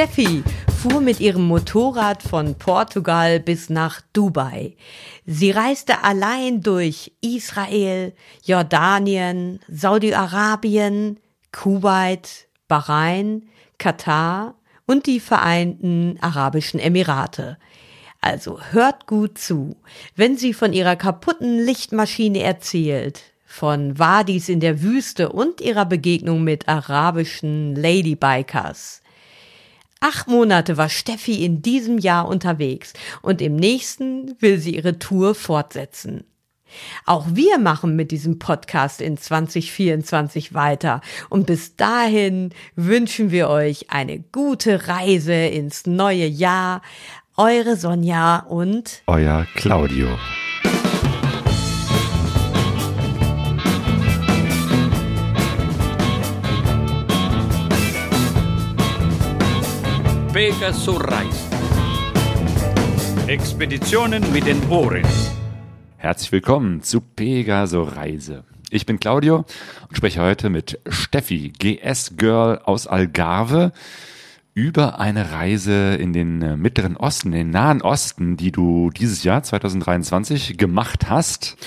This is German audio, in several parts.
Steffi fuhr mit ihrem Motorrad von Portugal bis nach Dubai. Sie reiste allein durch Israel, Jordanien, Saudi-Arabien, Kuwait, Bahrain, Katar und die Vereinten Arabischen Emirate. Also hört gut zu, wenn sie von ihrer kaputten Lichtmaschine erzählt, von Wadis in der Wüste und ihrer Begegnung mit arabischen Ladybikers. Acht Monate war Steffi in diesem Jahr unterwegs und im nächsten will sie ihre Tour fortsetzen. Auch wir machen mit diesem Podcast in 2024 weiter und bis dahin wünschen wir euch eine gute Reise ins neue Jahr. Eure Sonja und euer Claudio. Pegasus Reis. Expeditionen mit den Ohren. Herzlich willkommen zu Pegaso Reise. Ich bin Claudio und spreche heute mit Steffi, GS-Girl aus Algarve, über eine Reise in den äh, Mittleren Osten, den Nahen Osten, die du dieses Jahr 2023 gemacht hast.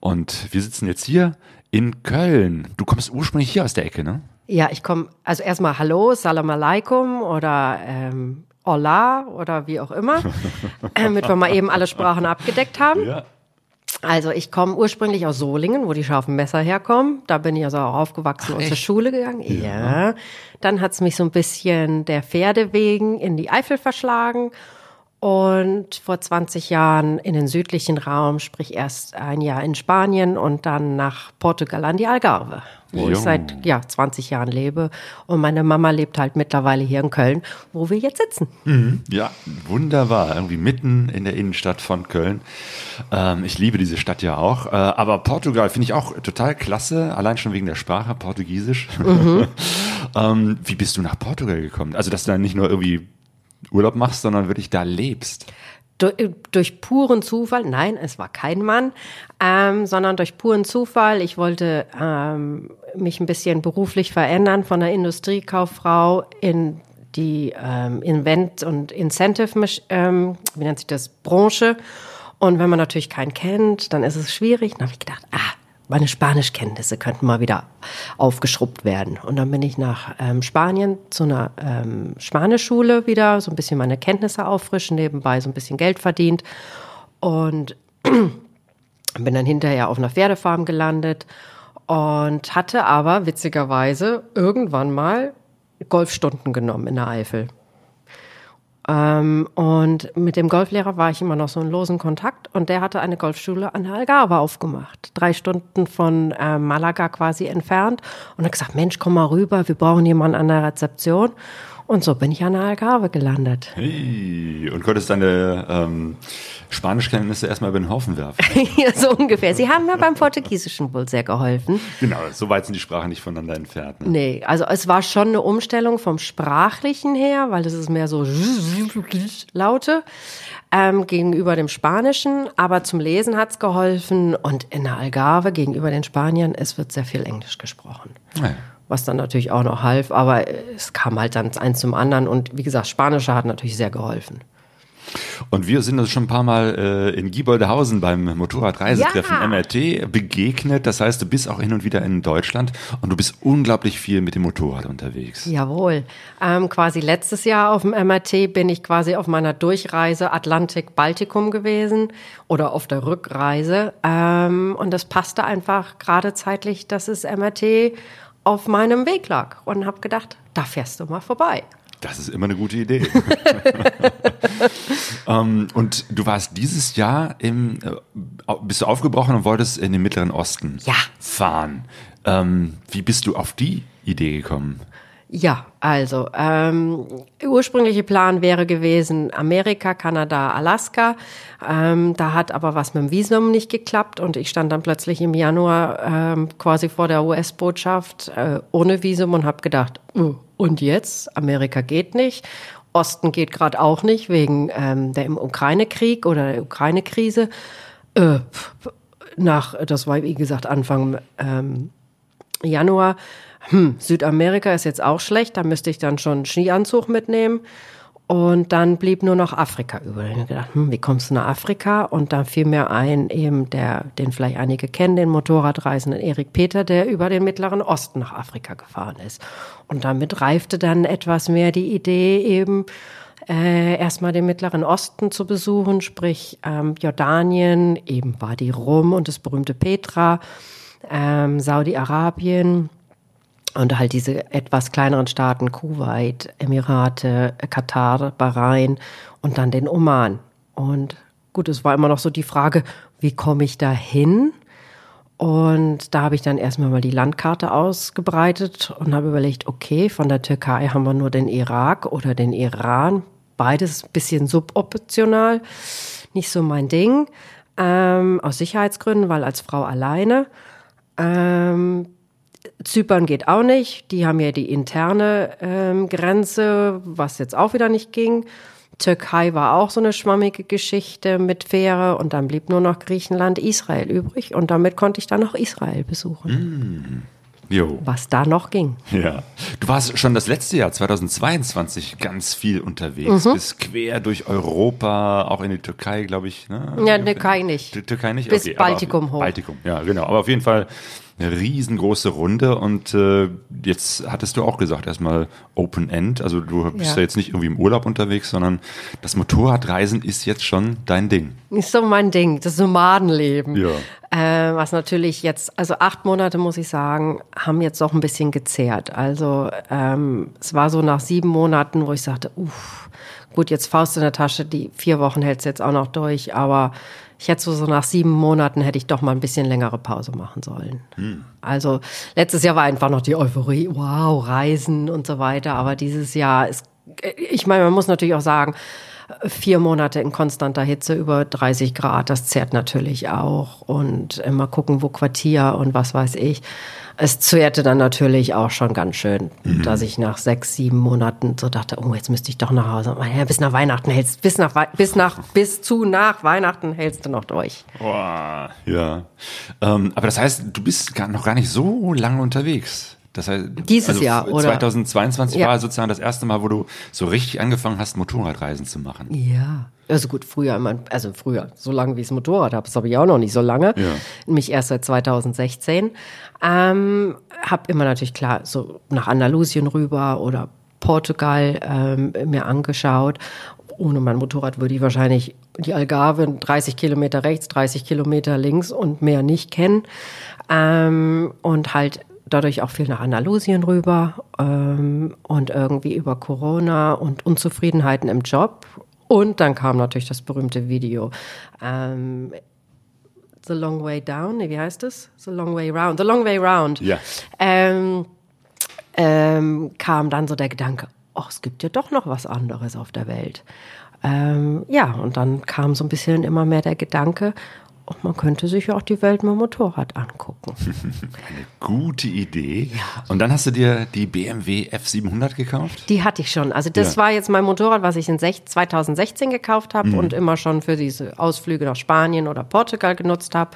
Und wir sitzen jetzt hier in Köln. Du kommst ursprünglich hier aus der Ecke, ne? Ja, ich komme, also erstmal Hallo, Salam Alaikum oder ähm, Hola oder wie auch immer, damit wir mal eben alle Sprachen abgedeckt haben. Ja. Also ich komme ursprünglich aus Solingen, wo die scharfen Messer herkommen. Da bin ich also auch aufgewachsen Ach, und zur Schule gegangen. Ja. ja. Dann hat's mich so ein bisschen der Pferde wegen in die Eifel verschlagen und vor 20 Jahren in den südlichen Raum, sprich erst ein Jahr in Spanien und dann nach Portugal an die Algarve, wo jo. ich seit ja, 20 Jahren lebe. Und meine Mama lebt halt mittlerweile hier in Köln, wo wir jetzt sitzen. Mhm. Ja, wunderbar. Irgendwie mitten in der Innenstadt von Köln. Ähm, ich liebe diese Stadt ja auch. Äh, aber Portugal finde ich auch total klasse, allein schon wegen der Sprache, Portugiesisch. Mhm. ähm, wie bist du nach Portugal gekommen? Also, dass du dann nicht nur irgendwie Urlaub machst, sondern wirklich da lebst. Durch, durch puren Zufall, nein, es war kein Mann, ähm, sondern durch puren Zufall. Ich wollte ähm, mich ein bisschen beruflich verändern von der Industriekauffrau in die ähm, Invent- und Incentive, ähm, wie nennt sich das, Branche. Und wenn man natürlich keinen kennt, dann ist es schwierig. Dann habe ich gedacht, ah, meine Spanischkenntnisse könnten mal wieder aufgeschrubbt werden. Und dann bin ich nach ähm, Spanien zu einer ähm, Spanischschule wieder, so ein bisschen meine Kenntnisse auffrischen, nebenbei so ein bisschen Geld verdient. Und bin dann hinterher auf einer Pferdefarm gelandet und hatte aber witzigerweise irgendwann mal Golfstunden genommen in der Eifel. Ähm, und mit dem Golflehrer war ich immer noch so in losen Kontakt und der hatte eine Golfschule an der Algarve aufgemacht. Drei Stunden von äh, Malaga quasi entfernt und hat gesagt, Mensch, komm mal rüber, wir brauchen jemanden an der Rezeption. Und so bin ich an der Algarve gelandet. Hey, und konntest deine ähm, Spanischkenntnisse erstmal über den Haufen werfen. ja, so ungefähr. Sie haben mir beim Portugiesischen wohl sehr geholfen. Genau, so weit sind die Sprachen nicht voneinander entfernt. Ne? Nee, also es war schon eine Umstellung vom Sprachlichen her, weil das ist mehr so Laute ähm, gegenüber dem Spanischen. Aber zum Lesen hat's geholfen. Und in der Algarve gegenüber den Spaniern, es wird sehr viel Englisch gesprochen. Ja was dann natürlich auch noch half, aber es kam halt dann eins zum anderen und wie gesagt, Spanische hat natürlich sehr geholfen. Und wir sind uns schon ein paar Mal äh, in Gieboldehausen beim Motorradreisetreffen ja. MRT begegnet. Das heißt, du bist auch hin und wieder in Deutschland und du bist unglaublich viel mit dem Motorrad unterwegs. Jawohl. Ähm, quasi letztes Jahr auf dem MRT bin ich quasi auf meiner Durchreise Atlantik-Baltikum gewesen oder auf der Rückreise. Ähm, und das passte einfach gerade zeitlich, dass es MRT auf meinem Weg lag und habe gedacht, da fährst du mal vorbei. Das ist immer eine gute Idee. ähm, und du warst dieses Jahr im, äh, bist du aufgebrochen und wolltest in den Mittleren Osten ja. fahren. Ähm, wie bist du auf die Idee gekommen? Ja, also ähm, ursprüngliche Plan wäre gewesen Amerika, Kanada, Alaska. Ähm, da hat aber was mit dem Visum nicht geklappt und ich stand dann plötzlich im Januar ähm, quasi vor der US-Botschaft äh, ohne Visum und habe gedacht, uh, und jetzt? Amerika geht nicht. Osten geht gerade auch nicht wegen ähm, der Ukraine-Krieg oder der Ukraine-Krise. Äh, nach, das war wie gesagt Anfang ähm, Januar, hm, Südamerika ist jetzt auch schlecht, da müsste ich dann schon einen Skianzug mitnehmen. Und dann blieb nur noch Afrika über. Ich habe gedacht, hm, wie kommst du nach Afrika? Und dann fiel mir ein, eben der, den vielleicht einige kennen, den Motorradreisenden Erik Peter, der über den Mittleren Osten nach Afrika gefahren ist. Und damit reifte dann etwas mehr die Idee eben, äh, erstmal den Mittleren Osten zu besuchen, sprich ähm, Jordanien, eben Wadi Rum und das berühmte Petra, ähm, Saudi-Arabien, und halt diese etwas kleineren Staaten, Kuwait, Emirate, Katar, Bahrain und dann den Oman. Und gut, es war immer noch so die Frage, wie komme ich da hin? Und da habe ich dann erstmal mal die Landkarte ausgebreitet und habe überlegt, okay, von der Türkei haben wir nur den Irak oder den Iran. Beides ein bisschen suboptional, nicht so mein Ding. Ähm, aus Sicherheitsgründen, weil als Frau alleine. Ähm, Zypern geht auch nicht. Die haben ja die interne ähm, Grenze, was jetzt auch wieder nicht ging. Türkei war auch so eine schwammige Geschichte mit Fähre und dann blieb nur noch Griechenland, Israel übrig und damit konnte ich dann auch Israel besuchen. Jo. Was da noch ging. Ja. Du warst schon das letzte Jahr, 2022, ganz viel unterwegs. Bist quer durch Europa, auch in die Türkei, glaube ich. Ne? Ja, Türkei nicht. Türkei nicht? Bis aber Baltikum auf, hoch. Baltikum, ja, genau. Aber auf jeden Fall eine riesengroße Runde und äh, jetzt hattest du auch gesagt, erstmal Open End. Also du bist ja. Ja. jetzt nicht irgendwie im Urlaub unterwegs, sondern das Motorradreisen ist jetzt schon dein Ding. Ist so mein Ding, das Nomadenleben. Ja. Äh, was natürlich jetzt, also acht Monate muss ich sagen, haben jetzt doch ein bisschen gezehrt. Also ähm, es war so nach sieben Monaten, wo ich sagte, uff, gut, jetzt Faust in der Tasche, die vier Wochen hältst du jetzt auch noch durch, aber ich hätte so, so nach sieben Monaten hätte ich doch mal ein bisschen längere Pause machen sollen. Also letztes Jahr war einfach noch die Euphorie, wow, Reisen und so weiter, aber dieses Jahr ist, ich meine, man muss natürlich auch sagen, vier Monate in konstanter Hitze über 30 Grad, das zehrt natürlich auch. Und immer gucken, wo Quartier und was weiß ich. Es zehrte dann natürlich auch schon ganz schön, dass ich nach sechs, sieben Monaten so dachte, oh, jetzt müsste ich doch nach Hause. Ja, bis nach Weihnachten hältst, bis nach, bis nach, bis zu nach Weihnachten hältst du noch durch. Boah, ja. Ähm, aber das heißt, du bist noch gar nicht so lange unterwegs. Das heißt, Dieses also Jahr, oder? 2022 Ja. war sozusagen das erste Mal, wo du so richtig angefangen hast, Motorradreisen zu machen. Ja. Also gut, früher, immer- also früher, so lange wie ich das Motorrad habe, das habe ich auch noch nicht so lange. Ja. Mich erst seit 2016. Ähm, habe immer natürlich klar so nach Andalusien rüber oder Portugal ähm, mir angeschaut. Ohne mein Motorrad würde ich wahrscheinlich die Algarve 30 Kilometer rechts, 30 Kilometer links und mehr nicht kennen. Ähm, und halt dadurch auch viel nach Andalusien rüber ähm, und irgendwie über Corona und Unzufriedenheiten im Job. Und dann kam natürlich das berühmte Video. Ähm, The Long Way Down, nee, wie heißt es? The Long Way Round. The Long Way Round. Ja. Ähm, ähm, kam dann so der Gedanke, oh, es gibt ja doch noch was anderes auf der Welt. Ähm, ja, und dann kam so ein bisschen immer mehr der Gedanke, oh, man könnte sich ja auch die Welt mit dem Motorrad angucken. Gute Idee. Und dann hast du dir die BMW F700 gekauft? Die hatte ich schon. Also das Ja. war jetzt mein Motorrad, was ich in sech- 2016 gekauft habe Mhm. und immer schon für diese Ausflüge nach Spanien oder Portugal genutzt habe.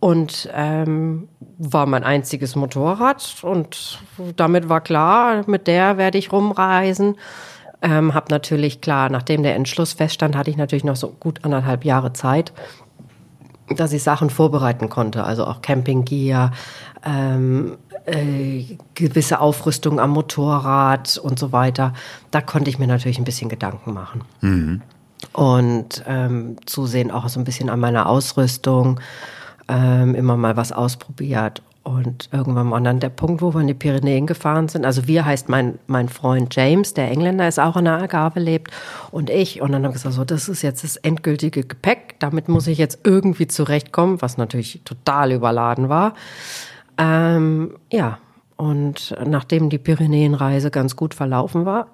Und ähm, war mein einziges Motorrad und damit war klar, mit der werde ich rumreisen. Ähm, hab natürlich klar, nachdem der Entschluss feststand, hatte ich natürlich noch so gut anderthalb Jahre Zeit, dass ich Sachen vorbereiten konnte, also auch Campinggear, ähm, äh, gewisse Aufrüstung am Motorrad und so weiter. Da konnte ich mir natürlich ein bisschen Gedanken machen. Und ähm, zusehen auch so ein bisschen an meiner Ausrüstung, ähm, immer mal was ausprobiert. Und irgendwann war dann der Punkt, wo wir in die Pyrenäen gefahren sind. Also wir heißt mein, mein Freund James, der Engländer ist auch in der Algarve lebt und ich. Und dann haben wir gesagt, so, das ist jetzt das endgültige Gepäck. Damit muss ich jetzt irgendwie zurechtkommen, was natürlich total überladen war. Ähm, ja, und nachdem die Pyrenäenreise ganz gut verlaufen war,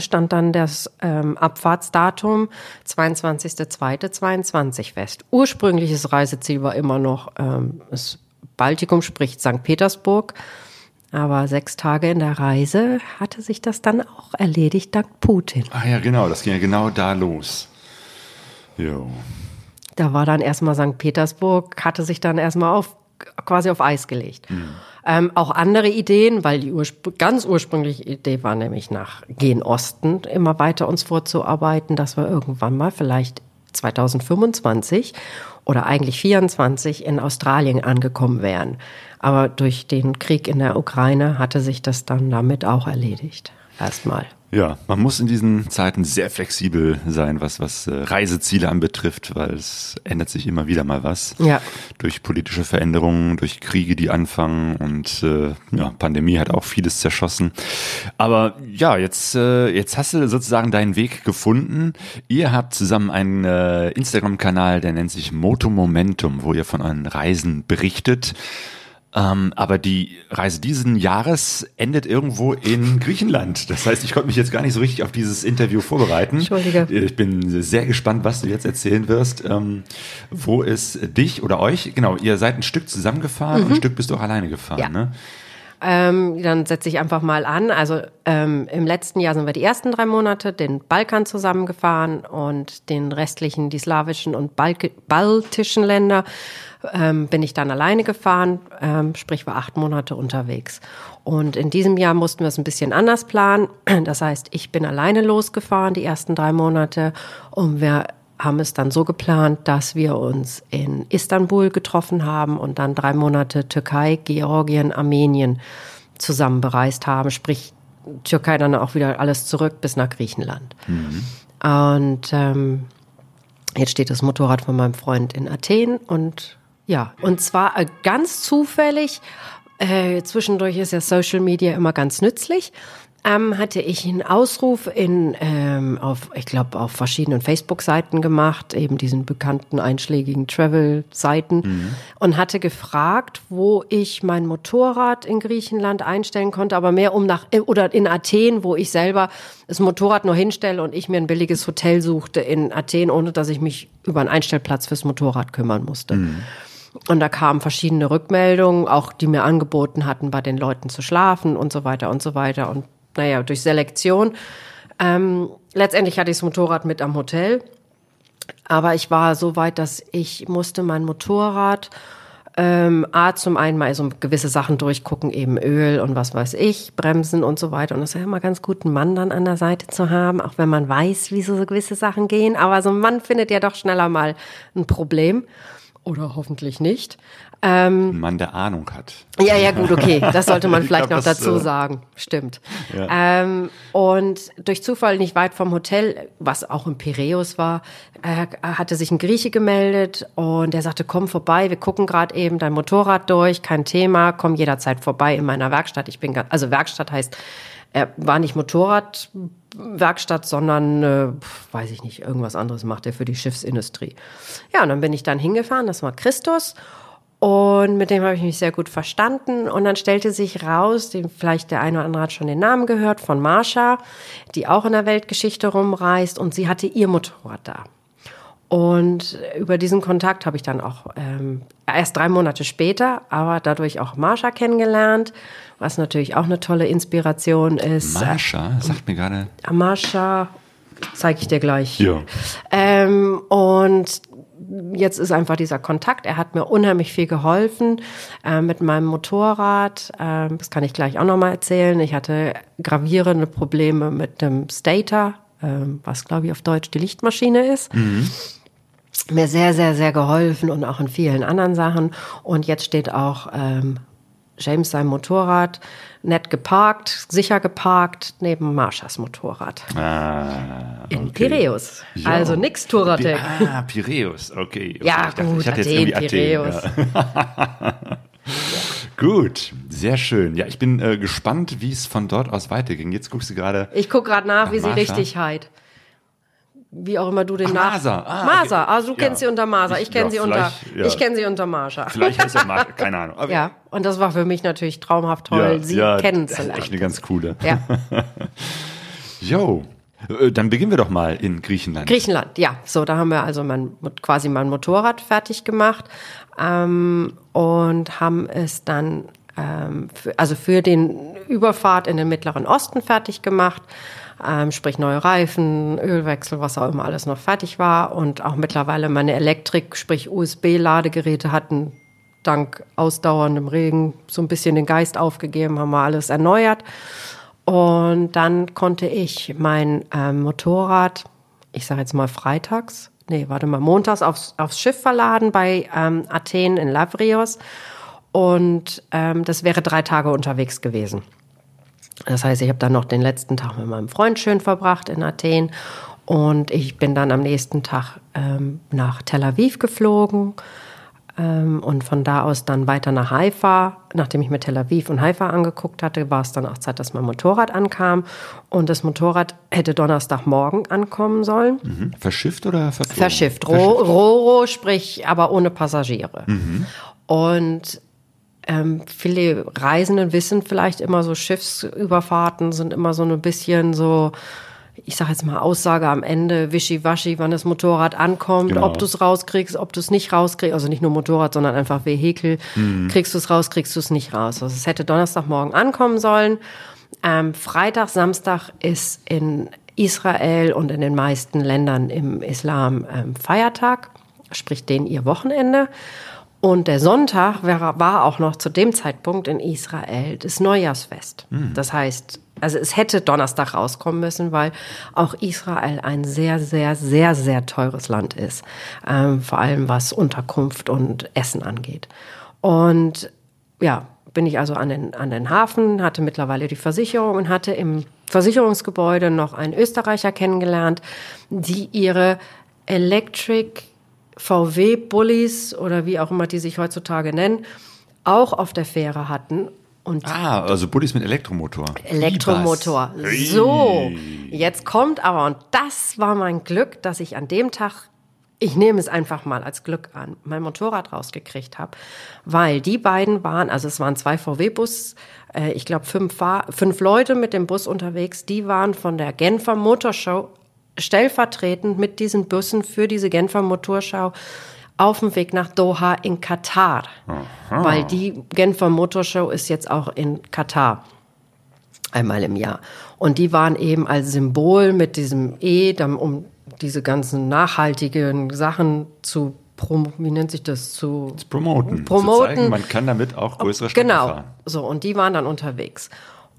stand dann das ähm, Abfahrtsdatum 22.02.22 fest. Ursprüngliches Reiseziel war immer noch ähm, das Baltikum, sprich St. Petersburg. Aber sechs Tage in der Reise hatte sich das dann auch erledigt dank Putin. Ah ja, genau, das ging ja genau da los. Jo. Da war dann erstmal St. Petersburg, hatte sich dann erstmal auf quasi auf Eis gelegt. Ähm, auch andere Ideen, weil die urspr ganz ursprüngliche Idee war nämlich nach Gen Osten immer weiter uns vorzuarbeiten, dass wir irgendwann mal vielleicht 2025 oder eigentlich 24 in Australien angekommen wären. Aber durch den Krieg in der Ukraine hatte sich das dann damit auch erledigt. Erstmal. Ja, man muss in diesen Zeiten sehr flexibel sein, was, was äh, Reiseziele anbetrifft, weil es ändert sich immer wieder mal was. Ja. Durch politische Veränderungen, durch Kriege, die anfangen und äh, ja, Pandemie hat auch vieles zerschossen. Aber ja, jetzt, äh, jetzt hast du sozusagen deinen Weg gefunden. Ihr habt zusammen einen äh, Instagram-Kanal, der nennt sich Moto Momentum, wo ihr von euren Reisen berichtet. Ähm, aber die Reise diesen Jahres endet irgendwo in Griechenland. Das heißt, ich konnte mich jetzt gar nicht so richtig auf dieses Interview vorbereiten. Entschuldige. Ich bin sehr gespannt, was du jetzt erzählen wirst. Ähm, wo es dich oder euch, genau, ihr seid ein Stück zusammengefahren und ein Stück bist du auch alleine gefahren, Ja. ne? Ähm, dann setze ich einfach mal an. Also ähm, im letzten Jahr sind wir die ersten drei Monate den Balkan zusammengefahren und den restlichen, die slawischen und Balk baltischen Länder ähm, bin ich dann alleine gefahren, ähm, sprich war acht Monate unterwegs. Und in diesem Jahr mussten wir es ein bisschen anders planen. Das heißt, ich bin alleine losgefahren die ersten drei Monate und wir haben es dann so geplant, dass wir uns in Istanbul getroffen haben und dann drei Monate Türkei, Georgien, Armenien zusammen bereist haben. Sprich, Türkei dann auch wieder alles zurück bis nach Griechenland. Und ähm, jetzt steht das Motorrad von meinem Freund in Athen und ja, und zwar äh, ganz zufällig, äh, zwischendurch ist ja Social Media immer ganz nützlich, ähm, hatte ich einen Ausruf in, ähm, auf, ich glaube, auf verschiedenen Facebook-Seiten gemacht, eben diesen bekannten einschlägigen Travel-Seiten und hatte gefragt, wo ich mein Motorrad in Griechenland einstellen konnte, aber mehr um nach, äh, oder in Athen, wo ich selber das Motorrad nur hinstelle und ich mir ein billiges Hotel suchte in Athen, ohne dass ich mich über einen Einstellplatz fürs Motorrad kümmern musste. Und da kamen verschiedene Rückmeldungen, auch die mir angeboten hatten, bei den Leuten zu schlafen und so weiter und so weiter. Und naja, durch Selektion. Ähm, letztendlich hatte ich das Motorrad mit am Hotel. Aber ich war so weit, dass ich musste mein Motorrad ähm, A, zum einen mal so gewisse Sachen durchgucken, eben Öl und was weiß ich, Bremsen und so weiter. Und es ist ja immer ganz gut, einen Mann dann an der Seite zu haben, auch wenn man weiß, wie so gewisse Sachen gehen. Aber so ein Mann findet ja doch schneller mal ein Problem. Oder hoffentlich nicht. Ein Mann, der Ahnung hat. Ja, ja, gut, okay. Das sollte man Ich vielleicht glaub, noch das, dazu äh, sagen. Stimmt. Ähm, und durch Zufall nicht weit vom Hotel, was auch in Piräus war, äh, hatte sich ein Grieche gemeldet und der sagte, komm vorbei, wir gucken gerade eben dein Motorrad durch, kein Thema, komm jederzeit vorbei in meiner Werkstatt. Ich bin, also Werkstatt heißt, er war nicht Motorradwerkstatt, sondern, äh, weiß ich nicht, irgendwas anderes macht er für die Schiffsindustrie. Ja, und dann bin ich dann hingefahren, das war Christus. Und mit dem habe ich mich sehr gut verstanden. Und dann stellte sich raus, den, vielleicht der eine oder andere hat schon den Namen gehört, von Marsha, die auch in der Weltgeschichte rumreist. Und sie hatte ihr Motorrad da. Und über diesen Kontakt habe ich dann auch ähm, erst drei Monate später, aber dadurch auch Marsha kennengelernt, was natürlich auch eine tolle Inspiration ist. Marsha, sagt mir gerade. Marsha zeige ich dir gleich. Ja. Ähm, und jetzt ist einfach dieser Kontakt. Er hat mir unheimlich viel geholfen äh, mit meinem Motorrad. Ähm, das kann ich gleich auch nochmal erzählen. Ich hatte gravierende Probleme mit dem Stator, ähm, was glaube ich auf Deutsch die Lichtmaschine ist. Mir sehr, sehr, sehr geholfen und auch in vielen anderen Sachen. Und jetzt steht auch ähm, James sein Motorrad nett geparkt, sicher geparkt, neben Marshas Motorrad. Ah, In okay. Piräus. Jo. Also nix Touratec. Ah, Piräus, okay. okay. Ja, Ich dachte, gut, ich hatte jetzt Athen, irgendwie Piräus. ja. Gut, sehr schön. Ja, ich bin äh, gespannt, wie es von dort aus weiterging. Jetzt guckst du gerade. Ich gucke gerade nach, wie Ach, sie Marsha? richtig heißt. Wie auch immer du den nach. Masa. Ah, Masa. okay. Also du kennst Ja. sie unter Masa. Ich kenne ja, sie unter. ja. Ich kenne sie unter Marsha. Vielleicht heißt er Mar keine Ahnung. Aber Ja. Und das war für mich natürlich traumhaft toll, sie kennenzulernen. Echt eine ganz coole. Ja. Jo. Äh, Dann beginnen wir doch mal in Griechenland. Griechenland, ja. So, da haben wir also mein, quasi mein Motorrad fertig gemacht ähm, und haben es dann ähm, für, also für den Überfahrt in den Mittleren Osten fertig gemacht. Ähm, sprich neue Reifen, Ölwechsel, was auch immer alles noch fertig war und auch mittlerweile meine Elektrik, sprich USB-Ladegeräte hatten dank ausdauerndem Regen so ein bisschen den Geist aufgegeben, haben wir alles erneuert. Und dann konnte ich mein ähm, Motorrad, ich sage jetzt mal freitags, nee, warte mal, montags aufs, aufs Schiff verladen bei ähm, Athen in Lavrios. Und ähm, das wäre drei Tage unterwegs gewesen. Das heißt, ich habe dann noch den letzten Tag mit meinem Freund schön verbracht in Athen. Und ich bin dann am nächsten Tag ähm, nach Tel Aviv geflogen ähm, und von da aus dann weiter nach Haifa. Nachdem ich mir Tel Aviv und Haifa angeguckt hatte, war es dann auch Zeit, dass mein Motorrad ankam. Und das Motorrad hätte Donnerstagmorgen ankommen sollen. Mhm. Verschifft oder verflogen? Verschifft. Ro Roro, sprich aber ohne Passagiere. Und ähm, viele Reisenden wissen vielleicht immer so, Schiffsüberfahrten sind immer so ein bisschen so, ich sage jetzt mal Aussage am Ende, wischiwaschi, wann das Motorrad ankommt, Genau. ob du es rauskriegst, ob du es nicht rauskriegst, also nicht nur Motorrad, sondern einfach Vehikel, kriegst du es raus, kriegst du es nicht raus. Also es hätte Donnerstagmorgen ankommen sollen. Ähm, Freitag, Samstag ist in Israel und in den meisten Ländern im Islam ähm, Feiertag, sprich denen ihr Wochenende. Und der Sonntag war, war auch noch zu dem Zeitpunkt in Israel das Neujahrsfest. Das heißt, also es hätte Donnerstag rauskommen müssen, weil auch Israel ein sehr, sehr, sehr, sehr teures Land ist. Ähm, vor allem was Unterkunft und Essen angeht. Und ja, bin ich also an den, an den Hafen, hatte mittlerweile die Versicherung und hatte im Versicherungsgebäude noch einen Österreicher kennengelernt, die ihre Electric VW-Bullies oder wie auch immer die sich heutzutage nennen, auch auf der Fähre hatten. Und Ah, also Bullis mit Elektromotor. Elektromotor. So, jetzt kommt aber, und das war mein Glück, dass ich an dem Tag, ich nehme es einfach mal als Glück an, mein Motorrad rausgekriegt habe, weil die beiden waren, also es waren zwei VW-Bus, äh, ich glaube fünf, fünf Leute mit dem Bus unterwegs, die waren von der Genfer Motorshow stellvertretend mit diesen Bussen für diese Genfer Motorschau auf dem Weg nach Doha in Katar. Weil die Genfer Motorshow ist jetzt auch in Katar einmal im Jahr. Und die waren eben als Symbol mit diesem E, dann, um diese ganzen nachhaltigen Sachen zu wie nennt sich das zu Promoten. Promoten. Zu zeigen, man kann damit auch größere Städte Genau. fahren. So, und die waren dann unterwegs.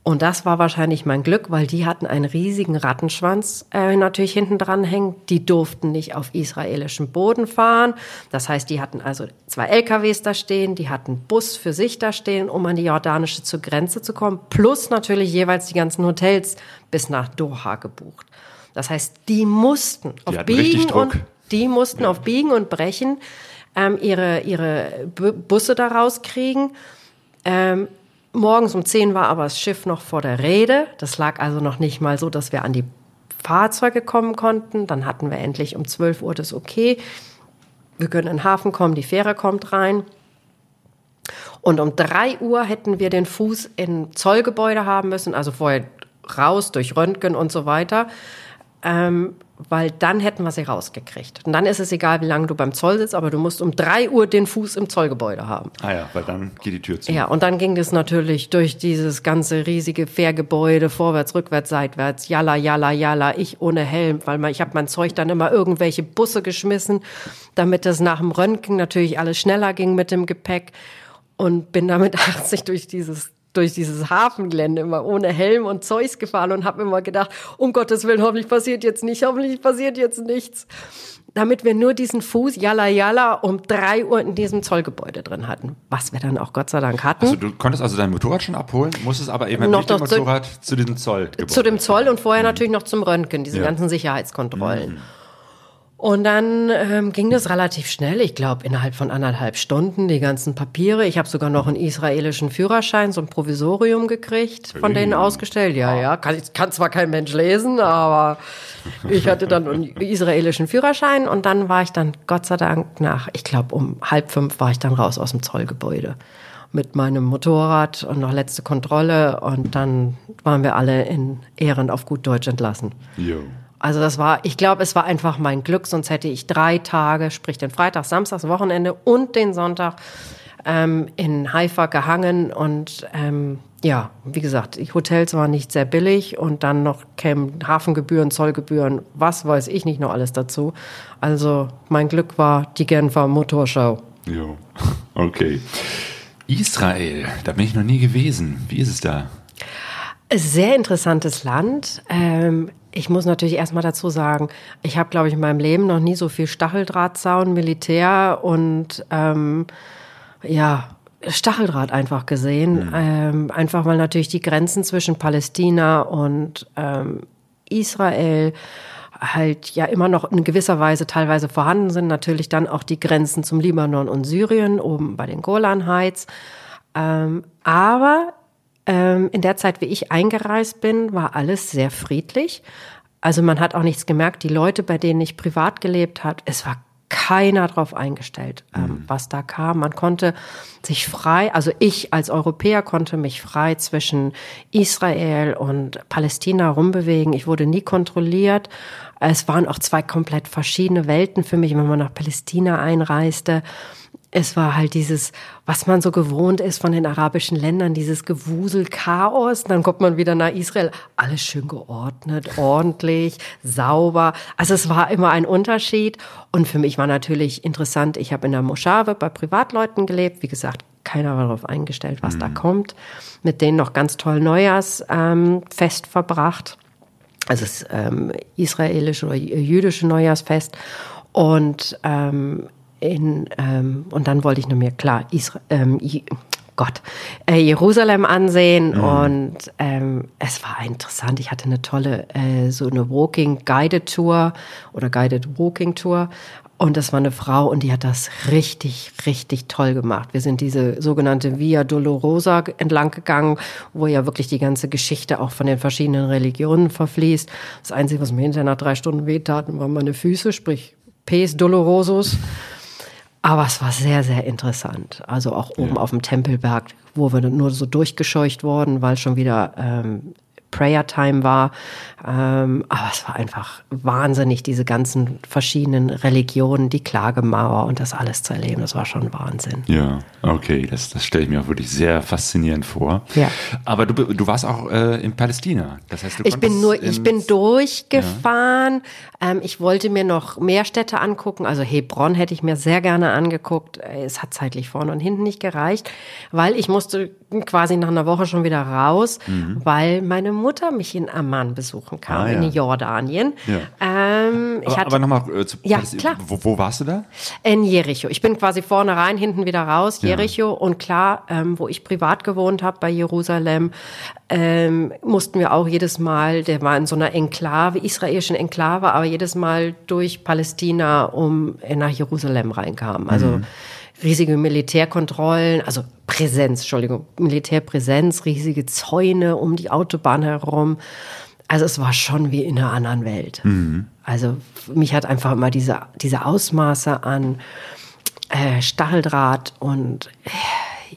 Und das war wahrscheinlich mein Glück, weil die hatten einen riesigen Rattenschwanz äh, natürlich hinten dran hängen. Die durften nicht auf israelischem Boden fahren. Das heißt, die hatten also zwei LKWs da stehen, die hatten Bus für sich da stehen, um an die jordanische zur Grenze zu kommen. Plus natürlich jeweils die ganzen Hotels bis nach Doha gebucht. Das heißt, die mussten auf hatten richtig Biegen und die mussten auf Biegen und Brechen ähm, ihre, ihre Bu- Busse da rauskriegen. Ähm, morgens um 10 war aber das Schiff noch vor der Rede. Das lag also noch nicht mal so, dass wir an die Fahrzeuge kommen konnten. Dann hatten wir endlich um 12 Uhr das okay. Wir können in den Hafen kommen, die Fähre kommt rein. Und um 3 Uhr hätten wir den Fuß im Zollgebäude haben müssen, also vorher raus durch Röntgen und so weiter. Ähm, weil dann hätten wir sie rausgekriegt. Und dann ist es egal, wie lange du beim Zoll sitzt, aber du musst um 3 Uhr den Fuß im Zollgebäude haben. Ah ja, weil dann geht die Tür zu. Ja, und dann ging das natürlich durch dieses ganze riesige Fährgebäude, vorwärts, rückwärts, seitwärts, jalla, jalla, jalla, ich ohne Helm, weil man, ich habe mein Zeug dann immer irgendwelche Busse geschmissen, damit es nach dem Röntgen natürlich alles schneller ging mit dem Gepäck und bin damit 80 durch dieses durch dieses Hafengelände immer ohne Helm und Zeugs gefahren und habe immer gedacht, um Gottes Willen, hoffentlich passiert jetzt nicht, hoffentlich passiert jetzt nichts. Damit wir nur diesen Fuß, jalla, jalla, um drei Uhr in diesem Zollgebäude drin hatten. Was wir dann auch Gott sei Dank hatten. Also du konntest also dein Motorrad schon abholen, musstest aber eben Noch mit dem doch zu- Motorrad zu diesem Zoll. zu dem Zoll und vorher natürlich noch zum Röntgen, diese Ja. ganzen Sicherheitskontrollen. Und dann ähm, ging das relativ schnell, ich glaube innerhalb von anderthalb Stunden, die ganzen Papiere. Ich habe sogar noch einen israelischen Führerschein, so ein Provisorium gekriegt, von denen ausgestellt. Ja, ja, kann, ich- kann zwar kein Mensch lesen, aber ich hatte dann einen israelischen Führerschein und dann war ich dann Gott sei Dank nach, ich glaube um halb fünf war ich dann raus aus dem Zollgebäude mit meinem Motorrad und noch letzte Kontrolle und dann waren wir alle in Ehren auf gut Deutsch entlassen. Jo. Also das war, ich glaube, es war einfach mein Glück, sonst hätte ich drei Tage, sprich den Freitag, Samstag, das Wochenende und den Sonntag ähm, in Haifa gehangen und ähm, ja, wie gesagt, die Hotels waren nicht sehr billig und dann noch kämen Hafengebühren, Zollgebühren, was weiß ich nicht noch alles dazu. Also mein Glück war die Genfer Motorshow. Jo, okay. Israel, da bin ich noch nie gewesen. Wie ist es da? Sehr interessantes Land. Ähm, ich muss natürlich erstmal dazu sagen, ich habe, glaube ich, in meinem Leben noch nie so viel Stacheldrahtzaun, Militär und ähm, ja, Stacheldraht einfach gesehen. Mhm. Ähm, einfach weil natürlich die Grenzen zwischen Palästina und ähm, Israel halt ja immer noch in gewisser Weise teilweise vorhanden sind. Natürlich dann auch die Grenzen zum Libanon und Syrien oben bei den Golan Heights. Ähm, aber ähm, in der Zeit, wie ich eingereist bin, war alles sehr friedlich. Also man hat auch nichts gemerkt. Die Leute, bei denen ich privat gelebt hat, es war keiner darauf eingestellt, ähm, mhm. was da kam. Man konnte sich frei, also ich als Europäer konnte mich frei zwischen Israel und Palästina rumbewegen. Ich wurde nie kontrolliert. Es waren auch zwei komplett verschiedene Welten für mich, wenn man nach Palästina einreiste es war halt dieses, was man so gewohnt ist von den arabischen Ländern, dieses Gewusel, Chaos. Dann kommt man wieder nach Israel, alles schön geordnet, ordentlich, sauber. Also es war immer ein Unterschied. Und für mich war natürlich interessant, ich habe in der Moschave bei Privatleuten gelebt. Wie gesagt, keiner war darauf eingestellt, was mhm. da kommt. Mit denen noch ganz toll Neujahrsfest ähm, verbracht. Also das ähm, israelische oder jüdische Neujahrsfest. Und ähm, in, ähm, und dann wollte ich nur mir klar, Israel, ähm, Gott, äh, Jerusalem ansehen mhm. und ähm, es war interessant. Ich hatte eine tolle, äh, so eine Walking Guided Tour oder Guided Walking Tour und das war eine Frau und die hat das richtig, richtig toll gemacht. Wir sind diese sogenannte Via Dolorosa entlang gegangen, wo ja wirklich die ganze Geschichte auch von den verschiedenen Religionen verfließt. Das Einzige, was mir hinterher nach drei Stunden wehtaten, waren meine Füße, sprich Pes Dolorosus. Aber es war sehr, sehr interessant. Also auch oben ja. auf dem Tempelberg, wo wir nur so durchgescheucht wurden, weil schon wieder ähm, Prayer Time war. Ähm, aber es war einfach wahnsinnig, diese ganzen verschiedenen Religionen, die Klagemauer und das alles zu erleben. Das war schon Wahnsinn. Ja, okay, das, das stelle ich mir auch wirklich sehr faszinierend vor. Ja. Aber du, du warst auch äh, in Palästina. Das heißt, du ich bin nur, ich bin durchgefahren. Ja. Ähm, ich wollte mir noch mehr Städte angucken. Also Hebron hätte ich mir sehr gerne angeguckt. Es hat zeitlich vorne und hinten nicht gereicht, weil ich musste quasi nach einer Woche schon wieder raus, mhm. weil meine Mutter mich in Amman besuchen kam, ah, ja. in Jordanien. Ja. Ähm, aber, aber nochmal äh, zu ja, klar. Wo, wo, warst du da? In Jericho. Ich bin quasi vorne rein, hinten wieder raus, Jericho. Ja. Und klar, ähm, wo ich privat gewohnt habe, bei Jerusalem, ähm, mussten wir auch jedes Mal, der war in so einer Enklave, israelischen Enklave, aber jedes Mal durch Palästina um nach Jerusalem reinkamen. Also mhm riesige Militärkontrollen, also Präsenz, Entschuldigung, Militärpräsenz, riesige Zäune um die Autobahn herum. Also es war schon wie in einer anderen Welt. Mhm. Also mich hat einfach immer diese, diese Ausmaße an äh, Stacheldraht und äh,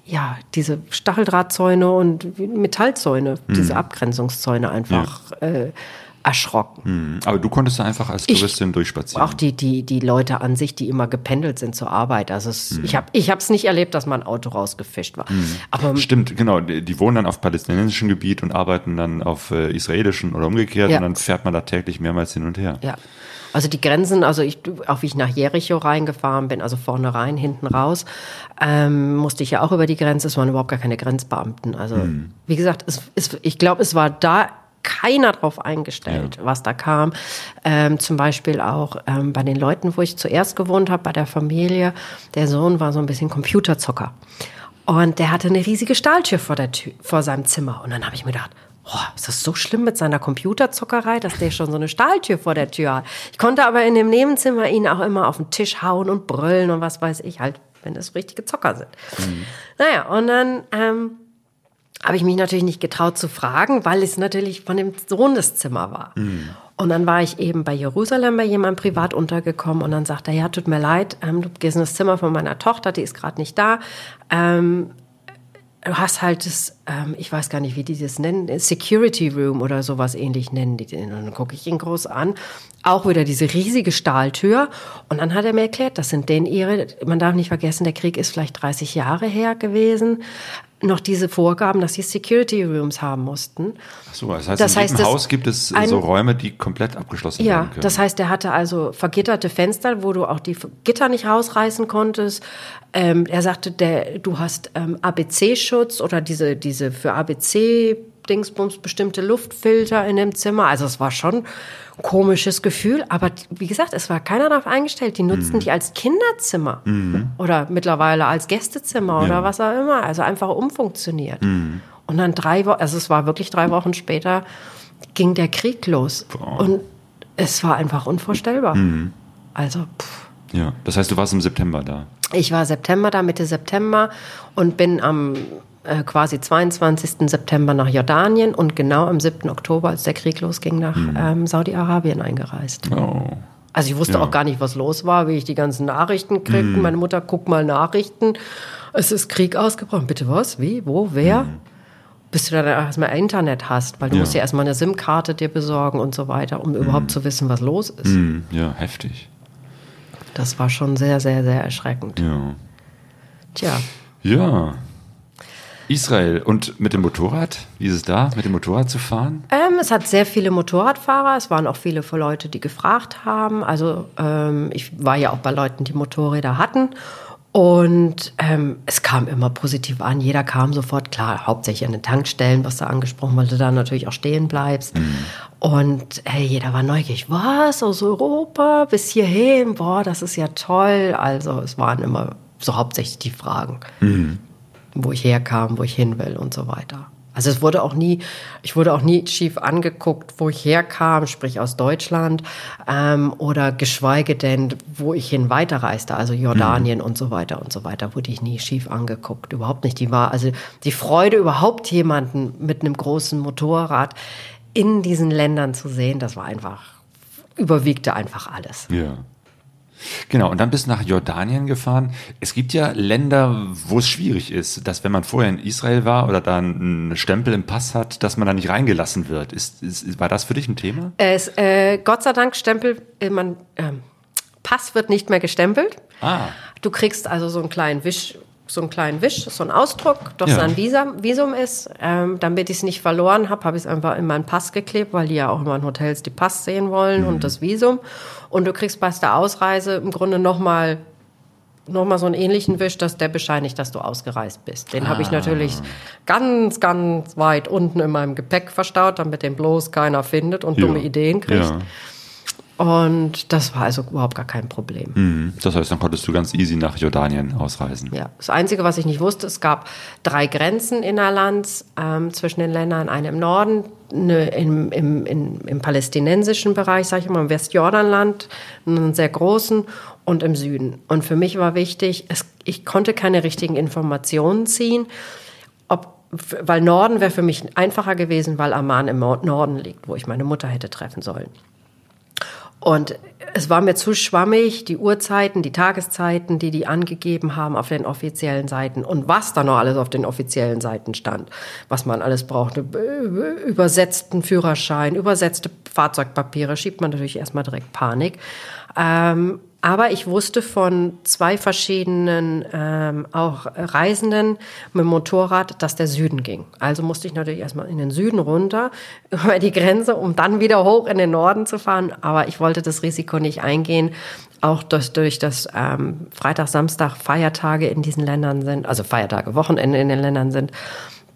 ja, diese Stacheldrahtzäune und Metallzäune, mhm. diese Abgrenzungszäune einfach ja. äh, erschrocken. Hm. Aber du konntest da einfach als Touristin ich, durchspazieren. Auch die, die, die Leute an sich, die immer gependelt sind zur Arbeit. Also es, hm. ich habe ich es nicht erlebt, dass mein Auto rausgefischt war. Hm. Aber Stimmt, genau. Die, die, wohnen dann auf palästinensischem Gebiet und arbeiten dann auf äh, israelischem oder umgekehrt ja. und dann fährt man da täglich mehrmals hin und her. Ja. Also die Grenzen, also ich, auch wie ich nach Jericho reingefahren bin, also vorne rein, hinten raus, ähm, musste ich ja auch über die Grenze. Es waren überhaupt gar keine Grenzbeamten. Also hm. wie gesagt, es, es, ich glaube, es war da keiner drauf eingestellt, ja. was da kam. Ähm, zum Beispiel auch ähm, bei den Leuten, wo ich zuerst gewohnt habe, bei der Familie. Der Sohn war so ein bisschen Computerzocker. Und der hatte eine riesige Stahltür vor, der Tür, vor seinem Zimmer. Und dann habe ich mir gedacht, oh, ist das so schlimm mit seiner Computerzockerei, dass der schon so eine Stahltür vor der Tür hat. Ich konnte aber in dem Nebenzimmer ihn auch immer auf den Tisch hauen und brüllen und was weiß ich, halt, wenn es richtige Zocker sind. Mhm. Naja, und dann ähm, habe ich mich natürlich nicht getraut zu fragen, weil es natürlich von dem Sohn das Zimmer war. Mhm. Und dann war ich eben bei Jerusalem bei jemandem privat untergekommen und dann sagte er, ja, tut mir leid, ähm, du gehst in das Zimmer von meiner Tochter, die ist gerade nicht da. Ähm, du hast halt das, ähm, ich weiß gar nicht, wie die das nennen, Security Room oder sowas ähnlich nennen die den. Und dann gucke ich ihn groß an. Auch wieder diese riesige Stahltür. Und dann hat er mir erklärt, das sind denn ihre, man darf nicht vergessen, der Krieg ist vielleicht 30 Jahre her gewesen noch diese Vorgaben, dass sie Security Rooms haben mussten. Ach so, das heißt, Das in heißt, jedem Haus gibt es ein- so Räume, die komplett abgeschlossen Ja, werden können. das heißt, er hatte also vergitterte Fenster, wo du auch die Gitter nicht rausreißen konntest. Ähm, er sagte, der, du hast ähm, ABC-Schutz oder diese, diese für ABC Dingsbums bestimmte Luftfilter in dem Zimmer. Also es war schon ein komisches Gefühl, aber wie gesagt, es war keiner darauf eingestellt. Die nutzten die als Kinderzimmer oder mittlerweile als Gästezimmer Ja. oder was auch immer. Also einfach umfunktioniert. Und dann drei Wochen, also es war wirklich drei Wochen später, ging der Krieg los. Boah. Und es war einfach unvorstellbar. Also, pff. ja, das heißt, du warst im September da. ich war September da, Mitte September und bin am äh, quasi 22. September nach Jordanien und genau am 7. Oktober, als der Krieg losging, nach ähm, Saudi-Arabien eingereist. Oh. Also ich wusste Ja. auch gar nicht, was los war, wie ich die ganzen Nachrichten kriegte. Meine Mutter, guck mal Nachrichten. Es ist Krieg ausgebrochen. Bitte was? Wie? Wo? Wer? Bis du dann erstmal Internet hast, weil du Ja. musst ja erstmal eine SIM-Karte dir besorgen und so weiter, um überhaupt zu wissen, was los ist. Hm, ja, heftig. Das war schon sehr, sehr, sehr erschreckend. Ja. Tja, Ja. Israel und mit dem Motorrad? Wie ist es da, mit dem Motorrad zu fahren? Ähm, es hat sehr viele Motorradfahrer. Es waren auch viele Leute, die gefragt haben. Also ähm, ich war ja auch bei Leuten, die Motorräder hatten. Und ähm, es kam immer positiv an. Jeder kam sofort, klar, hauptsächlich an den Tankstellen, was da angesprochen, weil du da natürlich auch stehen bleibst. Und hey, jeder war neugierig. Was, aus Europa bis hierhin? Boah, das ist ja toll. Also es waren immer so hauptsächlich die Fragen wo ich herkam, wo ich hin will und so weiter. Also es wurde auch nie, ich wurde auch nie schief angeguckt, wo ich herkam, sprich aus Deutschland, ähm, oder geschweige denn, wo ich hin weiterreiste, also Jordanien und so weiter und so weiter, wurde ich nie schief angeguckt, überhaupt nicht. Die war, also die Freude überhaupt jemanden mit einem großen Motorrad in diesen Ländern zu sehen, das war einfach, überwiegte einfach alles. Ja. Genau, und dann bist du nach Jordanien gefahren. Es gibt ja Länder, wo es schwierig ist, dass wenn man vorher in Israel war oder da einen Stempel im Pass hat, dass man da nicht reingelassen wird. Ist, ist, war das für dich ein Thema? Es, äh, Gott sei Dank Stempel, äh, man, ähm, Pass wird nicht mehr gestempelt. Ah, Du kriegst also so einen kleinen Wisch, so einen kleinen Wisch, so einen Ausdruck, dass Ja. ein Visum, Visum ist. Ähm, damit ich es nicht verloren habe, habe ich es einfach in meinen Pass geklebt, weil die ja auch immer in Hotels die Pass sehen wollen Mhm. und das Visum. Und du kriegst bei der Ausreise im Grunde nochmal noch mal so einen ähnlichen Wisch, dass der bescheinigt, dass du ausgereist bist. Den habe ich Ah. natürlich ganz, ganz weit unten in meinem Gepäck verstaut, damit den bloß keiner findet und dumme Ja. Ideen kriegt. Ja. Und das war also überhaupt gar kein Problem. Mhm. Das heißt, dann konntest du ganz easy nach Jordanien ausreisen. Ja, das Einzige, was ich nicht wusste, es gab drei Grenzen innerlands ähm, zwischen den Ländern. Eine im Norden, eine im, im, im, im palästinensischen Bereich, sage ich mal, im Westjordanland, einen sehr großen und im Süden. Und für mich war wichtig, es, ich konnte keine richtigen Informationen ziehen, ob, weil Norden wäre für mich einfacher gewesen, weil Amman im Norden liegt, wo ich meine Mutter hätte treffen sollen. Und es war mir zu schwammig, die Uhrzeiten, die Tageszeiten, die die angegeben haben auf den offiziellen Seiten und was da noch alles auf den offiziellen Seiten stand, was man alles brauchte. Übersetzten Führerschein, übersetzte Fahrzeugpapiere, schiebt man natürlich erstmal direkt Panik. Ähm, aber ich wusste von zwei verschiedenen ähm, auch Reisenden mit dem Motorrad, dass der Süden ging. Also musste ich natürlich erstmal in den Süden runter über die Grenze, um dann wieder hoch in den Norden zu fahren. Aber ich wollte das Risiko nicht eingehen, auch durch, durch das ähm, Freitag, Samstag Feiertage in diesen Ländern sind, also Feiertage, Wochenende in den Ländern sind,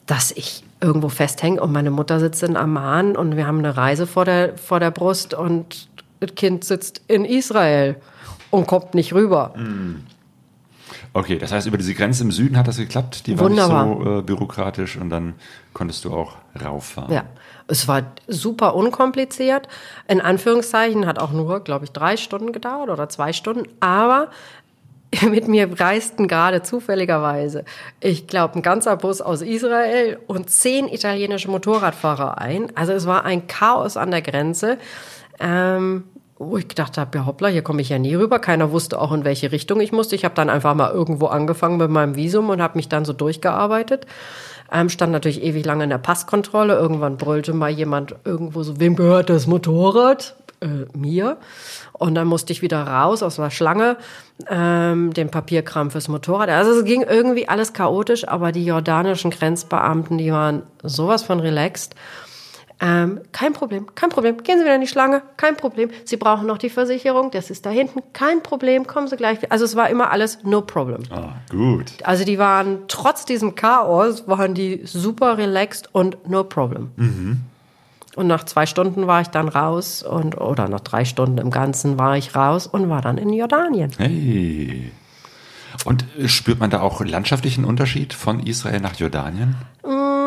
dass ich irgendwo festhänge und meine Mutter sitzt in Amman und wir haben eine Reise vor der, vor der Brust und das Kind sitzt in Israel und kommt nicht rüber. Okay, das heißt, über diese Grenze im Süden hat das geklappt. Die war Wunderbar. nicht so äh, bürokratisch und dann konntest du auch rauffahren. Ja, es war super unkompliziert. In Anführungszeichen hat auch nur, glaube ich, drei Stunden gedauert oder zwei Stunden. Aber mit mir reisten gerade zufälligerweise, ich glaube, ein ganzer Bus aus Israel und zehn italienische Motorradfahrer ein. Also es war ein Chaos an der Grenze. Ähm, wo ich gedacht habe, ja hoppla, hier komme ich ja nie rüber. Keiner wusste auch, in welche Richtung ich musste. Ich habe dann einfach mal irgendwo angefangen mit meinem Visum und habe mich dann so durchgearbeitet. Ähm, stand natürlich ewig lange in der Passkontrolle. Irgendwann brüllte mal jemand irgendwo so, wem gehört das Motorrad? äh, mir. Und dann musste ich wieder raus aus der Schlange, ähm, den Papierkram fürs Motorrad. Also es ging irgendwie alles chaotisch, aber die jordanischen Grenzbeamten, die waren sowas von relaxed. Ähm, kein Problem, kein Problem. Gehen Sie wieder in die Schlange, kein Problem. Sie brauchen noch die Versicherung, das ist da hinten, kein Problem, kommen Sie gleich. Also es war immer alles no problem. Ah, gut. Also die waren trotz diesem Chaos, waren die super relaxed und no problem. Und nach zwei Stunden war ich dann raus und oder nach drei Stunden im Ganzen war ich raus und war dann in Jordanien. Hey. Und äh, spürt man da auch landschaftlichen Unterschied von Israel nach Jordanien? Mm,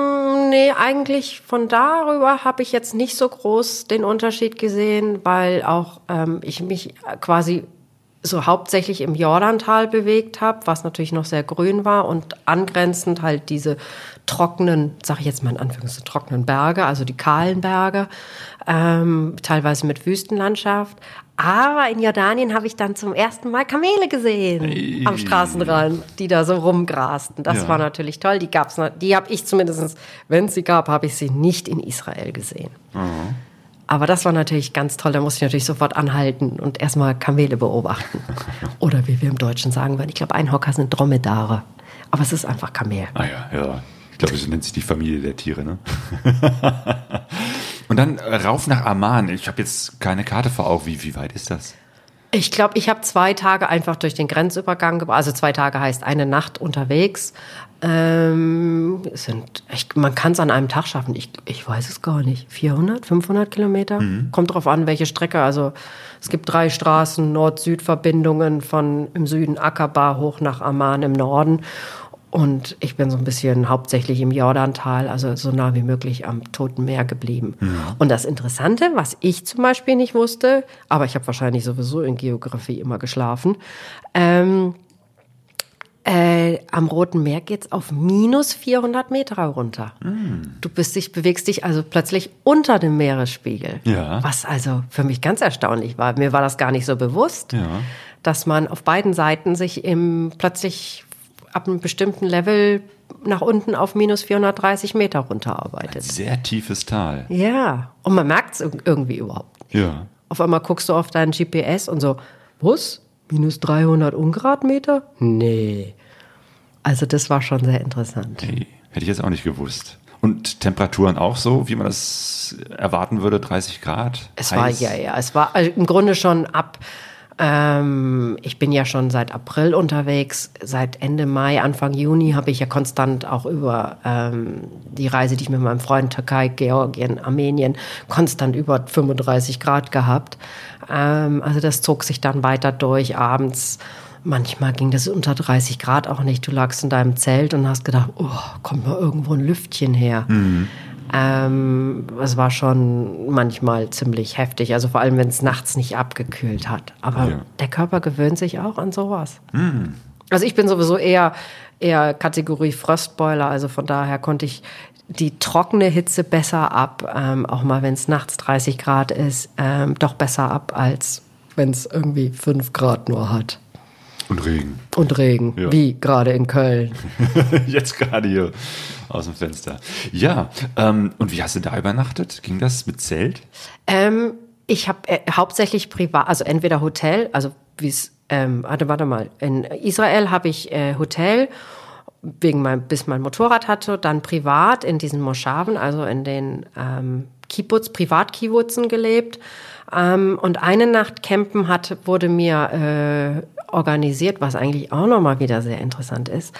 Nee, eigentlich von darüber habe ich jetzt nicht so groß den Unterschied gesehen, weil auch ähm, ich mich quasi so hauptsächlich im Jordantal bewegt habe, was natürlich noch sehr grün war und angrenzend halt diese trockenen, sage ich jetzt mal in Anführungszeichen, trockenen Berge, also die kahlen Berge, ähm, teilweise mit Wüstenlandschaft. Aber in Jordanien habe ich dann zum ersten Mal Kamele gesehen am Straßenrand, die da so rumgrasten. Das Ja. war natürlich toll. Die gab's, die habe ich zumindest, wenn es sie gab, habe ich sie nicht in Israel gesehen. Aber das war natürlich ganz toll. Da musste ich natürlich sofort anhalten und erstmal Kamele beobachten. Oder wie wir im Deutschen sagen würden, ich glaube, Einhocker sind Dromedare. Aber es ist einfach Kamel. Ah ja, ja. Ich glaube, so nennt sich die Familie der Tiere, ne? Und dann äh, rauf nach Amman. Ich habe jetzt keine Karte vor Augen. Wie, wie weit ist das? Ich glaube, ich habe zwei Tage einfach durch den Grenzübergang gebracht. Also zwei Tage heißt eine Nacht unterwegs. Ähm, sind echt, man kann es an einem Tag schaffen. Ich, ich weiß es gar nicht. 400, 500 Kilometer? Kommt drauf an, welche Strecke. Also es gibt drei Straßen, Nord-Süd-Verbindungen von im Süden Akaba hoch nach Amman im Norden. Und ich bin so ein bisschen hauptsächlich im Jordantal, also so nah wie möglich am Toten Meer geblieben. Und das Interessante, was ich zum Beispiel nicht wusste, aber ich habe wahrscheinlich sowieso in Geografie immer geschlafen, ähm, äh, am Roten Meer geht's auf minus 400 Meter runter. Du bist dich, bewegst dich also plötzlich unter dem Meeresspiegel. Ja. Was also für mich ganz erstaunlich war. Mir war das gar nicht so bewusst, Ja. dass man auf beiden Seiten sich im plötzlich ab einem bestimmten Level nach unten auf minus 430 Meter runterarbeitet. Sehr tiefes Tal. Ja, und man merkt es irgendwie überhaupt nicht. Ja. Auf einmal guckst du auf deinen GPS und so, was? Minus 300 Ungradmeter? Nee. Also das war schon sehr interessant. Hey, hätte ich jetzt auch nicht gewusst. Und Temperaturen auch so, wie man das erwarten würde, 30 Grad? Es war, heiß? ja, ja, es war also im Grunde schon ab, ähm, ich bin ja schon seit April unterwegs, seit Ende Mai, Anfang Juni habe ich ja konstant auch über ähm, die Reise, die ich mit meinem Freund Türkei, Georgien, Armenien, konstant über 35 Grad gehabt. Ähm, also das zog sich dann weiter durch, abends. Manchmal ging das unter 30 Grad auch nicht. Du lagst in deinem Zelt und hast gedacht, oh, kommt mal irgendwo ein Lüftchen her. Ähm, es war schon manchmal ziemlich heftig, also vor allem, wenn es nachts nicht abgekühlt hat. Aber Ja. der Körper gewöhnt sich auch an sowas. Also ich bin sowieso eher, eher Kategorie Frostboiler, also von daher konnte ich die trockene Hitze besser ab, ähm, auch mal wenn es nachts 30 Grad ist, ähm, doch besser ab, als wenn es irgendwie 5 Grad nur hat. Und Regen. Und Regen, Ja. wie gerade in Köln. Jetzt gerade hier aus dem Fenster. Ja, ähm, und wie hast du da übernachtet? Ging das mit Zelt? Ähm, ich habe äh, hauptsächlich privat, also entweder Hotel, also wie es, ähm, warte, warte mal, in Israel habe ich äh, Hotel, wegen mein, bis mein Motorrad hatte, dann privat in diesen Moschaven, also in den ähm, Kibbutz, Privatkibbutzen gelebt. Ähm, und eine Nacht campen hat, wurde mir äh, organisiert, was eigentlich auch nochmal wieder sehr interessant ist.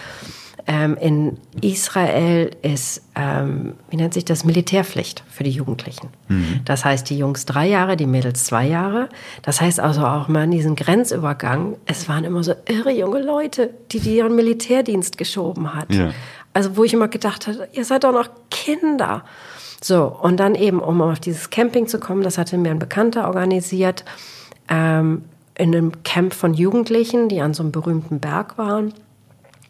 Ähm, in Israel ist, ähm, wie nennt sich das, Militärpflicht für die Jugendlichen. Das heißt, die Jungs drei Jahre, die Mädels zwei Jahre. Das heißt also auch mal in diesen Grenzübergang, es waren immer so irre junge Leute, die, die ihren Militärdienst geschoben hat. Ja. Also wo ich immer gedacht hatte, ihr seid doch noch Kinder. So, und dann eben, um auf dieses Camping zu kommen, das hatte mir ein Bekannter organisiert, ähm, in einem Camp von Jugendlichen, die an so einem berühmten Berg waren,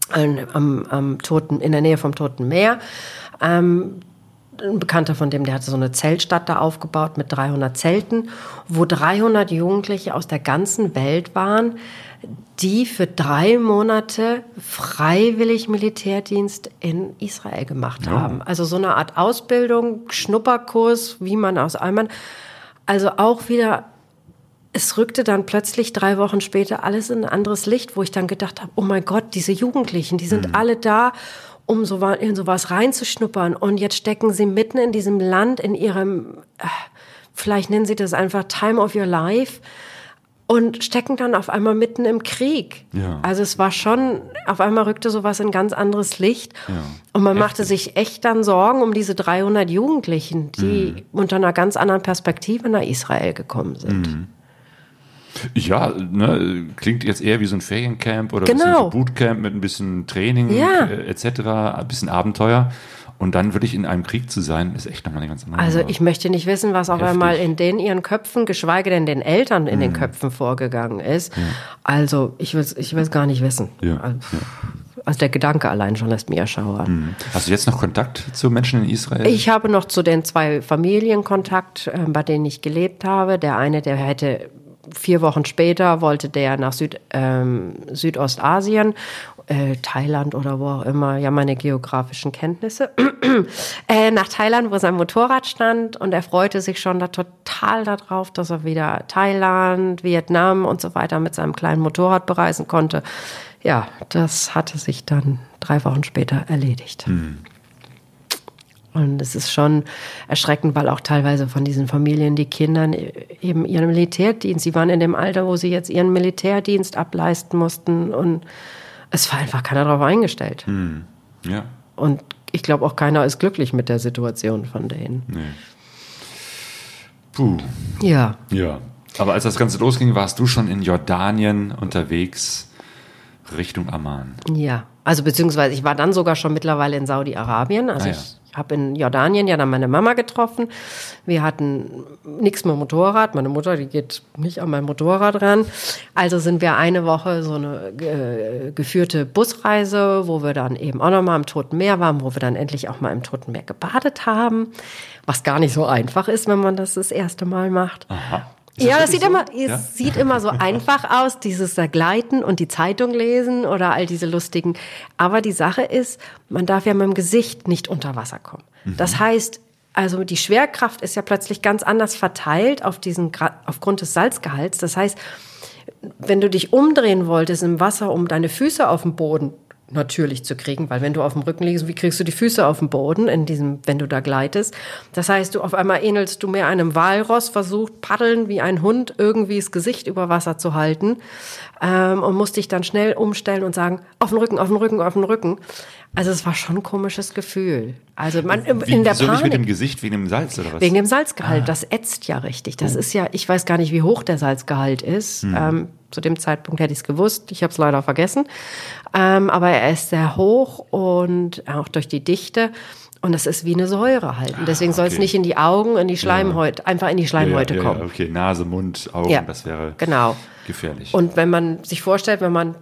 an, am, am Toten, in der Nähe vom Toten Meer. Ähm, ein Bekannter von dem, der hatte so eine Zeltstadt da aufgebaut mit 300 Zelten, wo 300 Jugendliche aus der ganzen Welt waren, die für drei Monate freiwillig Militärdienst in Israel gemacht haben. Also so eine Art Ausbildung, Schnupperkurs, wie man aus Allmann. Also auch wieder, es rückte dann plötzlich drei Wochen später alles in ein anderes Licht, wo ich dann gedacht habe, oh mein Gott, diese Jugendlichen, die sind alle da, um so, in sowas reinzuschnuppern. Und jetzt stecken sie mitten in diesem Land, in ihrem, äh, vielleicht nennen sie das einfach Time of Your Life und stecken dann auf einmal mitten im Krieg. Ja. Also es war schon, auf einmal rückte sowas in ganz anderes Licht. Und man machte sich echt dann Sorgen um diese 300 Jugendlichen, die Mhm. unter einer ganz anderen Perspektive nach Israel gekommen sind. Mhm. Ja, ne, klingt jetzt eher wie so ein Feriencamp oder Genau. ein Bootcamp mit ein bisschen Training Ja. äh, etc., ein bisschen Abenteuer. Und dann wirklich in einem Krieg zu sein, ist echt nochmal eine ganz andere Also ich möchte nicht wissen, was Heftig. einmal in den ihren Köpfen, geschweige denn den Eltern in Mhm. den Köpfen vorgegangen ist. Also ich will es ich will's gar nicht wissen. Ja, Also, also der Gedanke allein schon lässt mir erschauern. Hm. Hast du jetzt noch Kontakt zu Menschen in Israel? Ich habe noch zu den zwei Familien Kontakt, äh, bei denen ich gelebt habe. Der eine, der hätte vier Wochen später wollte der nach Süd, ähm, Südostasien, äh, Thailand oder wo auch immer, ja meine geografischen Kenntnisse, äh, nach Thailand, wo sein Motorrad stand und er freute sich schon da total darauf, dass er wieder Thailand, Vietnam und so weiter mit seinem kleinen Motorrad bereisen konnte. Ja, das hatte sich dann drei Wochen später erledigt. Und es ist schon erschreckend, weil auch teilweise von diesen Familien die Kinder eben ihren Militärdienst, sie waren in dem Alter, wo sie jetzt ihren Militärdienst ableisten mussten und es war einfach keiner darauf eingestellt. ja. Und ich glaube auch keiner ist glücklich mit der Situation von denen. Puh. Ja. Ja. Aber als das Ganze losging, warst du schon in Jordanien unterwegs Richtung Amman. Ja, also beziehungsweise ich war dann sogar schon mittlerweile in Saudi-Arabien. Also Ah, ja. ich habe in Jordanien ja dann meine Mama getroffen. Wir hatten nichts mit Motorrad. Meine Mutter, die geht nicht an mein Motorrad ran. Also sind wir eine Woche so eine äh, geführte Busreise, wo wir dann eben auch nochmal im Toten Meer waren, wo wir dann endlich auch mal im Toten Meer gebadet haben. Was gar nicht so einfach ist, wenn man das das erste Mal macht. Aha. Ist Ja, das wirklich sieht so? immer, es Ja? sieht immer so einfach aus, dieses da Gleiten und die Zeitung lesen oder all diese lustigen. Aber die Sache ist, man darf ja mit dem Gesicht nicht unter Wasser kommen. Mhm. Das heißt, also die Schwerkraft ist ja plötzlich ganz anders verteilt auf diesen, aufgrund des Salzgehalts. Das heißt, wenn du dich umdrehen wolltest im Wasser, um deine Füße auf den Boden natürlich zu kriegen, weil wenn du auf dem Rücken liegst, wie kriegst du die Füße auf den Boden in diesem, wenn du da gleitest? Das heißt, du auf einmal ähnelst du mehr einem Walross, versucht paddeln wie ein Hund irgendwie das Gesicht über Wasser zu halten ähm, und musst dich dann schnell umstellen und sagen, auf den Rücken, auf den Rücken, auf den Rücken. Also es war schon ein komisches Gefühl. Also man Wie, in der wieso nicht mit dem Panik. Gesicht wegen dem Salz oder was? Wegen dem Salzgehalt, das ätzt ja richtig. Das ist ja, ich weiß gar nicht, wie hoch der Salzgehalt ist. Ähm, zu dem Zeitpunkt hätte ich es gewusst. Ich habe es leider vergessen. Ähm, aber er ist sehr hoch und auch durch die Dichte. Und es ist wie eine Säure halt. Und deswegen soll es okay. nicht in die Augen, in die Schleimhäute, einfach in die Schleimhäute ja, ja, kommen. ja, okay, Nase, Mund, Augen, Ja, das wäre genau. gefährlich. Und wenn man sich vorstellt, wenn man,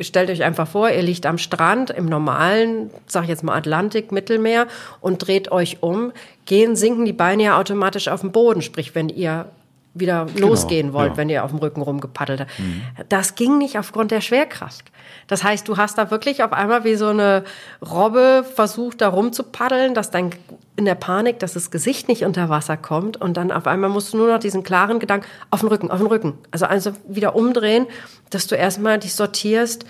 stellt euch einfach vor, ihr liegt am Strand im normalen, sag ich jetzt mal Atlantik, Mittelmeer und dreht euch um, gehen, sinken die Beine ja automatisch auf den Boden. Sprich, wenn ihr wieder losgehen wollt, ja. Mhm. wenn ihr auf dem Rücken rumgepaddelt habt. Das ging nicht aufgrund der Schwerkraft. Das heißt, du hast da wirklich auf einmal wie so eine Robbe versucht, da rumzupaddeln, dass dein in der Panik, dass das Gesicht nicht unter Wasser kommt und dann auf einmal musst du nur noch diesen klaren Gedanken auf den Rücken, auf den Rücken. Also also wieder umdrehen, dass du erstmal dich sortierst.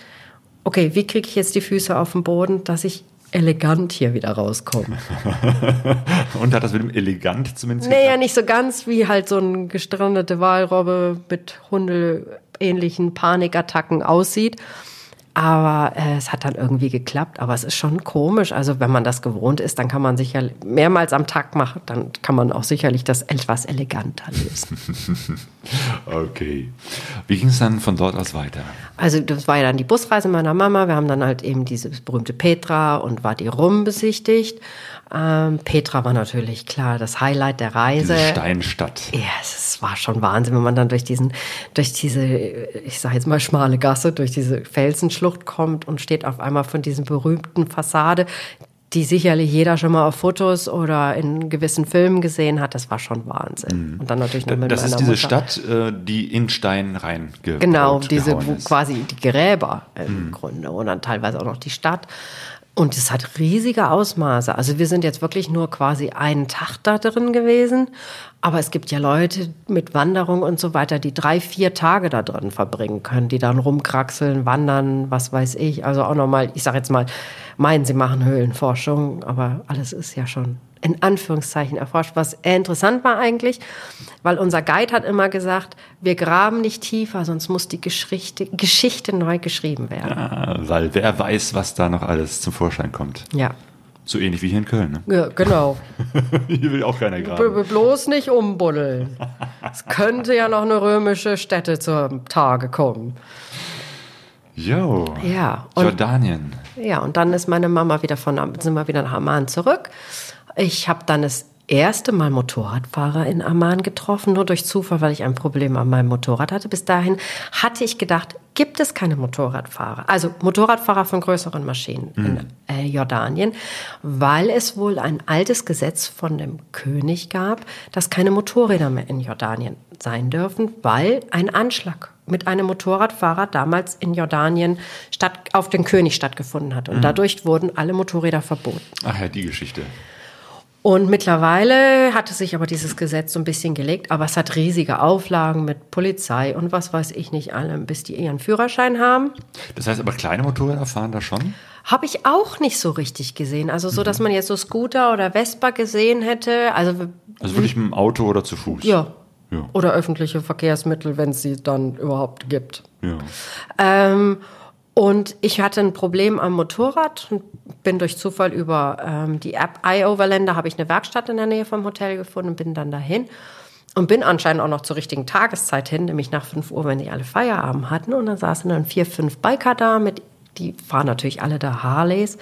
Okay, wie kriege ich jetzt die Füße auf den Boden, dass ich elegant hier wieder rauskomme? Und hat das mit dem elegant zumindest Naja, geklappt? nicht so ganz wie halt so eine gestrandete Walrobbe mit hundeähnlichen Panikattacken aussieht. Aber äh, es hat dann irgendwie geklappt. Aber es ist schon komisch. Also wenn man das gewohnt ist, dann kann man sicher mehrmals am Tag machen. Dann kann man auch sicherlich das etwas eleganter lösen. Okay. Wie ging es dann von dort aus weiter? Also das war ja dann die Busreise meiner Mama. Wir haben dann halt eben diese berühmte Petra und Wadi Rum besichtigt. Ähm, Petra war natürlich klar das Highlight der Reise. Diese Steinstadt. Ja, es war schon Wahnsinn, wenn man dann durch diesen, durch diese, ich sage jetzt mal schmale Gasse, durch diese Felsenschlucht kommt und steht auf einmal von diesem berühmten Fassade, die sicherlich jeder schon mal auf Fotos oder in gewissen Filmen gesehen hat. Das war schon Wahnsinn. Und dann natürlich noch mit Das ist diese Mutter. Stadt, äh, die in Stein reingebaut Genau, diese, wo. Mhm. quasi die Gräber im Grunde und dann teilweise auch noch die Stadt. Und es hat riesige Ausmaße. Also wir sind jetzt wirklich nur quasi einen Tag da drin gewesen. Aber es gibt ja Leute mit Wanderung und so weiter, die drei, vier Tage da drin verbringen können, die dann rumkraxeln, wandern, was weiß ich. Also auch nochmal, ich sage jetzt mal, meinen, sie machen Höhlenforschung, aber alles ist ja schon in Anführungszeichen erforscht, was interessant war eigentlich, weil unser Guide hat immer gesagt, wir graben nicht tiefer, sonst muss die Geschichte, Geschichte neu geschrieben werden. Ah, weil wer weiß, was da noch alles zum Vorschein kommt. Ja. So ähnlich wie hier in Köln, ne? Ja, genau. Hier will auch keiner B graben. bloß nicht umbuddeln. Es könnte ja noch eine römische Stätte zum Tage kommen. Jo. Ja, und- Jordanien. Ja, und dann ist meine Mama wieder von, sind wir wieder nach Amman zurück. Ich habe dann das erste Mal Motorradfahrer in Amman getroffen, nur durch Zufall, weil ich ein Problem an meinem Motorrad hatte. Bis dahin hatte ich gedacht, gibt es keine Motorradfahrer, also Motorradfahrer von größeren Maschinen in äh, Jordanien, weil es wohl ein altes Gesetz von dem König gab, dass keine Motorräder mehr in Jordanien sein dürfen, weil ein Anschlag mit einem Motorradfahrer damals in Jordanien statt, auf den König stattgefunden hat. Und dadurch wurden alle Motorräder verboten. Ach ja, die Geschichte. Und mittlerweile hatte sich aber dieses Gesetz so ein bisschen gelegt, aber es hat riesige Auflagen mit Polizei und was weiß ich nicht allem, bis die ihren Führerschein haben. Das heißt aber, kleine Motorräder fahren da schon? Habe ich auch nicht so richtig gesehen. Also so, dass man jetzt so Scooter oder Vespa gesehen hätte. Also Also wirklich mit dem Auto oder zu Fuß? ja. Ja. Oder öffentliche Verkehrsmittel, wenn es sie dann überhaupt gibt. ja. Ähm, und ich hatte ein Problem am Motorrad und bin durch Zufall über ähm, die App iOverlander, habe ich eine Werkstatt in der Nähe vom Hotel gefunden und bin dann dahin. Und bin anscheinend auch noch zur richtigen Tageszeit hin, nämlich nach 5 Uhr, wenn die alle Feierabend hatten. Und dann saßen dann vier, fünf Biker da mit, die fahren natürlich alle da Harleys.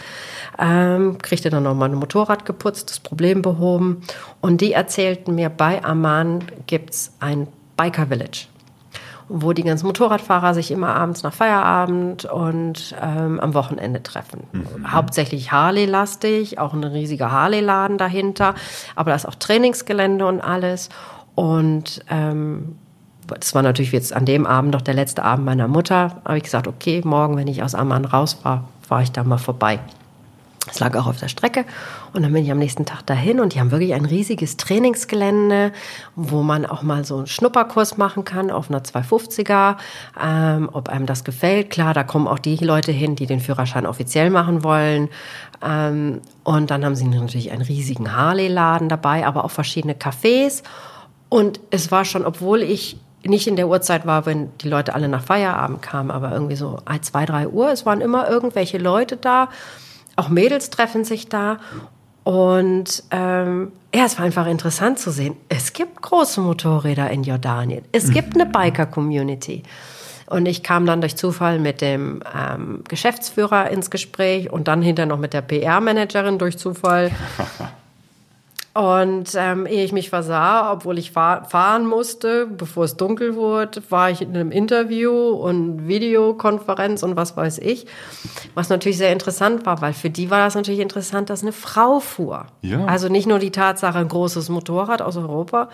Ähm, kriegte dann nochmal ein Motorrad geputzt, das Problem behoben. Und die erzählten mir, bei Amman gibt's ein Biker Village wo die ganzen Motorradfahrer sich immer abends nach Feierabend und ähm, am Wochenende treffen. Hauptsächlich Harley-lastig, auch ein riesiger Harley-Laden dahinter, aber da ist auch Trainingsgelände und alles. Und ähm, das war natürlich jetzt an dem Abend noch der letzte Abend meiner Mutter. Habe ich gesagt, okay, morgen, wenn ich aus Amman raus war, fahre ich da mal vorbei. Es lag auch auf der Strecke und dann bin ich am nächsten Tag dahin und die haben wirklich ein riesiges Trainingsgelände, wo man auch mal so einen Schnupperkurs machen kann auf einer 250er, ähm, ob einem das gefällt. Klar, da kommen auch die Leute hin, die den Führerschein offiziell machen wollen. Ähm, und dann haben sie natürlich einen riesigen Harley-Laden dabei, aber auch verschiedene Cafés. Und es war schon, obwohl ich nicht in der Uhrzeit war, wenn die Leute alle nach Feierabend kamen, aber irgendwie so zwei, drei Uhr. Es waren immer irgendwelche Leute da. Auch Mädels treffen sich da. Und ähm, ja, es war einfach interessant zu sehen. Es gibt große Motorräder in Jordanien. Es gibt eine Biker-Community. Und ich kam dann durch Zufall mit dem ähm, Geschäftsführer ins Gespräch und dann hinterher noch mit der PR-Managerin durch Zufall. Und ähm, ehe ich mich versah, obwohl ich fahr fahren musste, bevor es dunkel wurde, war ich in einem Interview und Videokonferenz und was weiß ich. Was natürlich sehr interessant war, weil für die war das natürlich interessant, dass eine Frau fuhr. Ja. Also nicht nur die Tatsache, ein großes Motorrad aus Europa,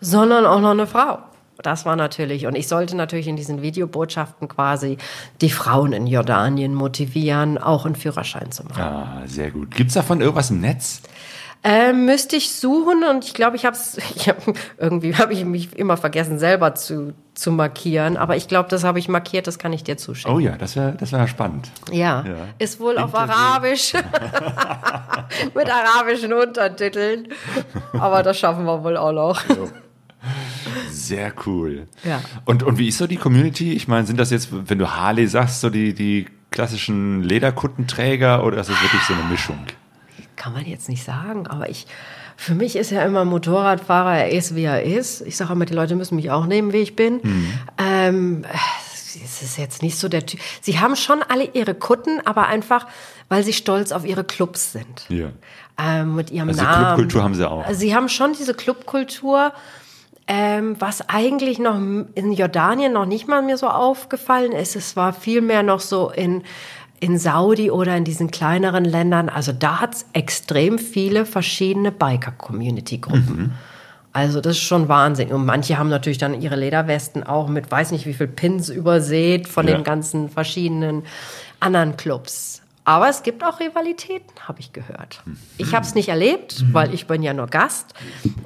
sondern auch noch eine Frau. Das war natürlich, und ich sollte natürlich in diesen Videobotschaften quasi die Frauen in Jordanien motivieren, auch einen Führerschein zu machen. Ah, sehr gut. Gibt's davon irgendwas im Netz? Ähm, müsste ich suchen und ich glaube, ich habe es, hab, irgendwie habe ich mich immer vergessen, selber zu, zu markieren. Aber ich glaube, das habe ich markiert, das kann ich dir zuschicken. Oh ja, das wäre das wär spannend. Ja. Ja. ist wohl auf Interview. Arabisch. Mit arabischen Untertiteln. Aber das schaffen wir wohl auch noch. Sehr cool. Ja. Und, und wie ist so die Community? Ich meine, sind das jetzt, wenn du Harley sagst, so die, die klassischen Lederkuttenträger oder ist das wirklich so eine Mischung? Kann man jetzt nicht sagen, aber ich, für mich ist ja immer Motorradfahrer, er ist wie er ist. Ich sage immer, die Leute müssen mich auch nehmen, wie ich bin. Ähm, es ist jetzt nicht so der Typ. Sie haben schon alle ihre Kutten, aber einfach, weil sie stolz auf ihre Clubs sind. Ja. ähm, mit ihrem Also Namen. Clubkultur haben sie auch. Sie haben schon diese Clubkultur, ähm, was eigentlich noch in Jordanien noch nicht mal mir so aufgefallen ist. Es war vielmehr noch so in in Saudi oder in diesen kleineren Ländern, also da hat es extrem viele verschiedene Biker-Community-Gruppen. Also das ist schon Wahnsinn. Und manche haben natürlich dann ihre Lederwesten auch mit weiß nicht wie viel Pins übersät von Ja. den ganzen verschiedenen anderen Clubs. Aber es gibt auch Rivalitäten, habe ich gehört. Ich habe es nicht erlebt, weil ich bin ja nur Gast.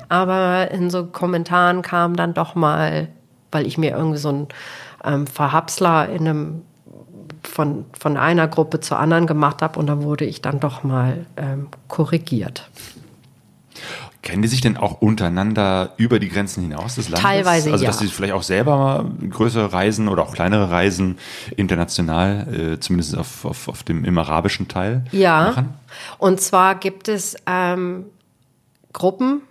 Aber in so Kommentaren kam dann doch mal, weil ich mir irgendwie so ein ähm, Verhapsler in einem von, von einer Gruppe zur anderen gemacht habe und dann wurde ich dann doch mal ähm, korrigiert. Kennen die sich denn auch untereinander über die Grenzen hinaus des Landes? Teilweise, Also, ja. dass sie vielleicht auch selber mal größere Reisen oder auch kleinere Reisen international, äh, zumindest auf, auf, auf dem im arabischen Teil Ja. machen? Und zwar gibt es ähm, Gruppen,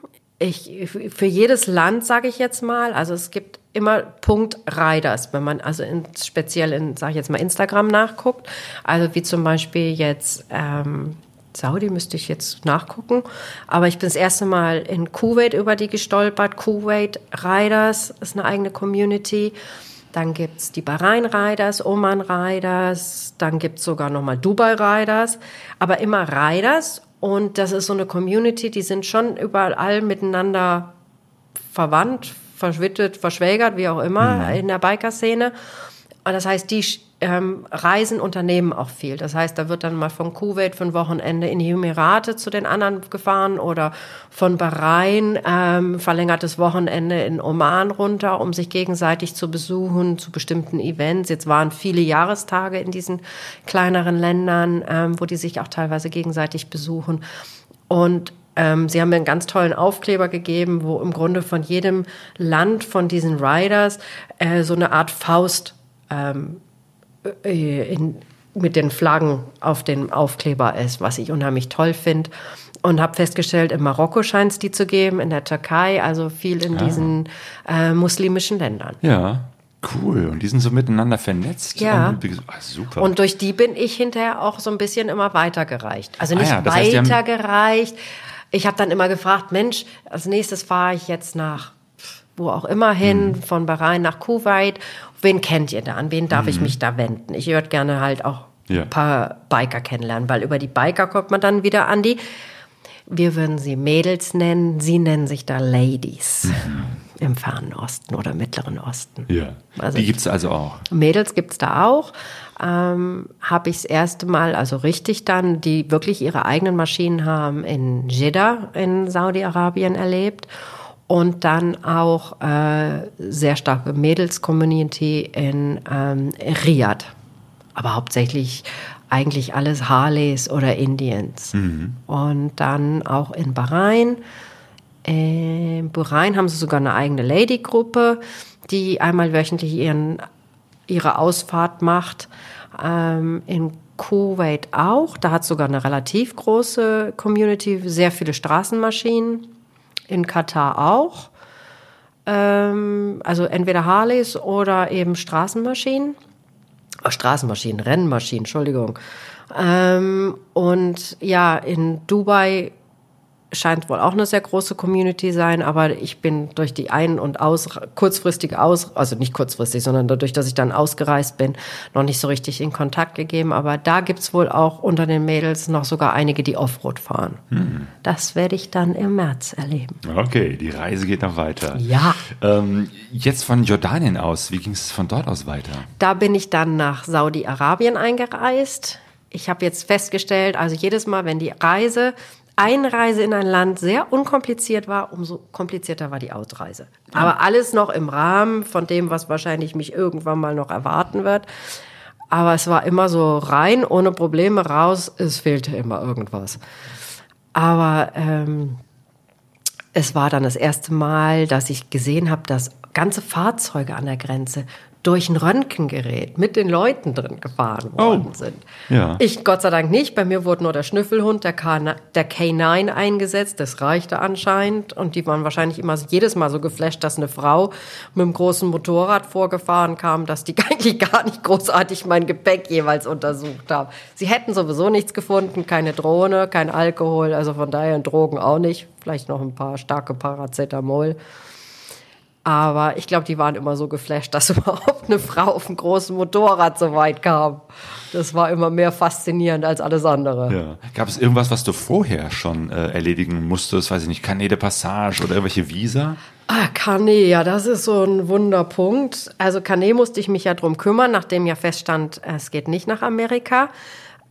ich, für jedes Land sage ich jetzt mal, also es gibt immer Punkt Riders, wenn man also in, speziell in, sage ich jetzt mal, Instagram nachguckt. Also wie zum Beispiel jetzt ähm, Saudi müsste ich jetzt nachgucken, aber ich bin das erste Mal in Kuwait über die gestolpert. Kuwait Riders ist eine eigene Community. Dann gibt's die Bahrain Riders, Oman Riders, dann gibt's sogar nochmal Dubai Riders, aber immer Riders. Und das ist so eine Community, die sind schon überall miteinander verwandt, verschwittet, verschwägert, wie auch immer, in der Biker-Szene. Und das heißt, die ähm, Reisen unternehmen auch viel. Das heißt, da wird dann mal von Kuwait für ein Wochenende in die Emirate zu den anderen gefahren oder von Bahrain ähm, verlängertes Wochenende in Oman runter, um sich gegenseitig zu besuchen zu bestimmten Events. Jetzt waren viele Jahrestage in diesen kleineren Ländern, ähm, wo die sich auch teilweise gegenseitig besuchen. Und ähm, sie haben mir einen ganz tollen Aufkleber gegeben, wo im Grunde von jedem Land von diesen Riders äh, so eine Art Faust ähm, äh, in, mit den Flaggen auf dem Aufkleber ist, was ich unheimlich toll finde. Und habe festgestellt, in Marokko scheint es die zu geben, in der Türkei, also viel in diesen äh, muslimischen Ländern. Ja, cool. Und die sind so miteinander vernetzt. Ja. Und, ah, super. Und durch die bin ich hinterher auch so ein bisschen immer weitergereicht. Also Ah nicht ja, heißt, die haben- weitergereicht. Ich habe dann immer gefragt, Mensch, als nächstes fahre ich jetzt nach wo auch immer hin, Mhm. von Bahrain nach Kuwait. Wen kennt ihr da? An wen darf ich mich da wenden? Ich würde gerne halt auch Mhm. Ja. ein paar Biker kennenlernen, weil über die Biker kommt man dann wieder an die, wir würden sie Mädels nennen, sie nennen sich da Ladies im Fernen Osten oder Mittleren Osten. Mhm. ja. Also die gibt's also auch. Mädels gibt's da auch. Ähm, habe ich das erste Mal, also richtig dann, die wirklich ihre eigenen Maschinen haben, in Jeddah in Saudi-Arabien erlebt. Und dann auch äh, sehr starke Mädels-Community in ähm, Riyadh. Aber hauptsächlich eigentlich alles Harleys oder Indians. Und dann auch in Bahrain. In Bahrain haben sie sogar eine eigene Lady-Gruppe, die einmal wöchentlich ihren, ihre Ausfahrt macht. Ähm, in Kuwait auch. Da hat sogar eine relativ große Community, sehr viele Straßenmaschinen. In Katar auch. Ähm, also entweder Harleys oder eben Straßenmaschinen. Oh, Straßenmaschinen, Rennmaschinen, Entschuldigung. Ähm, und ja, in Dubai scheint wohl auch eine sehr große Community sein, aber ich bin durch die ein- und aus kurzfristige aus, also nicht kurzfristig, sondern dadurch, dass ich dann ausgereist bin, noch nicht so richtig in Kontakt gegeben. Aber da gibt's wohl auch unter den Mädels noch sogar einige, die Offroad fahren. Das werde ich dann im März erleben. Okay, die Reise geht noch weiter. Ja. Ähm, jetzt von Jordanien aus, wie ging es von dort aus weiter? Da bin ich dann nach Saudi-Arabien eingereist. Ich habe jetzt festgestellt, also jedes Mal, wenn die Reise, Einreise in ein Land sehr unkompliziert war, umso komplizierter war die Ausreise. Aber alles noch im Rahmen von dem, was wahrscheinlich mich irgendwann mal noch erwarten wird. Aber es war immer so rein, ohne Probleme raus, es fehlte immer irgendwas. Aber ähm, es war dann das erste Mal, dass ich gesehen habe, dass ganze Fahrzeuge an der Grenze durch ein Röntgengerät mit den Leuten drin gefahren worden Oh. sind. Ja. Ich Gott sei Dank nicht. Bei mir wurde nur der Schnüffelhund, der, K der K9 eingesetzt. Das reichte anscheinend. Und die waren wahrscheinlich immer jedes Mal so geflasht, dass eine Frau mit einem großen Motorrad vorgefahren kam, dass die eigentlich gar nicht großartig mein Gepäck jeweils untersucht haben. Sie hätten sowieso nichts gefunden, keine Drohne, kein Alkohol, also von daher Drogen auch nicht. Vielleicht noch ein paar starke Paracetamol. Aber ich glaube, die waren immer so geflasht, dass überhaupt eine Frau auf einem großen Motorrad so weit kam. Das war immer mehr faszinierend als alles andere. Ja. Gab es irgendwas, was du vorher schon äh, erledigen musstest? Weiß ich nicht, Carnet de Passage oder irgendwelche Visa? Ah, Carnet, ja, das ist so ein Wunderpunkt. Also Carnet musste ich mich ja drum kümmern, nachdem ja feststand, es geht nicht nach Amerika.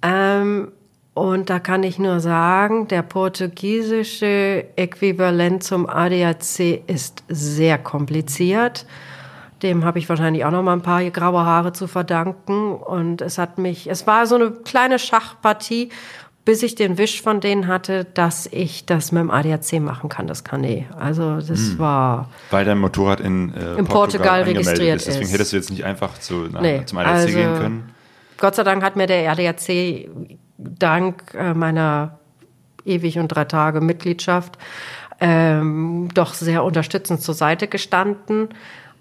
Ähm, und da kann ich nur sagen, der portugiesische Äquivalent zum ADAC ist sehr kompliziert. Dem habe ich wahrscheinlich auch noch mal ein paar graue Haare zu verdanken. Und es hat mich, es war so eine kleine Schachpartie, bis ich den Wisch von denen hatte, dass ich das mit dem ADAC machen kann, das Kanä. Also das war. Weil dein Motorrad in, äh, In Portugal registriert ist. Deswegen ist. hättest du jetzt nicht einfach zu, nach, Nee, zum ADAC also- gehen können. Gott sei Dank hat mir der ADAC dank äh, meiner ewig und drei Tage Mitgliedschaft ähm, doch sehr unterstützend zur Seite gestanden.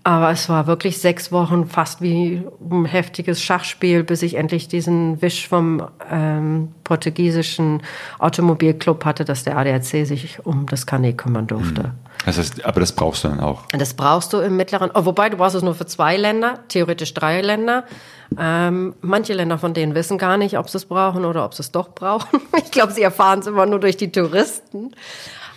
Aber es war wirklich sechs Wochen fast wie ein heftiges Schachspiel, bis ich endlich diesen Wisch vom ähm, portugiesischen Automobilclub hatte, dass der ADAC sich um das Kanä kümmern durfte. Das heißt, aber das brauchst du dann auch. Das brauchst du im mittleren, oh, wobei du brauchst es nur für zwei Länder, theoretisch drei Länder. Ähm, manche Länder von denen wissen gar nicht, ob sie es brauchen oder ob sie es doch brauchen. Ich glaube, sie erfahren es immer nur durch die Touristen.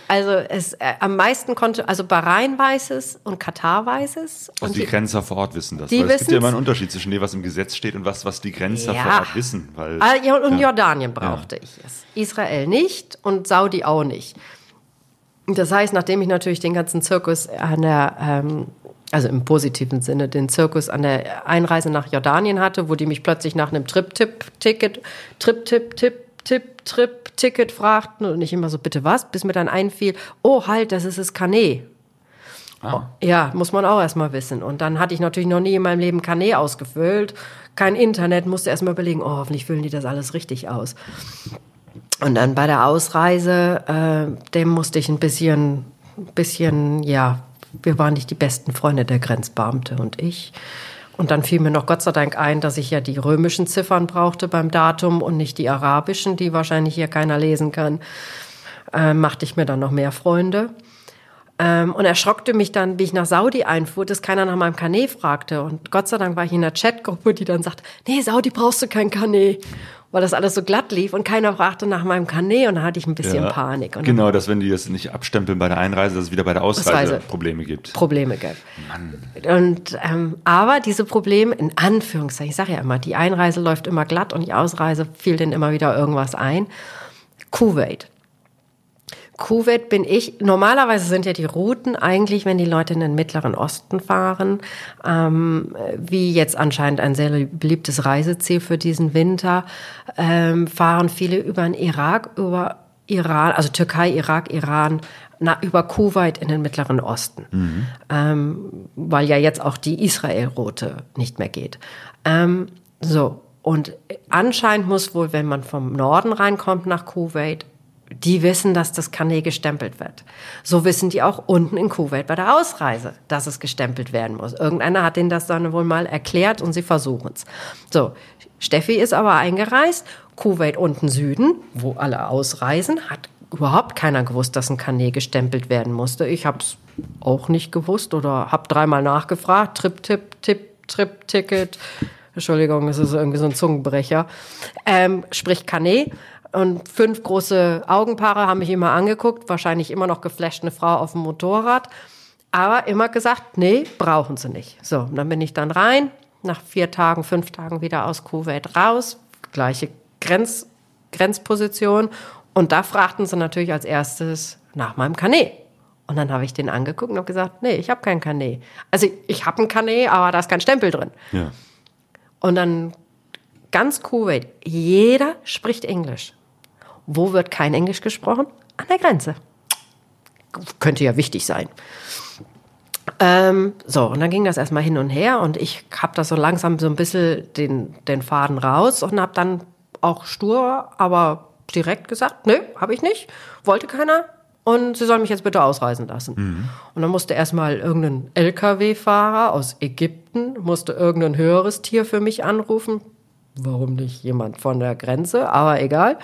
Also es äh, am meisten konnte, also Bahrain weiß es und Katar weiß es. Also und die Grenzer vor Ort wissen das. die weil es gibt ja immer einen Unterschied zwischen dem, was im Gesetz steht und was, was die Grenzer Ja. vor Ort wissen. Weil, Ah, ja, und ja. Jordanien brauchte ich es. Israel nicht und Saudi auch nicht. Das heißt, nachdem ich natürlich den ganzen Zirkus an der, ähm, also im positiven Sinne, den Zirkus an der Einreise nach Jordanien hatte, wo die mich plötzlich nach einem Trip-Tipp-Ticket, Trip-Tipp-Tipp-Tipp-Tipp-Ticket fragten und ich immer so, bitte was? Bis mir dann einfiel, oh halt, das ist das Kanä. Ah. Ja, muss man auch erstmal wissen. Und dann hatte ich natürlich noch nie in meinem Leben Kanä ausgefüllt. Kein Internet, musste erstmal überlegen, oh, hoffentlich füllen die das alles richtig aus. Und dann bei der Ausreise, äh, dem musste ich ein bisschen, bisschen, ja, wir waren nicht die besten Freunde, der Grenzbeamte und ich. Und dann fiel mir noch Gott sei Dank ein, dass ich ja die römischen Ziffern brauchte beim Datum und nicht die arabischen, die wahrscheinlich hier keiner lesen kann. Äh, machte ich mir dann noch mehr Freunde. Ähm, und erschrockte mich dann, wie ich nach Saudi einfuhr, dass keiner nach meinem Kanä fragte. Und Gott sei Dank war ich in einer Chatgruppe, die dann sagt, nee, Saudi brauchst du kein Kanä. Weil das alles so glatt lief und keiner fragte nach meinem Kanä und da hatte ich ein bisschen Ja. Panik und Genau, dass wenn die das nicht abstempeln bei der Einreise, dass es wieder bei der Ausreise Ausreise. Probleme gibt. Probleme gab. Und, ähm, aber diese Probleme, in Anführungszeichen, ich sage ja immer, die Einreise läuft immer glatt und die Ausreise fiel denen immer wieder irgendwas ein. Kuwait. Kuwait bin ich, normalerweise sind ja die Routen eigentlich, wenn die Leute in den Mittleren Osten fahren, ähm, wie jetzt anscheinend ein sehr beliebtes Reiseziel für diesen Winter, ähm, fahren viele über den Irak, über Iran, also Türkei, Irak, Iran, na, über Kuwait in den Mittleren Osten, ähm, weil ja jetzt auch die Israel-Route nicht mehr geht. Ähm, so, und anscheinend muss wohl, wenn man vom Norden reinkommt nach Kuwait, die wissen, dass das Kanä gestempelt wird. So wissen die auch unten in Kuwait bei der Ausreise, dass es gestempelt werden muss. Irgendeiner hat denen das dann wohl mal erklärt und sie versuchen es. So, Steffi ist aber eingereist, Kuwait unten Süden, wo alle ausreisen, hat überhaupt keiner gewusst, dass ein Kanä gestempelt werden musste. Ich habe es auch nicht gewusst oder habe dreimal nachgefragt. Trip, Tipp, Tipp, Trip, Ticket. Entschuldigung, es ist irgendwie so ein Zungenbrecher. Ähm, sprich Kanä. Und fünf große Augenpaare haben mich immer angeguckt, wahrscheinlich immer noch geflasht, eine Frau auf dem Motorrad. Aber immer gesagt, nee, brauchen sie nicht. So, und dann bin ich dann rein, nach vier Tagen, fünf Tagen wieder aus Kuwait raus, gleiche Grenz, Grenzposition. Und da fragten sie natürlich als erstes nach meinem Kanä. Und dann habe ich den angeguckt und habe gesagt, nee, ich habe kein Kanä. Also ich habe ein Kanä, aber da ist kein Stempel drin. Ja. Und dann ganz Kuwait, jeder spricht Englisch. Wo wird kein Englisch gesprochen? An der Grenze. Könnte ja wichtig sein. Ähm, so, und dann ging das erstmal hin und her und ich habe da so langsam so ein bisschen den, den Faden raus und habe dann auch stur, aber direkt gesagt, nö, habe ich nicht, wollte keiner und sie sollen mich jetzt bitte ausreisen lassen. Und dann musste erstmal irgendein LKW-Fahrer aus Ägypten, musste irgendein höheres Tier für mich anrufen. Warum nicht jemand von der Grenze, aber egal.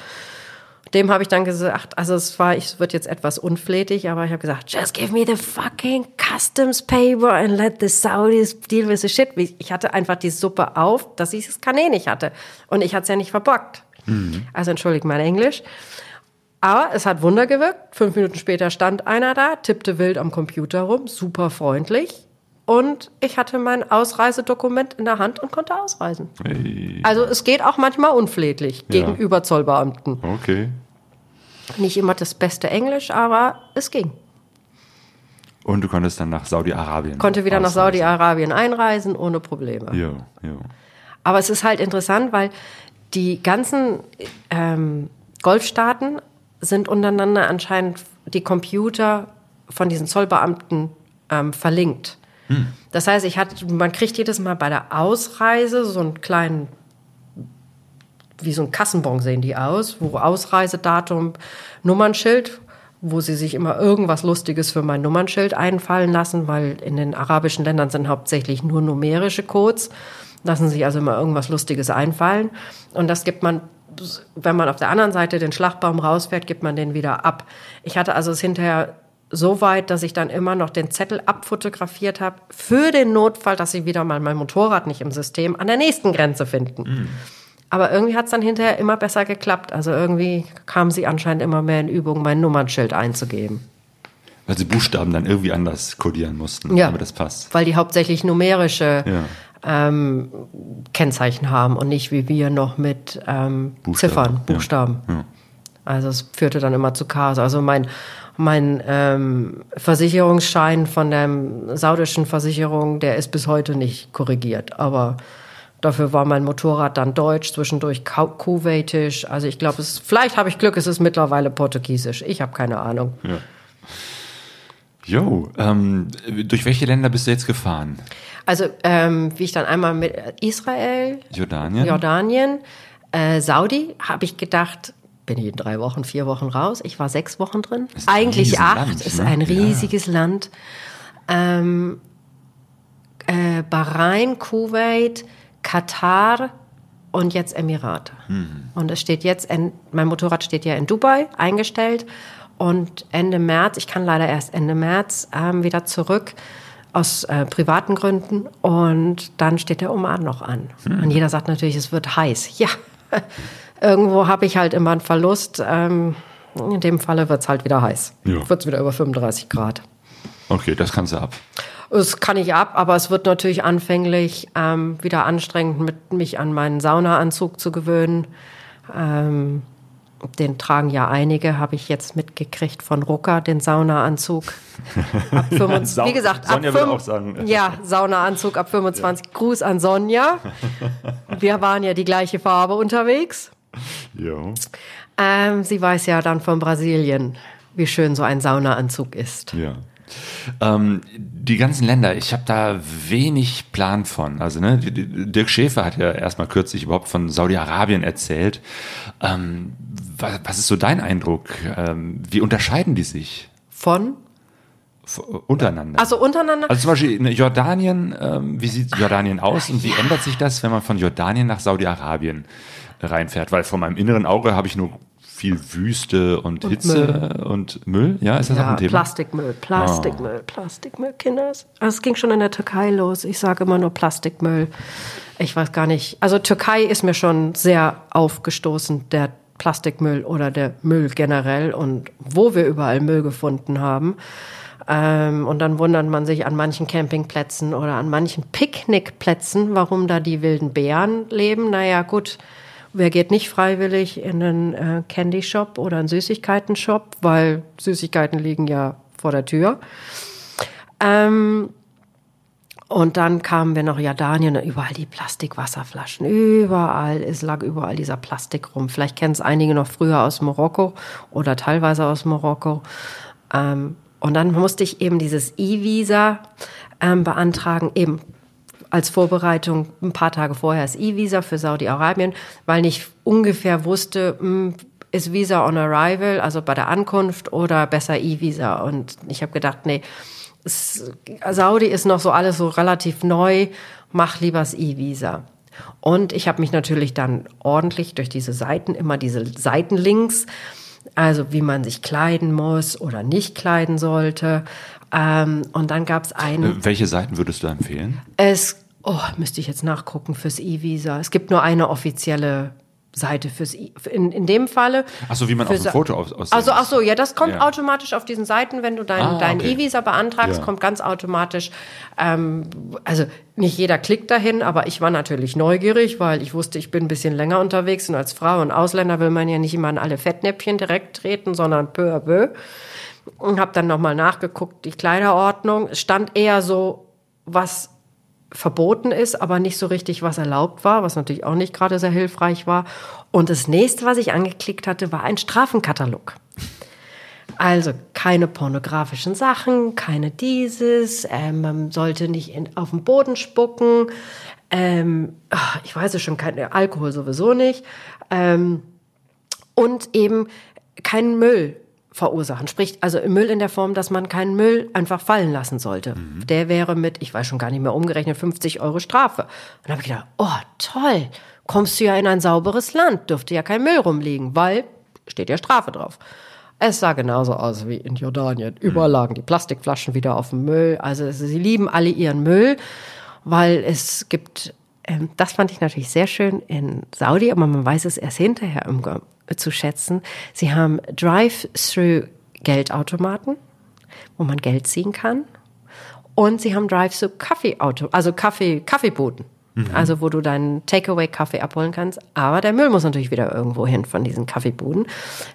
Dem habe ich dann gesagt, also es war, es wird jetzt etwas unflätig, aber ich habe gesagt, just give me the fucking customs paper and let the Saudis deal with the shit. Ich hatte einfach die Suppe auf, dass ich das Kanä nicht hatte. Und ich hatte es ja nicht verbockt. Also entschuldigt mein Englisch. Aber es hat Wunder gewirkt. Fünf Minuten später stand einer da, tippte wild am Computer rum, super freundlich. Und ich hatte mein Ausreisedokument in der Hand und konnte ausreisen. Hey. Also es geht auch manchmal unflätlich Ja. gegenüber Zollbeamten. Okay. Nicht immer das beste Englisch, aber es ging. Und du konntest dann nach Saudi-Arabien. Konnte wieder nach ausreisen. Saudi-Arabien einreisen ohne Probleme. Ja, ja. Aber es ist halt interessant, weil die ganzen ähm, Golfstaaten sind untereinander anscheinend die Computer von diesen Zollbeamten ähm, verlinkt. Das heißt, ich hatte, man kriegt jedes Mal bei der Ausreise so einen kleinen, wie so ein Kassenbon sehen die aus, wo Ausreisedatum, Nummernschild, wo sie sich immer irgendwas Lustiges für mein Nummernschild einfallen lassen, weil in den arabischen Ländern sind hauptsächlich nur numerische Codes, lassen sich also immer irgendwas Lustiges einfallen. Und das gibt man, wenn man auf der anderen Seite den Schlagbaum rausfährt, gibt man den wieder ab. Ich hatte also es hinterher so weit, dass ich dann immer noch den Zettel abfotografiert habe für den Notfall, dass sie wieder mal mein Motorrad nicht im System an der nächsten Grenze finden. Aber irgendwie hat es dann hinterher immer besser geklappt. Also irgendwie kamen sie anscheinend immer mehr in Übung, mein Nummernschild einzugeben. Weil sie Buchstaben dann irgendwie anders kodieren mussten. Ja. Aber das passt. Weil die hauptsächlich numerische Ja. ähm, Kennzeichen haben und nicht wie wir noch mit ähm, Buchstaben, Ziffern. Buchstaben. Ja. Also es führte dann immer zu Chaos. Also mein, mein ähm, Versicherungsschein von der saudischen Versicherung, der ist bis heute nicht korrigiert. Aber dafür war mein Motorrad dann deutsch, zwischendurch kuwaitisch. Also ich glaube, es vielleicht habe ich Glück, es ist mittlerweile portugiesisch. Ich habe keine Ahnung. Jo, ähm, durch welche Länder bist du jetzt gefahren? Also ähm, wie ich dann einmal mit Israel, Jordanien? Jordanien, äh, Saudi, habe ich gedacht, bin ich in drei Wochen, vier Wochen raus. Ich war sechs Wochen drin. Eigentlich acht. Riesenland, ist ne? ein Ja. riesiges Land. Ähm, äh, Bahrain, Kuwait, Katar und jetzt Emirate. Mhm. Und es steht jetzt, in, mein Motorrad steht ja in Dubai eingestellt. Und Ende März, ich kann leider erst Ende März ähm, wieder zurück aus äh, privaten Gründen. Und dann steht der Oman noch an. Hm. Und jeder sagt natürlich, es wird heiß. Ja, irgendwo habe ich halt immer einen Verlust. Ähm, in dem Falle wird es halt wieder heiß. Ja. Wird es wieder über 35 Grad. Okay, das kannst du ab. Das kann ich ab, aber es wird natürlich anfänglich ähm, wieder anstrengend, mit mich an meinen Saunaanzug zu gewöhnen. Ähm, den tragen ja einige, habe ich jetzt mitgekriegt von Rucker, den Saunaanzug. Ab 25, Sau- wie gesagt, Sonja ab fünf- auch sagen. Ja, Saunaanzug ab 25. Gruß an Sonja. Wir waren ja die gleiche Farbe unterwegs. Jo. Ähm, sie weiß ja dann von Brasilien, wie schön so ein Saunaanzug ist. Ja. Ähm, die ganzen Länder, ich habe da wenig Plan von. Also, ne, Dirk Schäfer hat ja erstmal kürzlich überhaupt von Saudi-Arabien erzählt. Ähm, was, was ist so dein Eindruck? Ähm, wie unterscheiden die sich Von? f- untereinander? Also untereinander? Also zum Beispiel in Jordanien, ähm, wie sieht Jordanien aus und wie ändert sich das, wenn man von Jordanien nach Saudi-Arabien reinfährt? Weil vor meinem inneren Auge habe ich nur viel Wüste und, Hitze und Müll. Ja, ist das auch Ja, ein Thema? Plastikmüll, Plastikmüll, Plastikmüll, Kinders. Also es ging schon in der Türkei los. Ich sage immer nur Plastikmüll. Ich weiß gar nicht. Also Türkei ist mir schon sehr aufgestoßen, der Plastikmüll oder der Müll generell und wo wir überall Müll gefunden haben. Ähm, und dann wundert man sich an manchen Campingplätzen oder an manchen Picknickplätzen, warum da die wilden Bären leben. Naja, gut, wer geht nicht freiwillig in einen äh, Candy Shop oder einen Süßigkeiten-Shop, weil Süßigkeiten liegen ja vor der Tür. Ähm, und dann kamen wir nach Jordanien, und überall die Plastikwasserflaschen, überall, es lag überall dieser Plastik rum. Vielleicht kennen es einige noch früher aus Marokko oder teilweise aus Marokko. Ähm, und dann musste ich eben dieses E-Visa ähm, beantragen, eben als Vorbereitung ein paar Tage vorher das E-Visa für Saudi-Arabien, weil ich ungefähr wusste, hm, ist Visa on Arrival, also bei der Ankunft oder besser E-Visa. Und ich habe gedacht, nee, es, Saudi ist noch so alles so relativ neu, mach lieber das E-Visa. Und ich habe mich natürlich dann ordentlich durch diese Seiten, immer diese Seitenlinks, also wie man sich kleiden muss oder nicht kleiden sollte. Ähm, und dann gab es einen. Äh, Welche Seiten würdest du empfehlen? Es, oh, müsste ich jetzt nachgucken fürs E-Visa. Es gibt nur eine offizielle Seite fürs I in, in dem Falle. Ach so, wie man auf dem Foto aus, aussehen Also ach so, ja, das kommt Ja. automatisch auf diesen Seiten, wenn du dein, Ah, dein okay. E-Visa beantragst, Ja. kommt ganz automatisch. Ähm, also nicht jeder klickt dahin, aber ich war natürlich neugierig, weil ich wusste, ich bin ein bisschen länger unterwegs und als Frau und Ausländer will man ja nicht immer in alle Fettnäpfchen direkt treten, sondern peu à peu. Und habe dann nochmal nachgeguckt, die Kleiderordnung. Es stand eher so, was verboten ist, aber nicht so richtig, was erlaubt war, was natürlich auch nicht gerade sehr hilfreich war. Und das nächste, was ich angeklickt hatte, war ein Strafenkatalog. Also keine pornografischen Sachen, keine dieses, ähm, man sollte nicht in, auf den Boden spucken, ähm, ach, ich weiß es schon, kein Alkohol sowieso nicht. Ähm, und eben keinen Müll verursachen. Sprich, also Müll in der Form, dass man keinen Müll einfach fallen lassen sollte. Der wäre mit, ich weiß schon gar nicht mehr umgerechnet, 50 Euro Strafe. Und da habe ich gedacht, oh toll, kommst du ja in ein sauberes Land, dürfte ja kein Müll rumliegen, weil steht ja Strafe drauf. Es sah genauso aus wie in Jordanien. Überall lagen die Plastikflaschen wieder auf dem Müll. Also sie lieben alle ihren Müll, weil es gibt, ähm, das fand ich natürlich sehr schön in Saudi, aber man weiß es erst hinterher im, zu schätzen. Sie haben Drive-Through-Geldautomaten, wo man Geld ziehen kann. Und sie haben Drive-Through-Kaffeeauto, also Kaffee, Kaffeeboten. Also wo du deinen Takeaway-Kaffee abholen kannst. Aber der Müll muss natürlich wieder irgendwo hin von diesen Kaffeebuden.